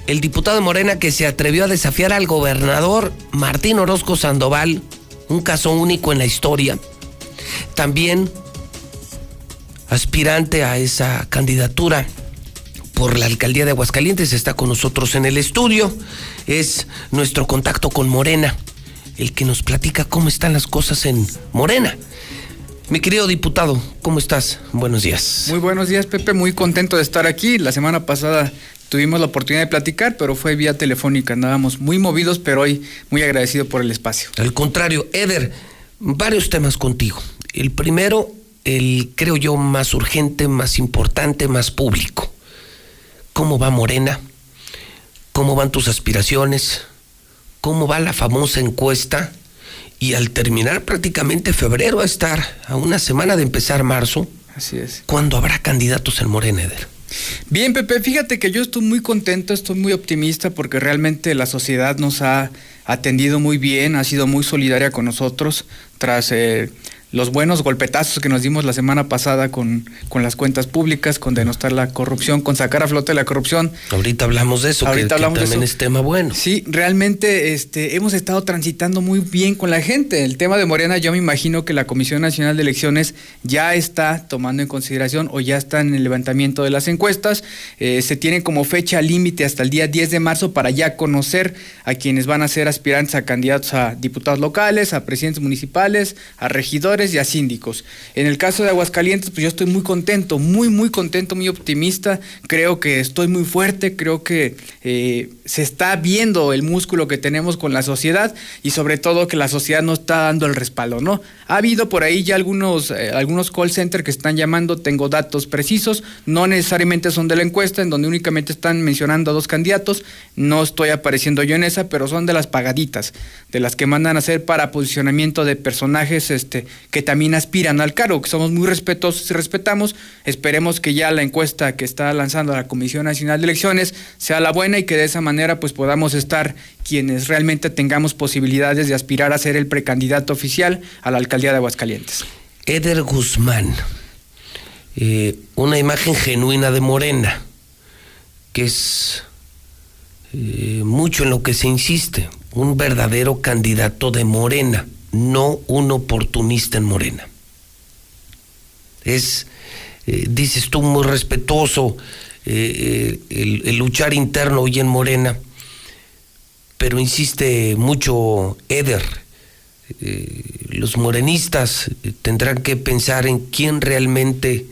el diputado de Morena que se atrevió a desafiar al gobernador Martín Orozco Sandoval, un caso único en la historia, también aspirante a esa candidatura por la alcaldía de Aguascalientes, está con nosotros en el estudio. Es nuestro contacto con Morena, el que nos platica cómo están las cosas en Morena. Mi querido diputado, ¿cómo estás? Buenos días. Muy buenos días, Pepe. Muy contento de estar aquí. La semana pasada tuvimos la oportunidad de platicar, pero fue vía telefónica. Andábamos muy movidos, pero hoy muy agradecido por el espacio. Al contrario, Eder, varios temas contigo. El primero, el creo yo más urgente, más importante, más público cómo va Morena, cómo van tus aspiraciones, cómo va la famosa encuesta y al terminar prácticamente febrero a estar a una semana de empezar marzo. Así es. ¿Cuándo habrá candidatos en Morena, Eder? Bien, Pepe, fíjate que yo estoy muy contento, estoy muy optimista porque realmente la sociedad nos ha atendido muy bien, ha sido muy solidaria con nosotros tras eh, los buenos golpetazos que nos dimos la semana pasada con, con las cuentas públicas, con denostar la corrupción, con sacar a flote la corrupción. Ahorita hablamos de eso, Ahorita hablamos también es tema bueno. Sí, realmente este, hemos estado transitando muy bien con la gente. El tema de Morena, yo me imagino que la Comisión Nacional de Elecciones ya está tomando en consideración o ya está en el levantamiento de las encuestas. Eh, se tiene como fecha límite hasta el día 10 de marzo para ya conocer a quienes van a ser aspirantes a candidatos a diputados locales, a presidentes municipales, a regidores y a síndicos. En el caso de Aguascalientes, pues yo estoy muy contento, muy, muy contento, muy optimista. Creo que estoy muy fuerte, creo que eh, se está viendo el músculo que tenemos con la sociedad y sobre todo que la sociedad no está dando el respaldo, ¿no? Ha habido por ahí ya algunos, eh, algunos call centers que están llamando, tengo datos precisos, no necesariamente son de la encuesta, en donde únicamente están mencionando a dos candidatos, no estoy apareciendo yo en esa, pero son de las pagaditas, de las que mandan a hacer para posicionamiento de personajes este, que también aspiran al cargo, que somos muy respetuosos y respetamos. Esperemos que ya la encuesta que está lanzando la Comisión Nacional de Elecciones sea la buena y que de esa manera pues podamos estar quienes realmente tengamos posibilidades de aspirar a ser el precandidato oficial a la alcaldía de Aguascalientes. Eder Guzmán, eh, una imagen genuina de Morena, que es eh, mucho en lo que se insiste, un verdadero candidato de Morena no un oportunista en Morena. Es, eh, dices tú, muy respetuoso eh, el, luchar interno hoy en Morena. pero insiste mucho Eder. Eh, los morenistas eh, tendrán que pensar en quién realmente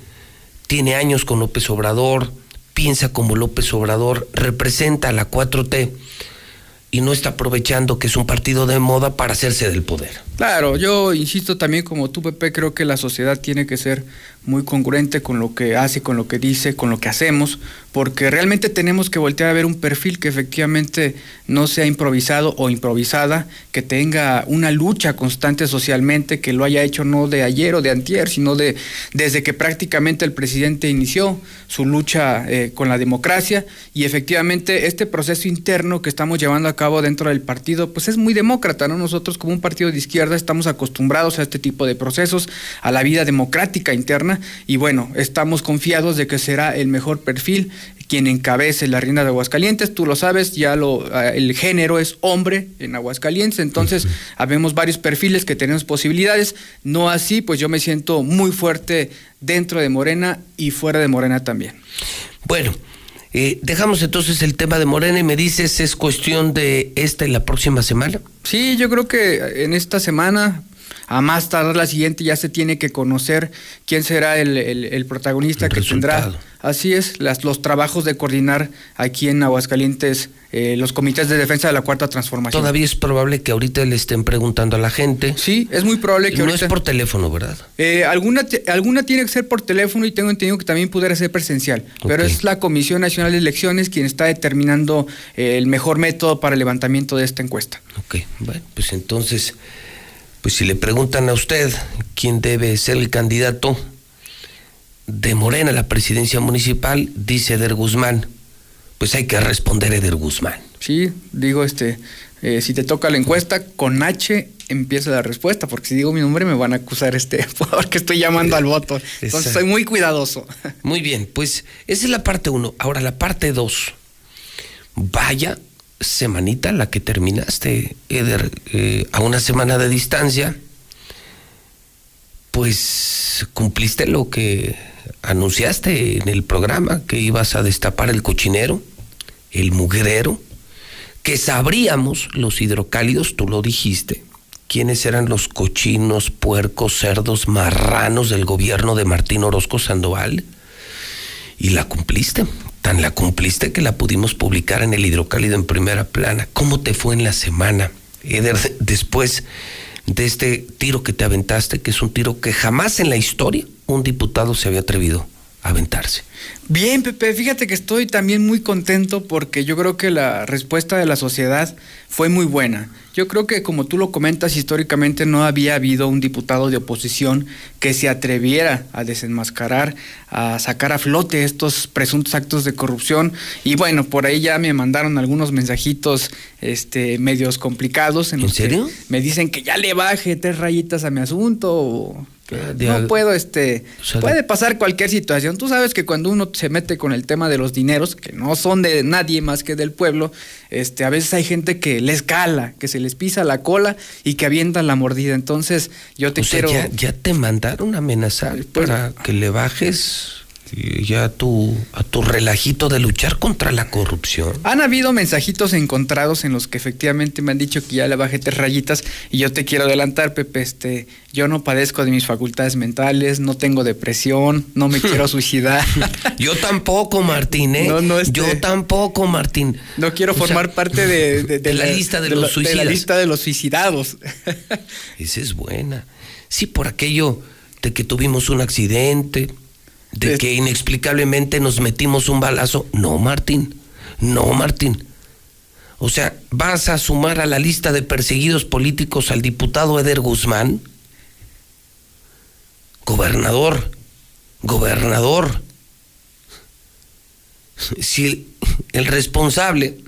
tiene años con López Obrador, piensa como López Obrador, representa a la 4T y no está aprovechando que es un partido de moda para hacerse del poder. Claro, yo insisto también como tú, Pepe, creo que la sociedad tiene que ser muy congruente con lo que hace, con lo que dice, con lo que hacemos, porque realmente tenemos que voltear a ver un perfil que efectivamente no sea improvisado o improvisada, que tenga una lucha constante socialmente, que lo haya hecho no de ayer o de antier, sino de desde que prácticamente el presidente inició su lucha eh, con la democracia y efectivamente este proceso interno que estamos llevando a cabo dentro del partido, pues es muy demócrata, ¿no? Nosotros como un partido de izquierda estamos acostumbrados a este tipo de procesos, a la vida democrática interna y bueno, estamos confiados de que será el mejor perfil quien encabece la rienda de Aguascalientes, tú lo sabes, ya lo, ah, el género es hombre en Aguascalientes, entonces habemos varios perfiles que tenemos posibilidades, no así, pues yo me siento muy fuerte dentro de Morena y fuera de Morena también. Bueno, eh, dejamos entonces el tema de Morena y me dices, ¿es cuestión de esta y la próxima semana? Sí, yo creo que en esta semana, a más tardar la siguiente, ya se tiene que conocer quién será el, el- el protagonista El que tendrá. Así es, las, los trabajos de coordinar aquí en Aguascalientes eh, los comités de defensa de la Cuarta Transformación. Todavía es probable que ahorita le estén preguntando a la gente. Sí, es muy probable que No ahorita- es por teléfono, ¿verdad? Eh, alguna, alguna tiene que ser por teléfono y tengo entendido que también pudiera ser presencial, pero es la Comisión Nacional de Elecciones quien está determinando eh, el mejor método para el levantamiento de esta encuesta. Ok, bueno, pues entonces, pues si le preguntan a usted quién debe ser el candidato de Morena a la presidencia municipal, dice Eder Guzmán, pues hay que responder Eder Guzmán. Sí, digo, este, eh, si te toca la encuesta, con H empieza la respuesta, porque si digo mi nombre me van a acusar este, [laughs] porque estoy llamando al voto. [laughs] Entonces Exacto. soy muy cuidadoso. Muy bien, pues esa es la parte uno. Ahora la parte dos. Vaya semanita la que terminaste, Eder, eh, a una semana de distancia. Pues cumpliste lo que anunciaste en el programa, que ibas a destapar el cochinero, el mugrero, que sabríamos los hidrocálidos, tú lo dijiste, quiénes eran los cochinos, puercos, cerdos, marranos del gobierno de Martín Orozco Sandoval. Y la cumpliste. Tan la cumpliste que la pudimos publicar en el hidrocálido en primera plana. ¿Cómo te fue en la semana, Eder, después de este tiro que te aventaste, que es un tiro que jamás en la historia un diputado se había atrevido aventarse? Bien, Pepe, fíjate que estoy también muy contento porque yo creo que la respuesta de la sociedad fue muy buena. Yo creo que como tú lo comentas, históricamente no había habido un diputado de oposición que se atreviera a desenmascarar, a sacar a flote estos presuntos actos de corrupción. Y bueno, por ahí ya me mandaron algunos mensajitos este, medios complicados. En, los que serio? me dicen que ya le baje tres rayitas a mi asunto. o no al- puedo, este, sea, puede pasar cualquier situación. Tú sabes que cuando uno se mete con el tema de los dineros, que no son de nadie más que del pueblo, este, a veces hay gente que les cala, que se les pisa la cola y que avientan la mordida. Entonces, yo te O sea, quiero. ya, ya te mandaron amenazar para que le bajes eh, ya a tu, a tu relajito de luchar contra la corrupción. Han habido mensajitos encontrados en los que efectivamente me han dicho que ya le bajé tres rayitas y yo te quiero adelantar, Pepe, este, yo no padezco de mis facultades mentales, no tengo depresión, no me quiero [laughs] suicidar. Yo tampoco, Martín, ¿eh? No, no, este- Yo tampoco, Martín. No quiero O sea, formar parte de, de- de la lista de los la- suicidas. la lista de los suicidados. Esa es buena. Sí, por aquello de que tuvimos un accidente, de que inexplicablemente nos metimos un balazo. No, Martín. No, Martín. O sea, ¿vas a sumar a la lista de perseguidos políticos al diputado Eder Guzmán? Gobernador, gobernador. Si el, el responsable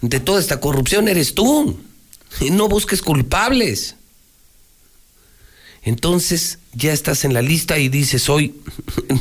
de toda esta corrupción eres tú, y no busques culpables. Entonces, ya estás en la lista y dices hoy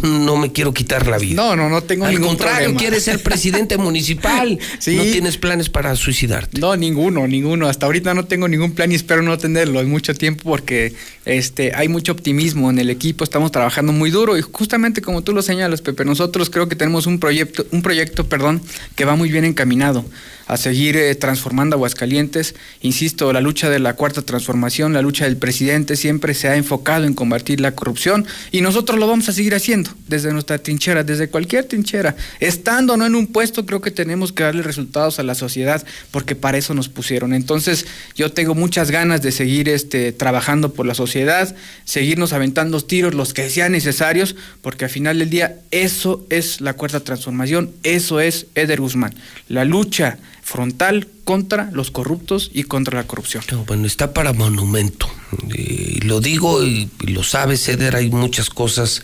no me quiero quitar la vida. No, no, no tengo Al ningún contrario, problema. quieres ser presidente [laughs] municipal. Sí. No tienes planes para suicidarte. No, ninguno, ninguno. Hasta ahorita no tengo ningún plan y espero no tenerlo en mucho tiempo porque este, hay mucho optimismo en el equipo, estamos trabajando muy duro y justamente como tú lo señalas, Pepe, nosotros creo que tenemos un proyecto, un proyecto, perdón, que va muy bien encaminado a seguir eh, transformando Aguascalientes. Insisto, la lucha de la cuarta transformación, la lucha del presidente siempre se ha enfocado en combatir la corrupción y nosotros lo vamos a seguir haciendo desde nuestra trinchera, desde cualquier trinchera. Estando no en un puesto, creo que tenemos que darle resultados a la sociedad porque para eso nos pusieron. Entonces, yo tengo muchas ganas de seguir este, trabajando por la sociedad, seguirnos aventando tiros los que sean necesarios, porque al final del día eso es la cuarta transformación, eso es Eder Guzmán. La lucha frontal contra los corruptos y contra la corrupción. No, bueno, está para monumento. Y lo digo y, y lo sabes, Eder, hay muchas cosas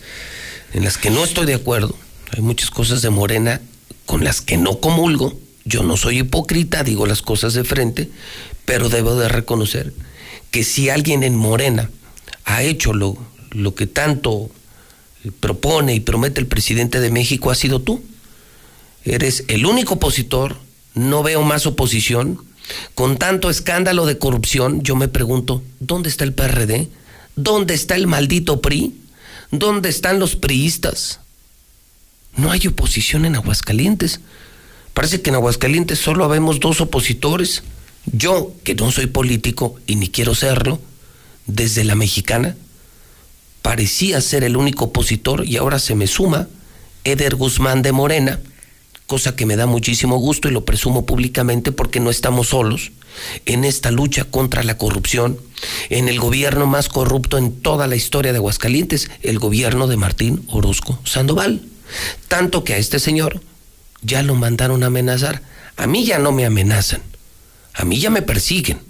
en las que no estoy de acuerdo. Hay muchas cosas de Morena con las que no comulgo. Yo no soy hipócrita, digo las cosas de frente, pero debo de reconocer que si alguien en Morena ha hecho lo, lo que tanto propone y promete el presidente de México, ha sido tú. Eres el único opositor, no veo más oposición. Con tanto escándalo de corrupción, yo me pregunto, ¿dónde está el PRD? ¿Dónde está el maldito PRI? ¿Dónde están los priistas? No hay oposición en Aguascalientes. Parece que en Aguascalientes solo habemos dos opositores. Yo, que no soy político y ni quiero serlo, desde la mexicana, parecía ser el único opositor y ahora se me suma Eder Guzmán de Morena, cosa que me da muchísimo gusto y lo presumo públicamente porque no estamos solos en esta lucha contra la corrupción, en el gobierno más corrupto en toda la historia de Aguascalientes, el gobierno de Martín Orozco Sandoval. Tanto que a este señor ya lo mandaron a amenazar. A mí ya no me amenazan, a mí ya me persiguen.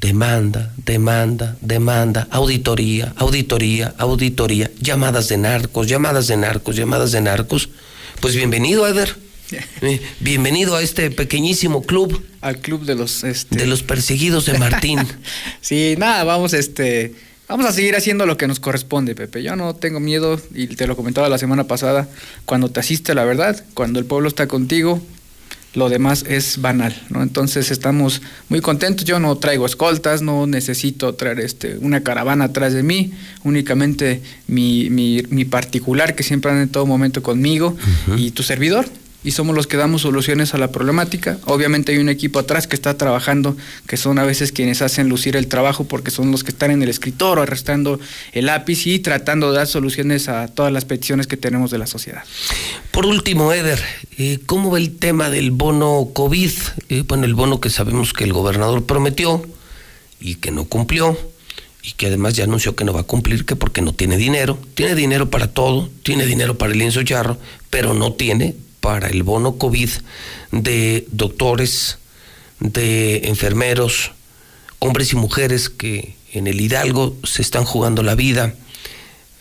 Demanda, demanda, demanda, auditoría, auditoría, auditoría, llamadas de narcos, llamadas de narcos, llamadas de narcos. Pues bienvenido, Eder. Eh, Bienvenido a este pequeñísimo club. Al club de los este... De los perseguidos de Martín. [laughs] sí, nada, vamos este vamos a seguir haciendo lo que nos corresponde, Pepe. Yo no tengo miedo y te lo comentaba la semana pasada, cuando te asiste la verdad, cuando el pueblo está contigo, lo demás es banal, ¿no? Entonces estamos muy contentos. Yo no traigo escoltas, no necesito traer este, una caravana atrás de mí, únicamente mi, mi, mi particular que siempre anda en todo momento conmigo uh -huh. y tu servidor. Y somos los que damos soluciones a la problemática. Obviamente hay un equipo atrás que está trabajando, que son a veces quienes hacen lucir el trabajo porque son los que están en el escritorio arrastrando el lápiz y tratando de dar soluciones a todas las peticiones que tenemos de la sociedad. Por último, Eder, eh, ¿cómo va el tema del bono COVID? Eh, bueno, el bono que sabemos que el gobernador prometió y que no cumplió y que además ya anunció que no va a cumplir, que porque no tiene dinero. Tiene dinero para todo, tiene dinero para el lienzo charro, pero no tiene para el bono COVID de doctores, de enfermeros, hombres y mujeres que en el Hidalgo se están jugando la vida,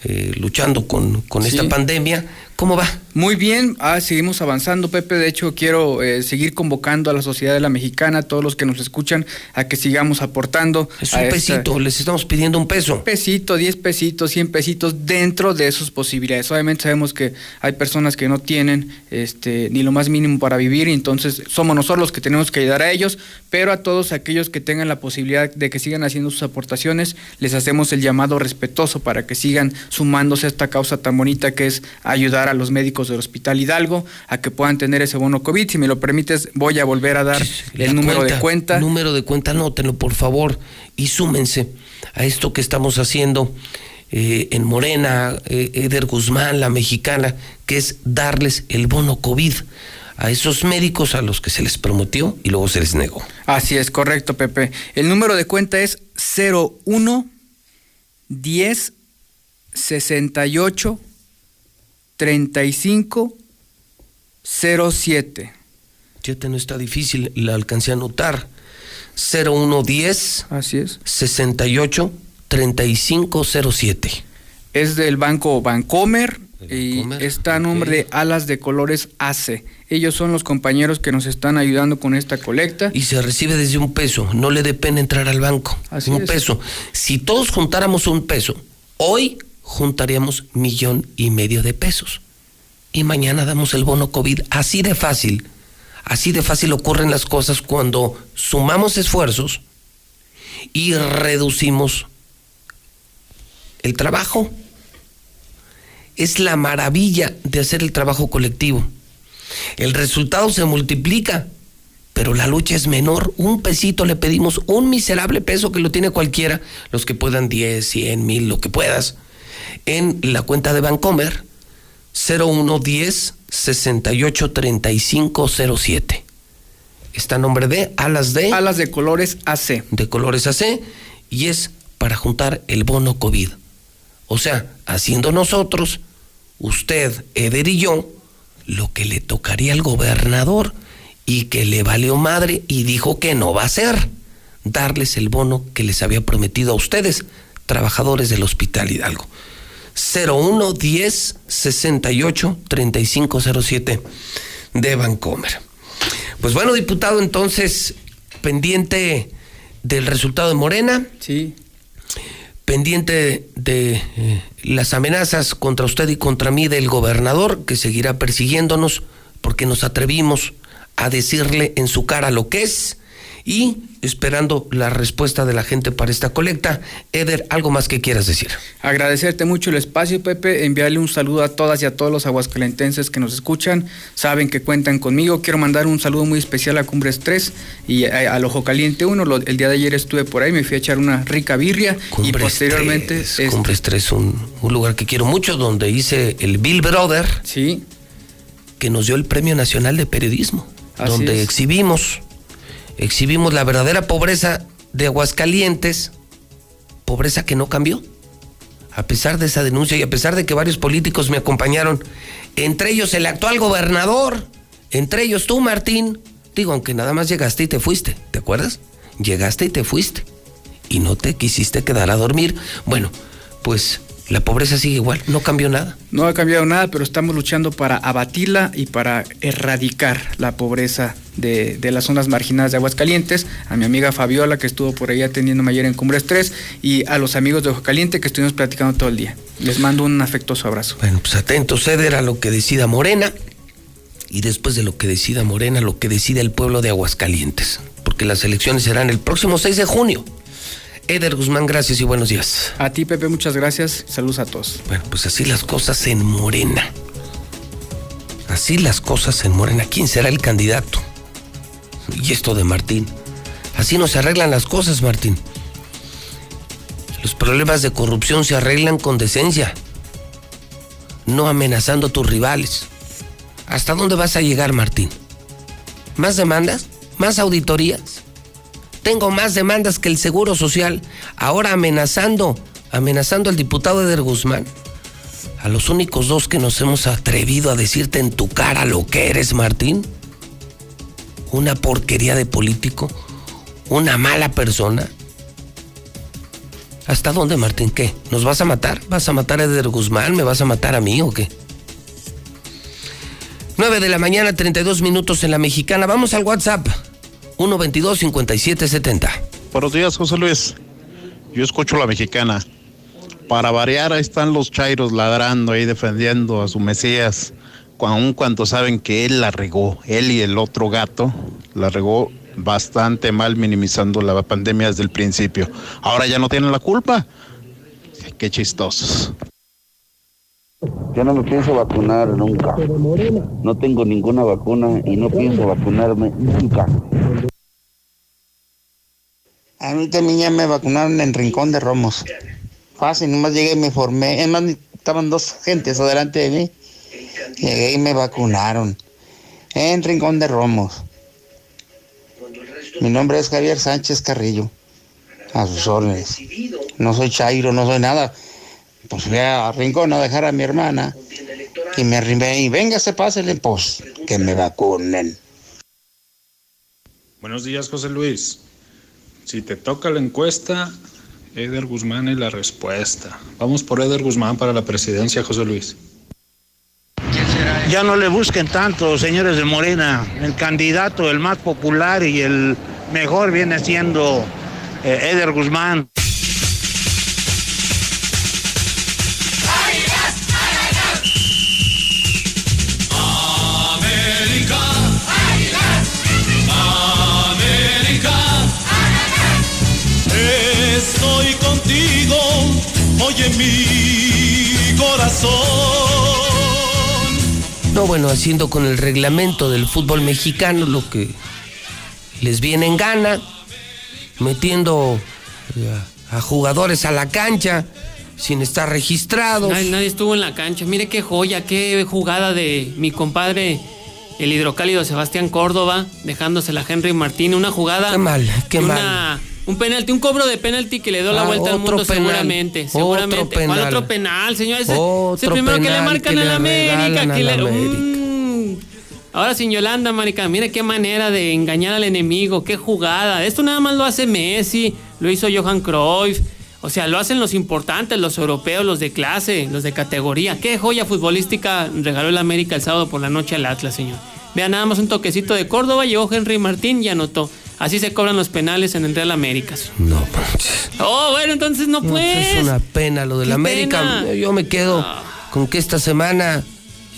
eh, luchando con, con sí. esta pandemia. ¿Cómo va? Muy bien, ah, seguimos avanzando, Pepe. De hecho, quiero eh, seguir convocando a la sociedad de la mexicana, a todos los que nos escuchan, a que sigamos aportando. Es un pesito, esta... les estamos pidiendo un peso. Un pesito, diez pesitos, cien pesitos dentro de sus posibilidades. Obviamente sabemos que hay personas que no tienen este, ni lo más mínimo para vivir, y entonces somos nosotros los que tenemos que ayudar a ellos, pero a todos aquellos que tengan la posibilidad de que sigan haciendo sus aportaciones, les hacemos el llamado respetuoso para que sigan sumándose a esta causa tan bonita que es ayudar a los médicos del Hospital Hidalgo a que puedan tener ese bono COVID. Si me lo permites, voy a volver a dar La el número cuenta, de cuenta. Número de cuenta, anótenlo por favor y súmense a esto que estamos haciendo eh, en Morena, eh, Eder Guzmán, la mexicana, que es darles el bono COVID a esos médicos a los que se les prometió y luego se les negó. Así es, correcto, Pepe. El número de cuenta es 01 10 68 35 07. Fíjate, no está difícil, la alcancé a anotar. 0110 Así es. 68 3507. Es del banco Bancomer y está a nombre okay. de Alas de Colores AC. Ellos son los compañeros que nos están ayudando con esta colecta. Y se recibe desde un peso, no le dé pena entrar al banco. Así un es. peso. Si todos juntáramos un peso, hoy juntaríamos millón y medio de pesos. Y mañana damos el bono COVID. Así de fácil. Así de fácil ocurren las cosas cuando sumamos esfuerzos y reducimos el trabajo. Es la maravilla de hacer el trabajo colectivo. El resultado se multiplica, pero la lucha es menor. Un pesito le pedimos, un miserable peso que lo tiene cualquiera, los que puedan 10, 100, mil, lo que puedas, en la cuenta de Bancomer 0110 683507. Está a nombre de Alas de. Alas de colores AC. De colores AC. Y es para juntar el bono COVID. O sea, haciendo nosotros, usted, Eder y yo, lo que le tocaría al gobernador y que le valió madre y dijo que no va a hacer. Darles el bono que les había prometido a ustedes, trabajadores del Hospital Hidalgo. 0110 68 3507 de Vancomer. Pues bueno, diputado, entonces, pendiente del resultado de Morena. Sí. Pendiente de eh, las amenazas contra usted y contra mí del gobernador, que seguirá persiguiéndonos porque nos atrevimos a decirle en su cara lo que es y esperando la respuesta de la gente para esta colecta. Eder, ¿algo más que quieras decir? Agradecerte mucho el espacio, Pepe, enviarle un saludo a todas y a todos los aguascalentenses que nos escuchan, saben que cuentan conmigo. Quiero mandar un saludo muy especial a Cumbres 3 y al Ojo Caliente 1. el día de ayer estuve por ahí, me fui a echar una rica birria y posteriormente... 3, este, Cumbres 3, un, un lugar que quiero mucho, donde hice el Bill Brother. Sí. Que nos dio el Premio Nacional de Periodismo, donde exhibimos exhibimos la verdadera pobreza de Aguascalientes, pobreza que no cambió. A pesar de esa denuncia y a pesar de que varios políticos me acompañaron, entre ellos el actual gobernador, entre ellos tú, Martín, digo, aunque nada más llegaste y te fuiste, ¿te acuerdas? Llegaste y te fuiste y no te quisiste quedar a dormir. Bueno, pues la pobreza sigue igual, no cambió nada. No ha cambiado nada, pero estamos luchando para abatirla y para erradicar la pobreza de, las zonas marginadas de Aguascalientes. A mi amiga Fabiola, que estuvo por ahí atendiendo ayer en Cumbres 3, y a los amigos de Ojo Caliente que estuvimos platicando todo el día. Les mando un afectuoso abrazo. Bueno, pues atento, ceder a lo que decida Morena y después de lo que decida Morena, lo que decida el pueblo de Aguascalientes, porque las elecciones serán el próximo 6 de junio. Eder Guzmán, gracias y buenos días. A ti, Pepe, muchas gracias. Saludos a todos. Bueno, pues así las cosas en Morena. Así las cosas en Morena. ¿Quién será el candidato? Y esto de Martín. Así no se arreglan las cosas, Martín. Los problemas de corrupción se arreglan con decencia, no amenazando a tus rivales. ¿Hasta dónde vas a llegar, Martín? ¿Más demandas? ¿Más auditorías? tengo más demandas que el Seguro Social, ahora amenazando, amenazando al diputado Eder Guzmán. A los únicos dos que nos hemos atrevido a decirte en tu cara lo que eres, Martín. Una porquería de político, una mala persona. ¿Hasta dónde, Martín? ¿Qué? ¿Nos vas a matar? ¿Vas a matar a Eder Guzmán? ¿Me vas a matar a mí o qué? 9 de la mañana, 32 minutos en la mexicana. Vamos al WhatsApp. 122-5770. Buenos días, José Luis. Yo escucho la mexicana. Para variar, ahí están los chairos ladrando ahí defendiendo a su Mesías, aun cuando saben que él la regó, él y el otro gato la regó bastante mal minimizando la pandemia desde el principio. Ahora ya no tienen la culpa. Qué chistosos. Yo no me pienso vacunar nunca. No tengo ninguna vacuna y no pienso vacunarme nunca. A mí también ya me vacunaron en Rincón de Romos. Fácil, nomás llegué y me formé. Es más, estaban dos gentes adelante de mí. Llegué y me vacunaron. En Rincón de Romos. Mi nombre es Javier Sánchez Carrillo. A sus órdenes. No soy Chairo, no soy nada pues fui a Rincón a dejar a mi hermana y me arrimé y venga, se pásele, pues que me vacunen. Buenos días, José Luis. Si te toca la encuesta, Eder Guzmán es la respuesta. Vamos por Eder Guzmán para la presidencia, José Luis. Ya no le busquen tanto, señores de Morena. El candidato, el más popular y el mejor viene siendo eh, Eder Guzmán. Estoy contigo, oye mi corazón. No, bueno, haciendo con el reglamento del fútbol mexicano lo que les viene en gana, metiendo eh, a jugadores a la cancha sin estar registrados. Nadie, nadie estuvo en la cancha. Mire qué joya, qué jugada de mi compadre, el hidrocálido Sebastián Córdoba, dejándosela a Henry Martín. Una jugada. Qué mal, qué una- mal. Un penalti, un cobro de penalti que le dio la Ah, vuelta al mundo penal, seguramente. otro Seguramente. ¿Cuál otro penal, señor? Ese, Otro ese primero que le marcan que le la América. Que le. Ahora sin Yolanda, marica, mire qué manera de engañar al enemigo, qué jugada. Esto nada más lo hace Messi, lo hizo Johan Cruyff. O sea, lo hacen los importantes, los europeos, los de clase, los de categoría. Qué joya futbolística regaló el América el sábado por la noche al Atlas, señor. Vean nada más un toquecito de Córdoba, llegó Henry Martín y anotó. Así se cobran los penales en el Real América. No, Oh, bueno, entonces no No, pues. Es una pena lo del América. pena. Yo me quedo con que esta semana,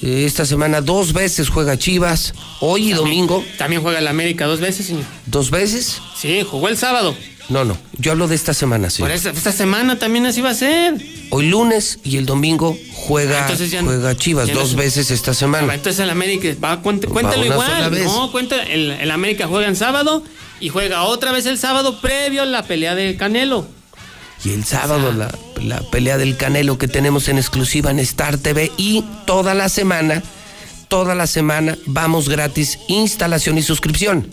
eh, esta semana dos veces juega Chivas, hoy y domingo. También juega el América dos veces, señor. ¿Dos veces? Sí, jugó el sábado. No, no. Yo hablo de esta semana, sí. Por esta, esta semana también así va a ser. Hoy lunes y el domingo juega, Ah, ya juega Chivas no dos es- veces esta Ah, semana. Entonces el América, va, cuéntalo igual. No, cuenta, el, el América juega en sábado y juega otra vez el sábado previo a la pelea de Canelo. Y el sábado la, la pelea del Canelo que tenemos en exclusiva en Star TV y toda la semana, toda la semana vamos gratis instalación y suscripción.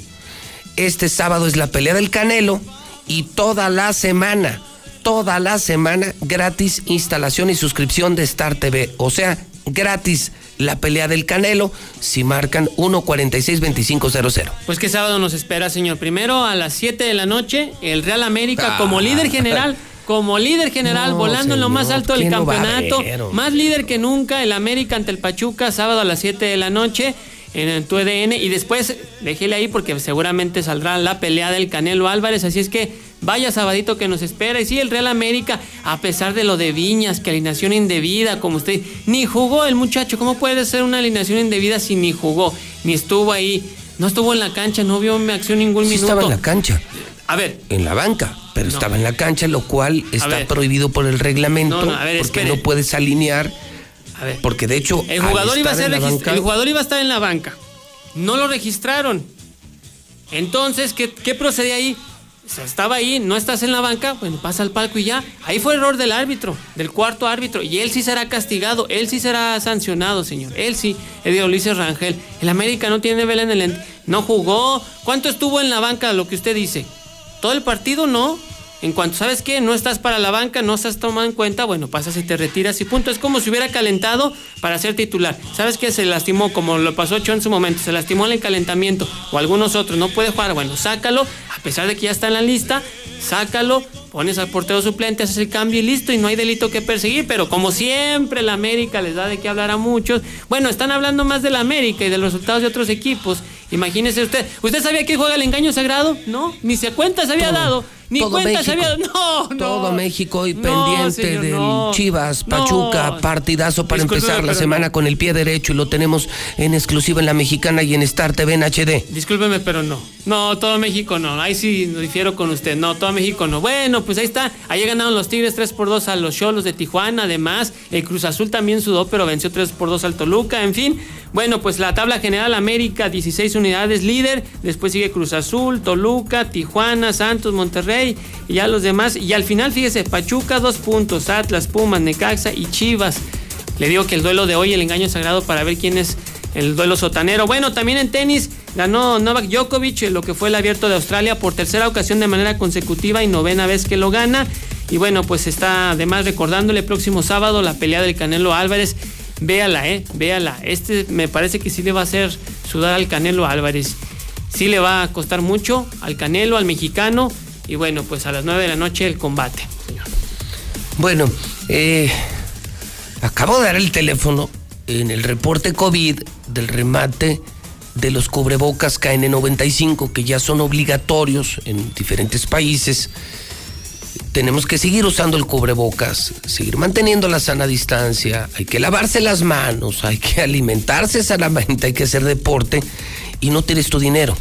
Este sábado es la pelea del Canelo y toda la semana, toda la semana gratis instalación y suscripción de Star TV. O sea, gratis la pelea del Canelo si marcan 1462500. Pues qué sábado nos espera, señor. Primero a las 7 de la noche, el Real América como líder general. Como líder general, Ah. No, volando en lo más alto del ¿qué no va a campeonato, más líder que nunca, el América ante el Pachuca, sábado a las 7 de la noche en el tu EDN. Y después, déjele ahí porque seguramente saldrá la pelea del Canelo Álvarez. Así es que vaya sabadito que nos espera. Y sí, el Real América, a pesar de lo de Viñas, que alineación indebida, como usted, ni jugó el muchacho. ¿Cómo puede ser una alineación indebida si ni jugó, ni estuvo ahí? No estuvo en la cancha, no vio mi acción ningún Sí minuto. estaba en la cancha, A ver, en la banca, pero No. estaba en la cancha, lo cual está ver. prohibido por el reglamento, No, no, a ver, porque espere. no puedes alinear, a ver. porque de hecho El jugador, iba a estar ser en la regist- banca- el jugador iba a estar en la banca. No lo registraron. Entonces, ¿qué, qué procede ahí? Estaba ahí, no estás en la banca, bueno, pasa al palco y ya. Ahí fue error del árbitro, del cuarto árbitro. Y él sí será castigado, él sí será sancionado, señor. Él sí, Edio Ulises Rangel. El América no tiene vela en el... No jugó. ¿Cuánto estuvo en la banca, lo que usted dice? ¿Todo el partido? No. En cuanto, ¿sabes qué? No estás para la banca, no estás tomado en cuenta, bueno, pasas y te retiras y punto. Es como si hubiera calentado para ser titular. ¿Sabes qué? Se lastimó, como lo pasó Ochoa en su momento, se lastimó en el calentamiento o algunos otros, no puede jugar. Bueno, sácalo, a pesar de que ya está en la lista, sácalo, pones al portero suplente, haces el cambio y listo, y no hay delito que perseguir. Pero como siempre, la América les da de qué hablar a muchos. Bueno, están hablando más de la América y de los resultados de otros equipos. Imagínese usted, ¿usted sabía que juega el engaño sagrado? No, ni se cuenta se había dado. Ni todo cuenta México. dado. No, no. Todo México y No, pendiente señor, del no. Chivas. Pachuca, partidazo para Discúlpeme, empezar la semana con el pie derecho y lo tenemos en exclusiva en la mexicana y en Star TV en HD. Discúlpeme, pero no. No, todo México no. Ahí sí difiero con usted. No, todo México no. Bueno, pues ahí está. Ahí ganaron los Tigres 3 por 2 a los Cholos de Tijuana. Además, el Cruz Azul también sudó, pero venció 3 por 2 al Toluca. En fin, bueno, pues la tabla general América, 16 unidades líder. Después sigue Cruz Azul, Toluca, Tijuana, Santos, Monterrey y ya los demás. Y al final, fíjese, Pachuca, dos puntos. Atlas, Pumas, Necaxa y Chivas. Le digo que el duelo de hoy, el engaño sagrado para ver quién es el duelo sotanero. Bueno, también en tenis ganó Novak Djokovic lo que fue el abierto de Australia por tercera ocasión de manera consecutiva y novena vez que lo gana. Y bueno, pues está además recordándole próximo sábado la pelea del Canelo Álvarez. Véala, eh, véala. Este me parece que sí le va a hacer sudar al Canelo Álvarez. Sí le va a costar mucho al Canelo, al mexicano. Y bueno, pues a las 9 de la noche el combate. Bueno, eh, acabo de dar el teléfono en el reporte COVID del remate de los cubrebocas KN95 que ya son obligatorios en diferentes países. Tenemos que seguir usando el cubrebocas, seguir manteniendo la sana distancia, hay que lavarse las manos, hay que [laughs] alimentarse sanamente, hay que hacer deporte y no tires tu dinero.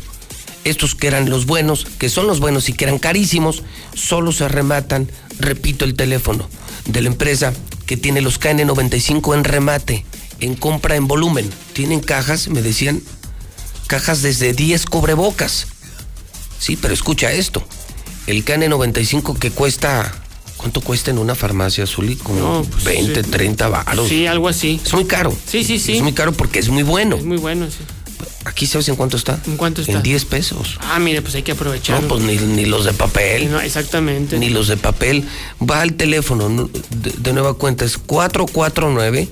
Estos que eran los buenos, que son los buenos y que eran carísimos, solo se rematan, repito el teléfono, de la empresa que tiene los KN95 en remate. en compra en volumen. Tienen cajas, me decían, cajas desde 10 cubrebocas. Sí, pero escucha esto. El KN95 que cuesta ¿Cuánto cuesta en una farmacia, Zuli? Como No, pues, 20, sí. 30 baros. Sí, algo así. Es muy caro. Sí, sí, sí. Es muy caro porque es muy bueno. Es muy bueno, sí. Aquí sabes en cuánto está. ¿En cuánto está? En 10 pesos. Ah, mire, pues hay que aprovechar. No, pues ni, ni los de papel. No, exactamente. Ni los de papel. Va al teléfono, ¿no? de, de nueva cuenta, es 449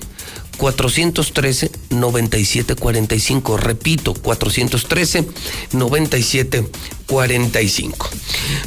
413 9745. Repito, 413 9745.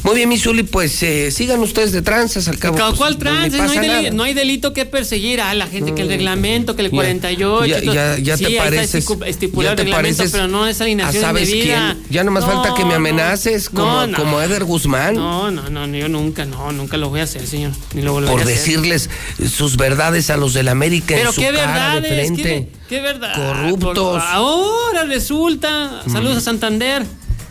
Muy bien, mi Zuli, pues eh, sigan ustedes de tranzas al cabo. pues, ¿Cuál no No, hay deli- nada. no hay delito que perseguir a la gente, que el reglamento, que el Ya, 48. ya- ya- ya Sí, te pareces- estipu- estipulado ya te pareces pero no es a alineación sabes indebida. quién. Ya nomás falta que me amenaces como, como Eder Guzmán. No, no, no, yo nunca, no, nunca lo voy a hacer, señor. Ni lo volveré por a hacer. decirles sus verdades a los del América Pero en su qué cara de verdades, frente. qué, qué verdad. Corruptos. Por- ahora resulta. Saludos a Santander.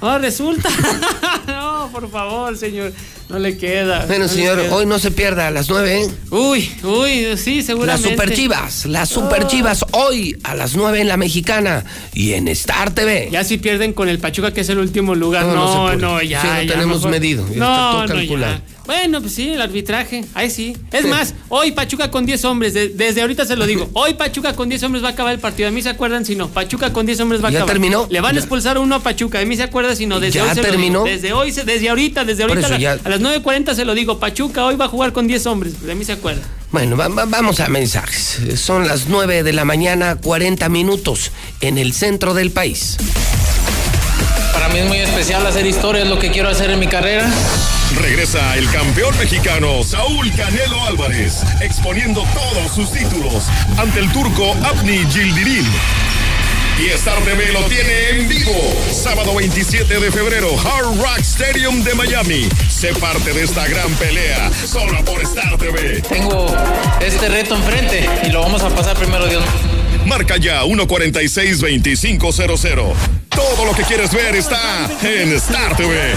Ahora resulta. [laughs] no, por favor, señor. No le queda. Bueno, no señor, queda. hoy no se pierda a las nueve. ¿eh? Uy, uy, sí, Las seguramente. Super Chivas, las Super Oh. Chivas, hoy a las 9 en la Mexicana y en Star TV. Ya si pierden con el Pachuca, que es el último lugar. No, no No, no, ya. Sí, lo ya, tenemos mejor. medido, ya no, está todo no, calculado. ya. Bueno, pues sí, el arbitraje. Ahí sí. Es más, hoy Pachuca con 10 hombres. de- desde ahorita se lo digo. [laughs] Hoy Pachuca con 10 hombres va a acabar el partido. A mí se acuerdan si no. Pachuca con 10 hombres va a ¿Ya acabar. terminó? Le van a Ya. expulsar uno a Pachuca. A mí se acuerda si no. Desde ¿Ya hoy se lo terminó? digo. Desde hoy, se- desde ahorita, desde ahorita. eso a, ya- a las 9.40 se lo digo. Pachuca hoy va a jugar con 10 hombres. De mí se acuerda. Bueno, va- va- vamos a mensajes. Son las 9 de la mañana, 40 minutos en el centro del país. Para mí es muy especial hacer historia, es lo que quiero hacer en mi carrera. Regresa el campeón mexicano Saúl Canelo Álvarez, exponiendo todos sus títulos ante el turco Abni Gildirim. Y Star TV lo tiene en vivo. Sábado 27 de febrero, Hard Rock Stadium de Miami. Sé parte de esta gran pelea, solo por Star TV. Tengo este reto enfrente y lo vamos a pasar primero Dios. Marca ya 146-2500. Todo lo que quieres ver está en Star TV.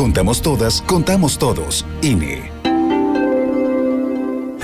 Contamos todas, contamos todos. INE.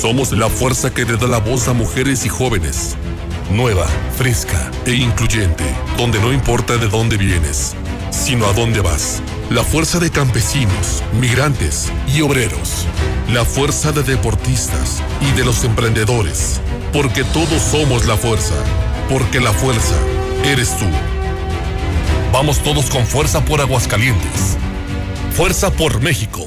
Somos la fuerza que le da la voz a mujeres y jóvenes. Nueva, fresca e incluyente, donde no importa de dónde vienes, sino a dónde vas. La fuerza de campesinos, migrantes y obreros. La fuerza de deportistas y de los emprendedores. Porque todos somos la fuerza. Porque la fuerza eres tú. Vamos todos con fuerza por Aguascalientes. Fuerza por México.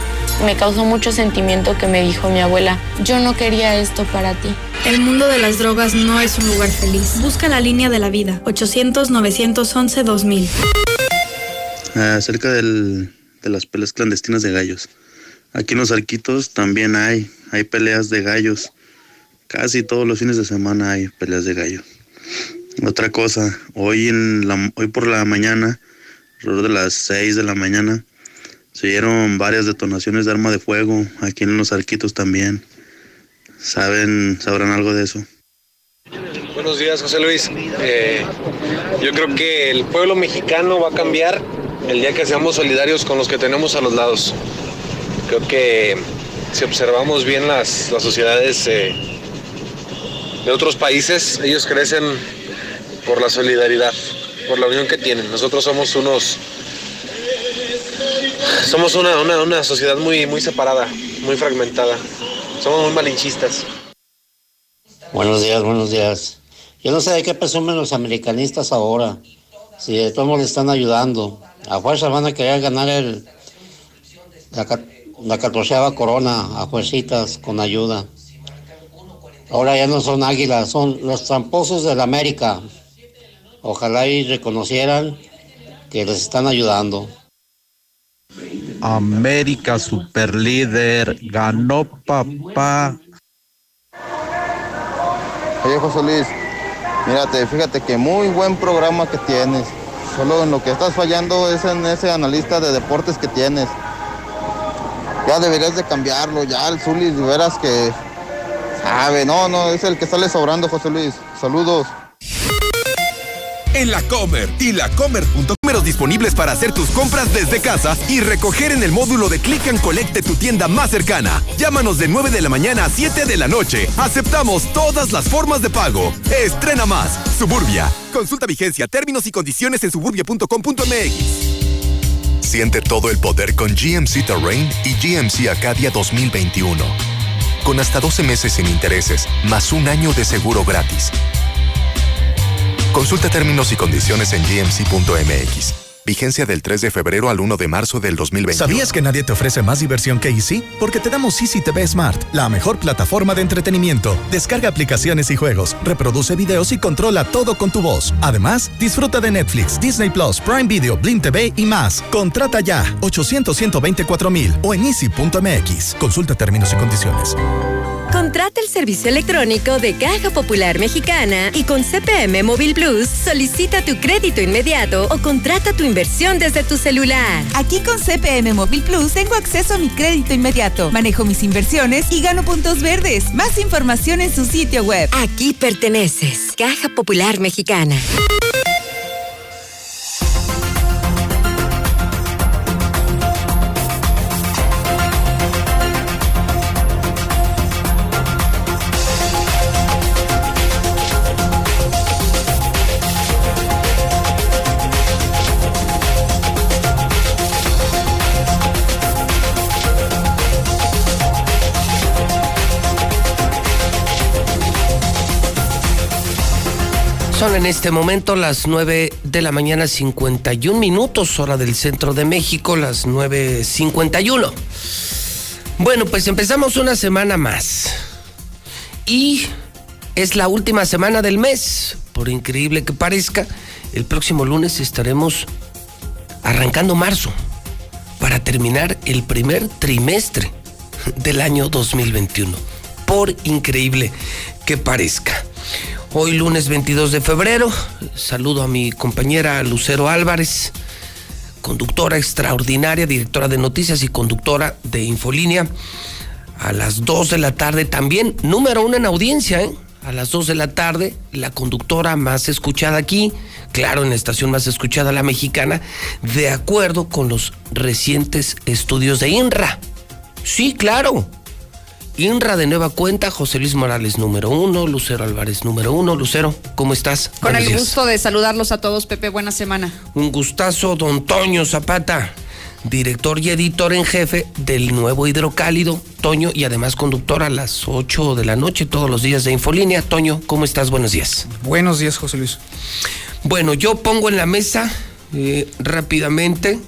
Me causó mucho sentimiento que me dijo mi abuela, yo no quería esto para ti. El mundo de las drogas no es un lugar feliz. Busca la línea de la vida. 800-911-2000. Acerca del, de las peleas clandestinas de gallos. Aquí en los arquitos también hay, hay peleas de gallos. Casi todos los fines de semana hay peleas de gallos. Otra cosa, hoy, en la, hoy por la mañana, alrededor de las 6 de la mañana, se dieron varias detonaciones de arma de fuego aquí en los arquitos también. ¿Saben, sabrán algo de eso? Buenos días, José Luis. Eh, yo creo que el pueblo mexicano va a cambiar el día que seamos solidarios con los que tenemos a los lados. Creo que si observamos bien las, las sociedades eh, de otros países, ellos crecen por la solidaridad, por la unión que tienen. Nosotros somos unos somos una, una, una, sociedad muy, muy separada, muy fragmentada. Somos muy malinchistas. Buenos días, buenos días. Yo no sé de qué presumen los americanistas ahora. Si de todos le están ayudando. A fuerza van a querer ganar el, la, la catorceava corona a fuercitas con ayuda. Ahora ya no son águilas, son los tramposos de la América. Ojalá y reconocieran que les están ayudando. América Superlíder, ganó papá. Oye José Luis, mírate, fíjate que muy buen programa que tienes. Solo en lo que estás fallando es en ese analista de deportes que tienes. Ya deberías de cambiarlo, ya el Zulis, verás que sabe, no, no, es el que sale sobrando José Luis. Saludos. En la Comer y lacomer.com disponibles para hacer tus compras desde casa y recoger en el módulo de Click and Collect de tu tienda más cercana. Llámanos de 9 de la mañana a 7 de la noche. Aceptamos todas las formas de pago. Estrena más. Suburbia. Consulta vigencia, términos y condiciones en suburbia.com.mx. Siente todo el poder con GMC Terrain y GMC Acadia 2021. Con hasta 12 meses sin intereses, más un año de seguro gratis. Consulta términos y condiciones en gmc.mx. Vigencia del 3 de febrero al 1 de marzo del 2021. ¿Sabías que nadie te ofrece más diversión que Easy? Porque te damos Easy TV Smart, la mejor plataforma de entretenimiento. Descarga aplicaciones y juegos, reproduce videos y controla todo con tu voz. Además, disfruta de Netflix, Disney Plus, Prime Video, Blim TV y más. Contrata ya 800 124 mil o en easy.mx. Consulta términos y condiciones. Contrata el servicio electrónico de Caja Popular Mexicana y con CPM Móvil Plus solicita tu crédito inmediato o contrata tu inversión desde tu celular. Aquí con CPM Móvil Plus tengo acceso a mi crédito inmediato, manejo mis inversiones y gano puntos verdes. Más información en su sitio web. Aquí perteneces. Caja Popular Mexicana. En este momento las 9 de la mañana 51 minutos, hora del centro de México, las 9.51. Bueno, pues empezamos una semana más. Y es la última semana del mes. Por increíble que parezca, el próximo lunes estaremos arrancando marzo para terminar el primer trimestre del año 2021. Por increíble que parezca. Hoy lunes 22 de febrero, saludo a mi compañera Lucero Álvarez, conductora extraordinaria, directora de noticias y conductora de Infolínea. A las 2 de la tarde también, número uno en audiencia, ¿eh? A las 2 de la tarde, la conductora más escuchada aquí, claro, en la estación más escuchada, la mexicana, de acuerdo con los recientes estudios de INRA. Sí, claro, INRA de nueva cuenta, José Luis Morales número uno, Lucero Álvarez número uno. Lucero, ¿cómo estás? Con el gusto de saludarlos a todos, Pepe, buena semana. Un gustazo, don Toño Zapata, director y editor en jefe del nuevo Hidrocálido, Toño, y además conductor a las 8 de la noche todos los días de Infolínea. Toño, ¿cómo estás? Buenos días. Buenos días, José Luis. Bueno, yo pongo en la mesa eh, rápidamente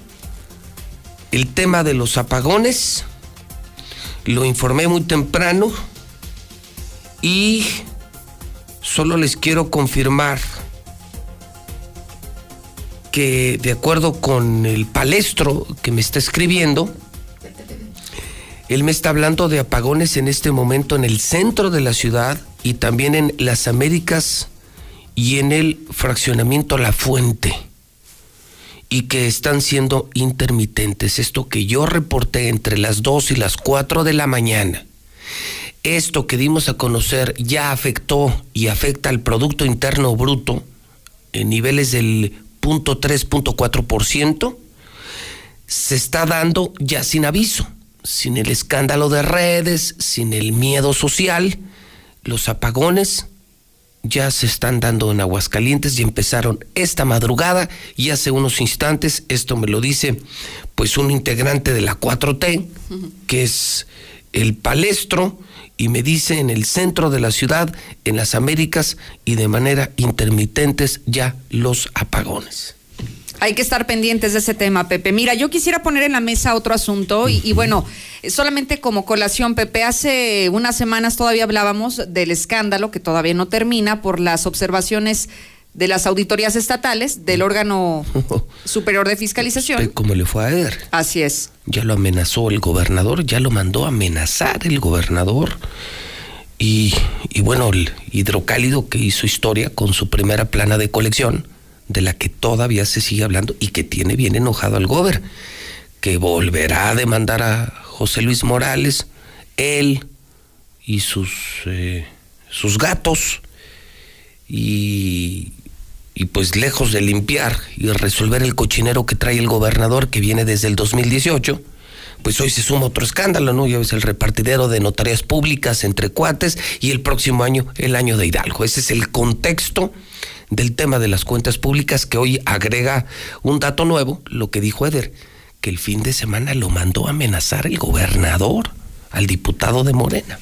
el tema de los apagones lo informé muy temprano y solo les quiero confirmar que de acuerdo con el palestro que me está escribiendo, él me está hablando de apagones en este momento en el centro de la ciudad y también en las Américas y en el fraccionamiento La Fuente y que están siendo intermitentes. Esto que yo reporté entre las 2 y las 4 de la mañana. Esto que dimos a conocer ya afectó y afecta al Producto Interno Bruto en niveles del 0.3.4%. Se está dando ya sin aviso, sin el escándalo de redes, sin el miedo social, los apagones ya se están dando en Aguascalientes y empezaron esta madrugada y hace unos instantes, esto me lo dice pues un integrante de la 4T, que es el palestro, y me dice en el centro de la ciudad, en las Américas y de manera intermitentes ya los apagones. Hay que estar pendientes de ese tema, Pepe. Mira, yo quisiera poner en la mesa otro asunto y, bueno, solamente como colación, Pepe, hace unas semanas todavía hablábamos del escándalo que todavía no termina por las observaciones de las auditorías estatales del órgano [laughs] superior de fiscalización. ¿Cómo le fue a Eder? Así es. Ya lo amenazó el gobernador, ya lo mandó a amenazar el gobernador. Y, y bueno, el hidrocálido que hizo historia con su primera plana de colección de la que todavía se sigue hablando y que tiene bien enojado al gober, que volverá a demandar a José Luis Morales, él y sus, eh, sus gatos, y, y pues lejos de limpiar y resolver el cochinero que trae el gobernador que viene desde el 2018, pues hoy se suma otro escándalo, ¿no? Ya ves el repartidero de notarias públicas entre cuates y el próximo año el año de Hidalgo. Ese es el contexto del tema de las cuentas públicas que hoy agrega un dato nuevo, lo que dijo Eder, que el fin de semana lo mandó a amenazar el gobernador al diputado de Morena.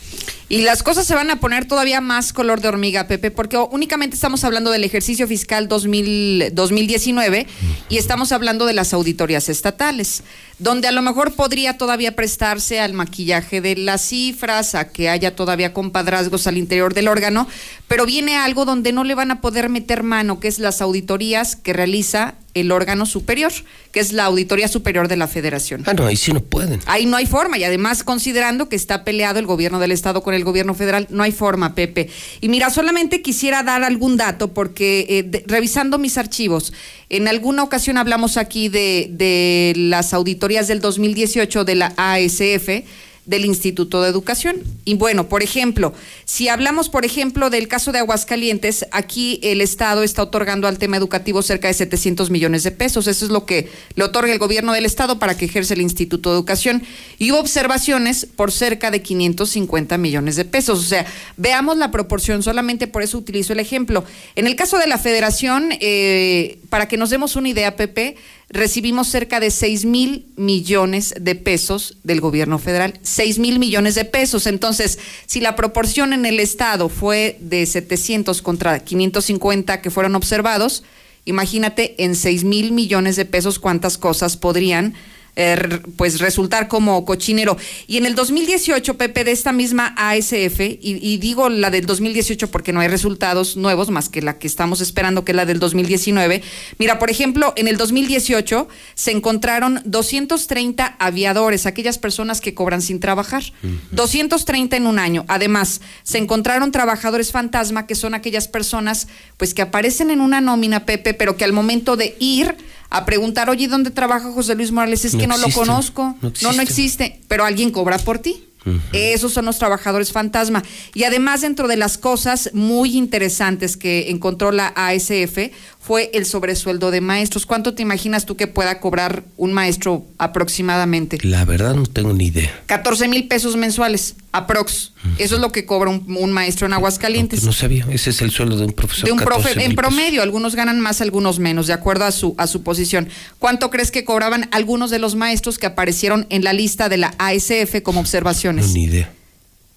Y las cosas se van a poner todavía más color de hormiga, Pepe, porque únicamente estamos hablando del ejercicio fiscal 2000, 2019 y estamos hablando de las auditorías estatales, donde a lo mejor podría todavía prestarse al maquillaje de las cifras, a que haya todavía compadrazgos al interior del órgano, pero viene algo donde no le van a poder meter mano, que es las auditorías que realiza el órgano superior, que es la Auditoría Superior de la Federación. Ah, no, ahí sí no pueden. Ahí no hay forma, y además considerando que está peleado el gobierno del Estado con el gobierno federal, no hay forma, Pepe. Y mira, solamente quisiera dar algún dato, porque eh, revisando mis archivos, en alguna ocasión hablamos aquí de, de las auditorías del 2018 de la ASF, del Instituto de Educación. Y bueno, por ejemplo, si hablamos, por ejemplo, del caso de Aguascalientes, aquí el Estado está otorgando al tema educativo cerca de 700 millones de pesos. Eso es lo que le otorga el gobierno del Estado para que ejerce el Instituto de Educación. Y hubo observaciones por cerca de 550 millones de pesos. O sea, veamos la proporción, solamente por eso utilizo el ejemplo. En el caso de la Federación, eh, para que nos demos una idea, Pepe, recibimos cerca de 6 mil millones de pesos del gobierno federal. 6 mil millones de pesos. Entonces, si la proporción en el Estado fue de 700 contra 550 que fueron observados, imagínate en 6 mil millones de pesos cuántas cosas podrían eh, pues resultar como cochinero. Y en el 2018, Pepe, de esta misma ASF, y, y, digo la del 2018 porque no hay resultados nuevos más que la que estamos esperando, que es la del 2019. Mira, por ejemplo, en el 2018 se encontraron 230 aviadores, aquellas personas que cobran sin trabajar. 230 en un año. Además, se encontraron trabajadores fantasma, que son aquellas personas pues que aparecen en una nómina, Pepe, pero que al momento de ir a preguntar, oye, ¿dónde trabaja José Luis Morales? Es No que no existe, lo conozco. no No, no existe. existe, pero alguien cobra por ti. Esos son los trabajadores fantasma. Y además, dentro de las cosas muy interesantes que encontró la ASF fue el sobresueldo de maestros. ¿Cuánto te imaginas tú que pueda cobrar un maestro aproximadamente? La verdad no tengo ni idea. 14 mil pesos mensuales, aprox. Eso es lo que cobra un, un maestro en Aguascalientes. No sabía, ese es el sueldo de un profesor. De un 14 profe, en pesos. promedio, algunos ganan más, algunos menos, de acuerdo a su, a su posición. ¿Cuánto crees que cobraban algunos de los maestros que aparecieron en la lista de la ASF como observaciones? No, ni idea.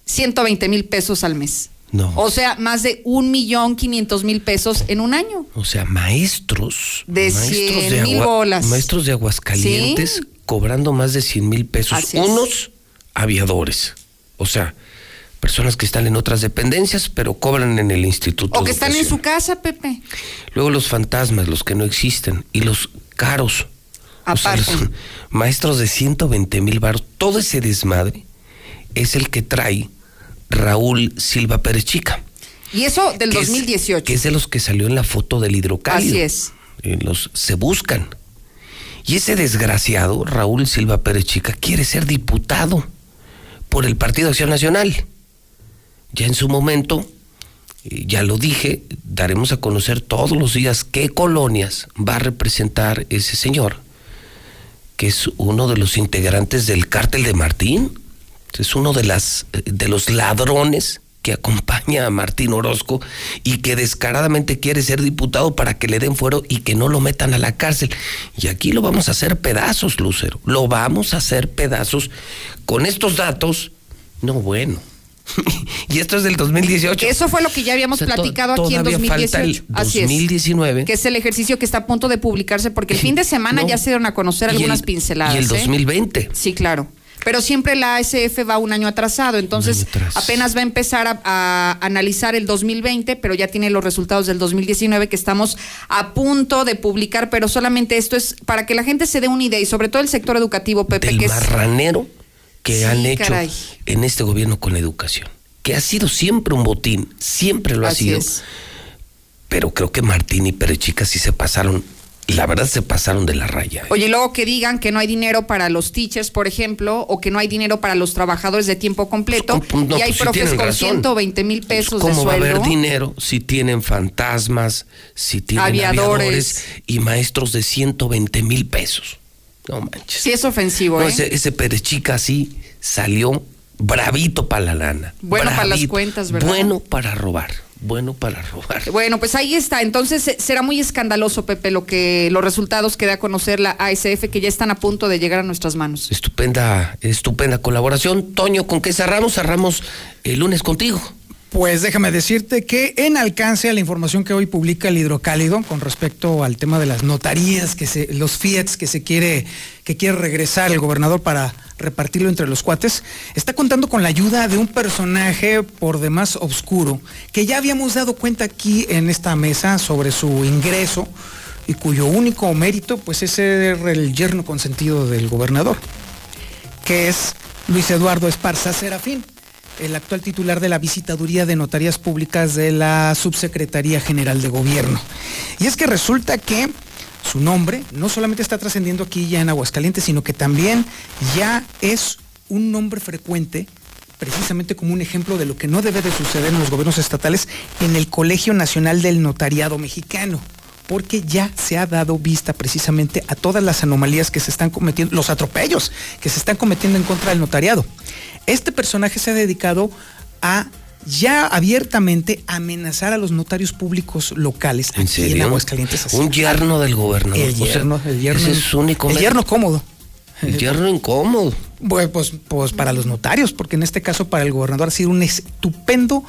120 mil pesos al mes. No. O sea, más de un millón quinientos mil pesos en un año. O sea, maestros. De maestros 100 mil Agua- bolas. Maestros de Aguascalientes Sí. cobrando más de 100 mil pesos. Así es. Unos aviadores. O sea, personas que están en otras dependencias, pero cobran en el instituto. O que de están en su casa, Pepe. Luego los fantasmas, los que no existen. Y los caros. O sea, Aparte. los [laughs] maestros de 120 mil baros. Todo ese desmadre es el que trae Raúl Silva Pérez Chica. Y eso del que es- 2018. que es de los que salió en la foto del hidrocálido. Así es. Eh, Los se buscan. Y ese desgraciado, Raúl Silva Pérez Chica, quiere ser diputado por el Partido Acción Nacional. Ya en su momento, eh, ya lo dije, daremos a conocer todos los días qué colonias va a representar ese señor, que es uno de los integrantes del cártel de Martín, es uno de, las, eh, de los ladrones que acompaña a Martín Orozco y que descaradamente quiere ser diputado para que le den fuero y que no lo metan a la cárcel. Y aquí lo vamos a hacer pedazos, Lucero. Lo vamos a hacer pedazos con estos datos. No, bueno. [laughs] y esto es del 2018. Eso fue lo que ya habíamos O sea, to- platicado aquí en todavía falta el 2018. Así es. 2019. Que es el ejercicio que está a punto de publicarse, porque el [laughs] fin de semana No. ya se dieron a conocer Y el- algunas pinceladas. Y el ¿eh? 2020. Sí, claro. Pero siempre la ASF va un año atrasado, entonces apenas va a empezar a, a analizar el 2020, pero ya tiene los resultados del 2019 que estamos a punto de publicar, pero solamente esto es para que la gente se dé una idea y sobre todo el sector educativo, Pepe, del que es... marranero que Sí, han hecho caray. en este gobierno con la educación, que ha sido siempre un botín, siempre lo ha sido. es. Pero creo que Martín y Perechica sí se pasaron, la verdad se pasaron de la raya. ¿eh? Oye, y luego que digan que no hay dinero para los teachers, por ejemplo, o que no hay dinero para los trabajadores de tiempo completo, Pues, no, y hay pues sí profes con razón. 120 mil pesos de ¿Cómo va a sueldo. haber dinero si tienen fantasmas, si tienen Aviadores. aviadores, y maestros de 120 mil pesos? No manches. Sí es ofensivo, No, ¿eh? ese, ese Perechica así salió bravito para la lana. Bueno para las cuentas, ¿verdad? Bueno para robar. Bueno para robar. [laughs] Bueno, pues ahí está. Entonces eh, será muy escandaloso, Pepe, lo que los resultados que da a conocer la ASF que ya están a punto de llegar a nuestras manos. Estupenda, estupenda colaboración. Toño, ¿con qué cerramos? Cerramos el lunes contigo. Pues déjame decirte que en alcance a la información que hoy publica el hidrocálido con respecto al tema de las notarías, que se, los fiats que se quiere, que quiere regresar el gobernador para repartirlo entre los cuates, está contando con la ayuda de un personaje por demás oscuro, que ya habíamos dado cuenta aquí en esta mesa sobre su ingreso y cuyo único mérito pues es ser el yerno consentido del gobernador, que es Luis Eduardo Esparza Serafín el actual titular de la visitaduría de notarías públicas de la Subsecretaría General de Gobierno. Y es que resulta que su nombre no solamente está trascendiendo aquí ya en Aguascalientes, sino que también ya es un nombre frecuente precisamente como un ejemplo de lo que no debe de suceder en los gobiernos estatales en el Colegio Nacional del Notariado Mexicano porque ya se ha dado vista precisamente a todas las anomalías que se están cometiendo, los atropellos que se están cometiendo en contra del notariado. Este personaje se ha dedicado a ya abiertamente amenazar a los notarios públicos locales ¿En aquí en serio? Aguascalientes. así. Un yerno del gobernador. El O sea, yerno, el yerno, ese es su único el yerno cómodo. El yerno incómodo. Bueno, pues, pues para los notarios, porque en este caso para el gobernador ha sido un estupendo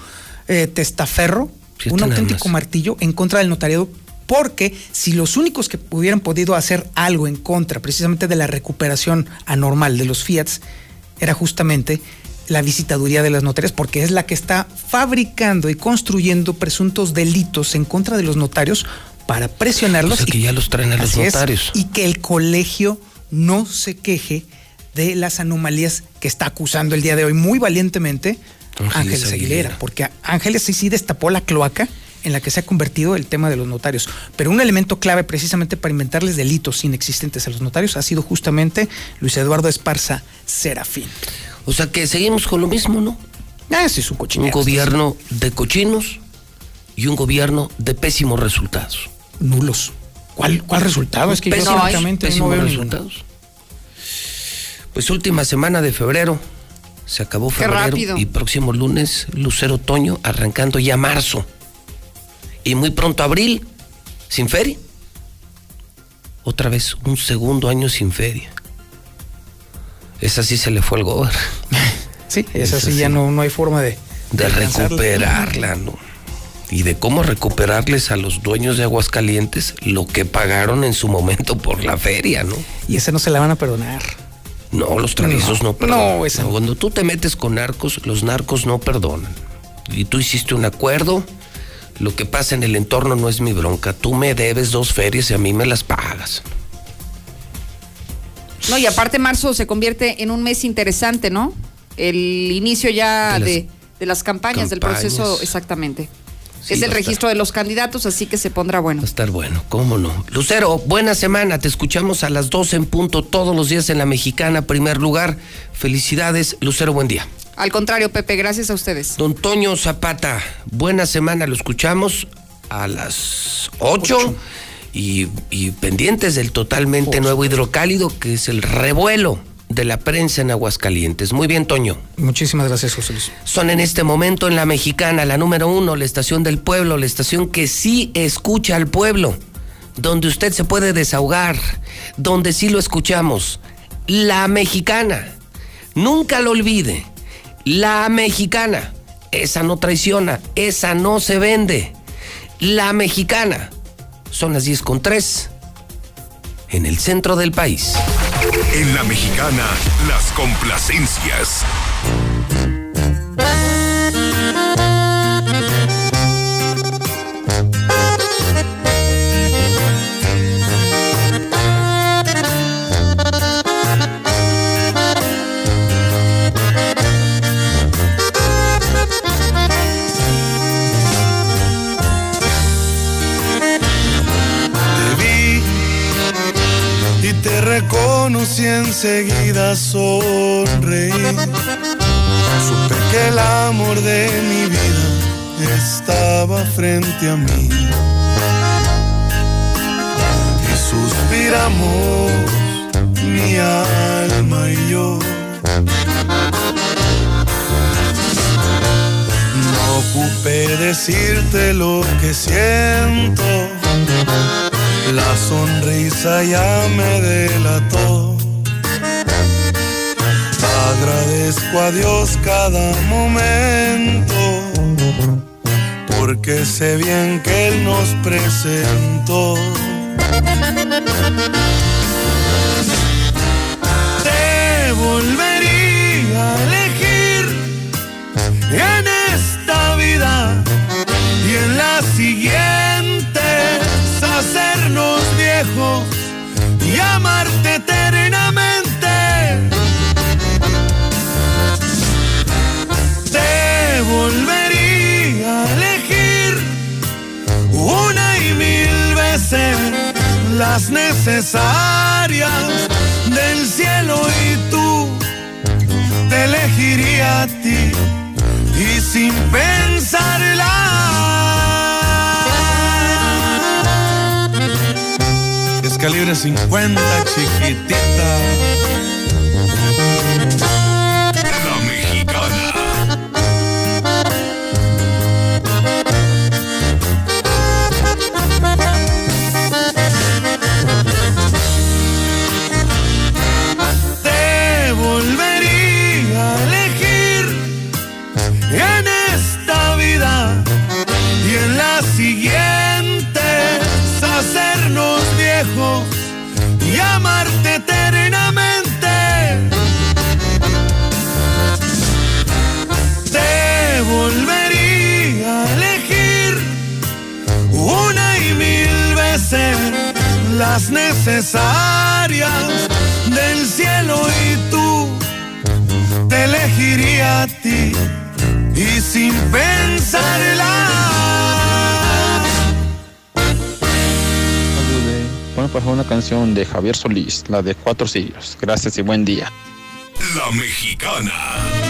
eh, testaferro, un auténtico martillo en contra del notariado, porque si los únicos que hubieran podido hacer algo en contra precisamente de la recuperación anormal de los Fiats era justamente la visitaduría de las notarias, porque es la que está fabricando y construyendo presuntos delitos en contra de los notarios para presionarlos. O sea, que y- ya los traen a los es, notarios. y que el colegio no se queje de las anomalías que está acusando el día de hoy muy valientemente Ángeles Ángeles, Aguilera. Aguilera. porque Ángeles sí, sí destapó la cloaca en la que se ha convertido el tema de los notarios. Pero un elemento clave precisamente para inventarles delitos inexistentes a los notarios ha sido justamente Luis Eduardo Esparza Serafín. O sea que seguimos con lo mismo, ¿no? Ah, sí, es un cochinero. Un gobierno de cochinos y un gobierno de pésimos resultados. Nulos. ¿Cuál, cuál resultado? Es que yo Pésimos- francamente no pésimos veo ninguno. resultados. Pues última semana de febrero. Se acabó febrero y próximo lunes, Lucero Otoño, arrancando ya marzo. Y muy pronto abril, sin feria. Otra vez, un segundo año sin feria. Esa sí se le fue al gobierno. [laughs] Sí, es Esa sí. ya no, no hay forma de... de recuperarla, ¿no? Y de cómo recuperarles a los dueños de Aguascalientes lo que pagaron en su momento por la feria, ¿no? Y esa no se la van a perdonar. No, los traviesos no, No, perdonan. no, esa no. Cuando tú te metes con narcos, los narcos no perdonan. Y tú hiciste un acuerdo, lo que pasa en el entorno no es mi bronca. Tú me debes dos ferias y a mí me las pagas. No, y aparte marzo se convierte en un mes interesante, ¿no? El inicio ya De las de, las campañas, del proceso, exactamente. Sí, es el registro de los candidatos, así que se pondrá bueno. Va a estar bueno, ¿cómo no? Lucero, buena semana. Te escuchamos a las 12 en punto todos los días en la Mexicana, primer lugar. Felicidades, Lucero, buen día. Al contrario, Pepe, gracias a ustedes. Don Toño Zapata, buena semana, lo escuchamos a las 8 y, y pendientes del totalmente nuevo hidrocálido, que es el revuelo de la prensa en Aguascalientes. Muy bien, Toño. Muchísimas gracias, José Luis. Son en este momento en la mexicana, la número uno, la estación del pueblo, la estación que sí escucha al pueblo, donde usted se puede desahogar, donde sí lo escuchamos. La mexicana. Nunca lo olvide. La mexicana. Esa no traiciona, esa no se vende. La mexicana. Son las 10 con 3 en el centro del país. En la mexicana, las complacencias. Reconocí enseguida sonreí. Supe que el amor de mi vida estaba frente a mí. Y suspiramos mi alma y yo. No ocupé decirte lo que siento. La sonrisa ya me delató. Agradezco a Dios cada momento, porque sé bien que Él nos presentó. Las necesarias del cielo y tú te elegiría a ti y sin pensarla. Es calibre 50, chiquitita. Necesarias del cielo y tú te elegiría a ti y sin pensarla. Bueno, por favor, una canción de Javier Solís, la de Cuatro Siglos. Gracias y buen día. La mexicana.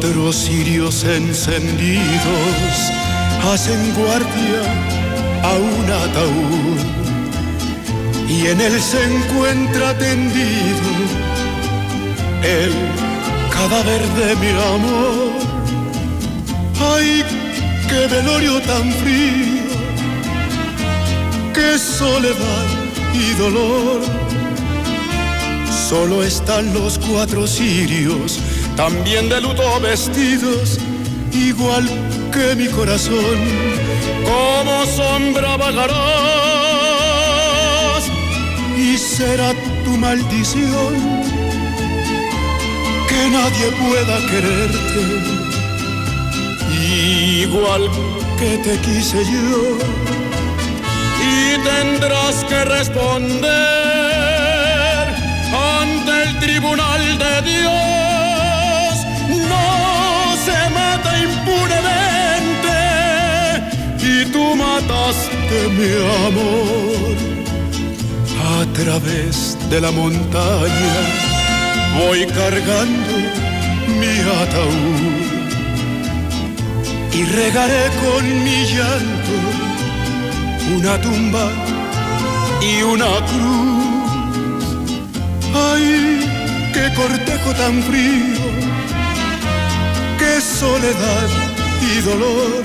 Cuatro cirios encendidos hacen guardia a un ataúd y en él se encuentra tendido el cadáver de mi amor. Ay, qué velorio tan frío, qué soledad y dolor. Solo están los cuatro cirios, también de luto vestidos, igual que mi corazón. Como sombra vagarás y será tu maldición que nadie pueda quererte, igual que te quise yo. Y tendrás que responder ante el tribunal de Dios. Mata impunemente y tú mataste mi amor a través de la montaña voy cargando mi ataúd y regaré con mi llanto una tumba y una cruz. Ay, qué cortejo tan frío, soledad y dolor.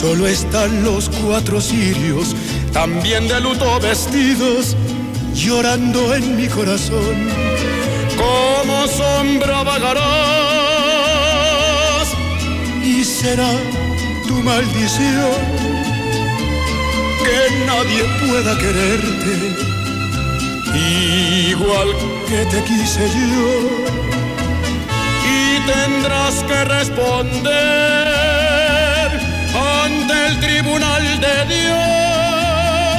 Solo están los cuatro cirios, también de luto vestidos llorando en mi corazón. Como sombra vagarás y será tu maldición que nadie pueda quererte igual que te quise yo. Tendrás que responder ante el tribunal de Dios.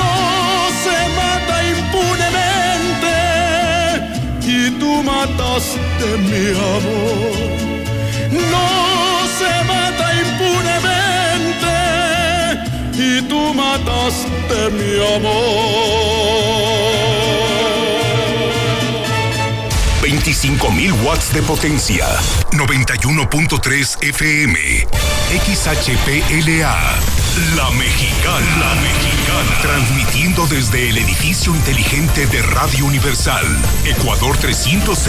No se mata impunemente y tú mataste mi amor. No se mata impunemente y tú mataste mi amor. 25.000 watts de potencia. 91.3 FM. XHPLA. La Mexicana. La Mexicana. Transmitiendo desde el edificio inteligente de Radio Universal. Ecuador 306.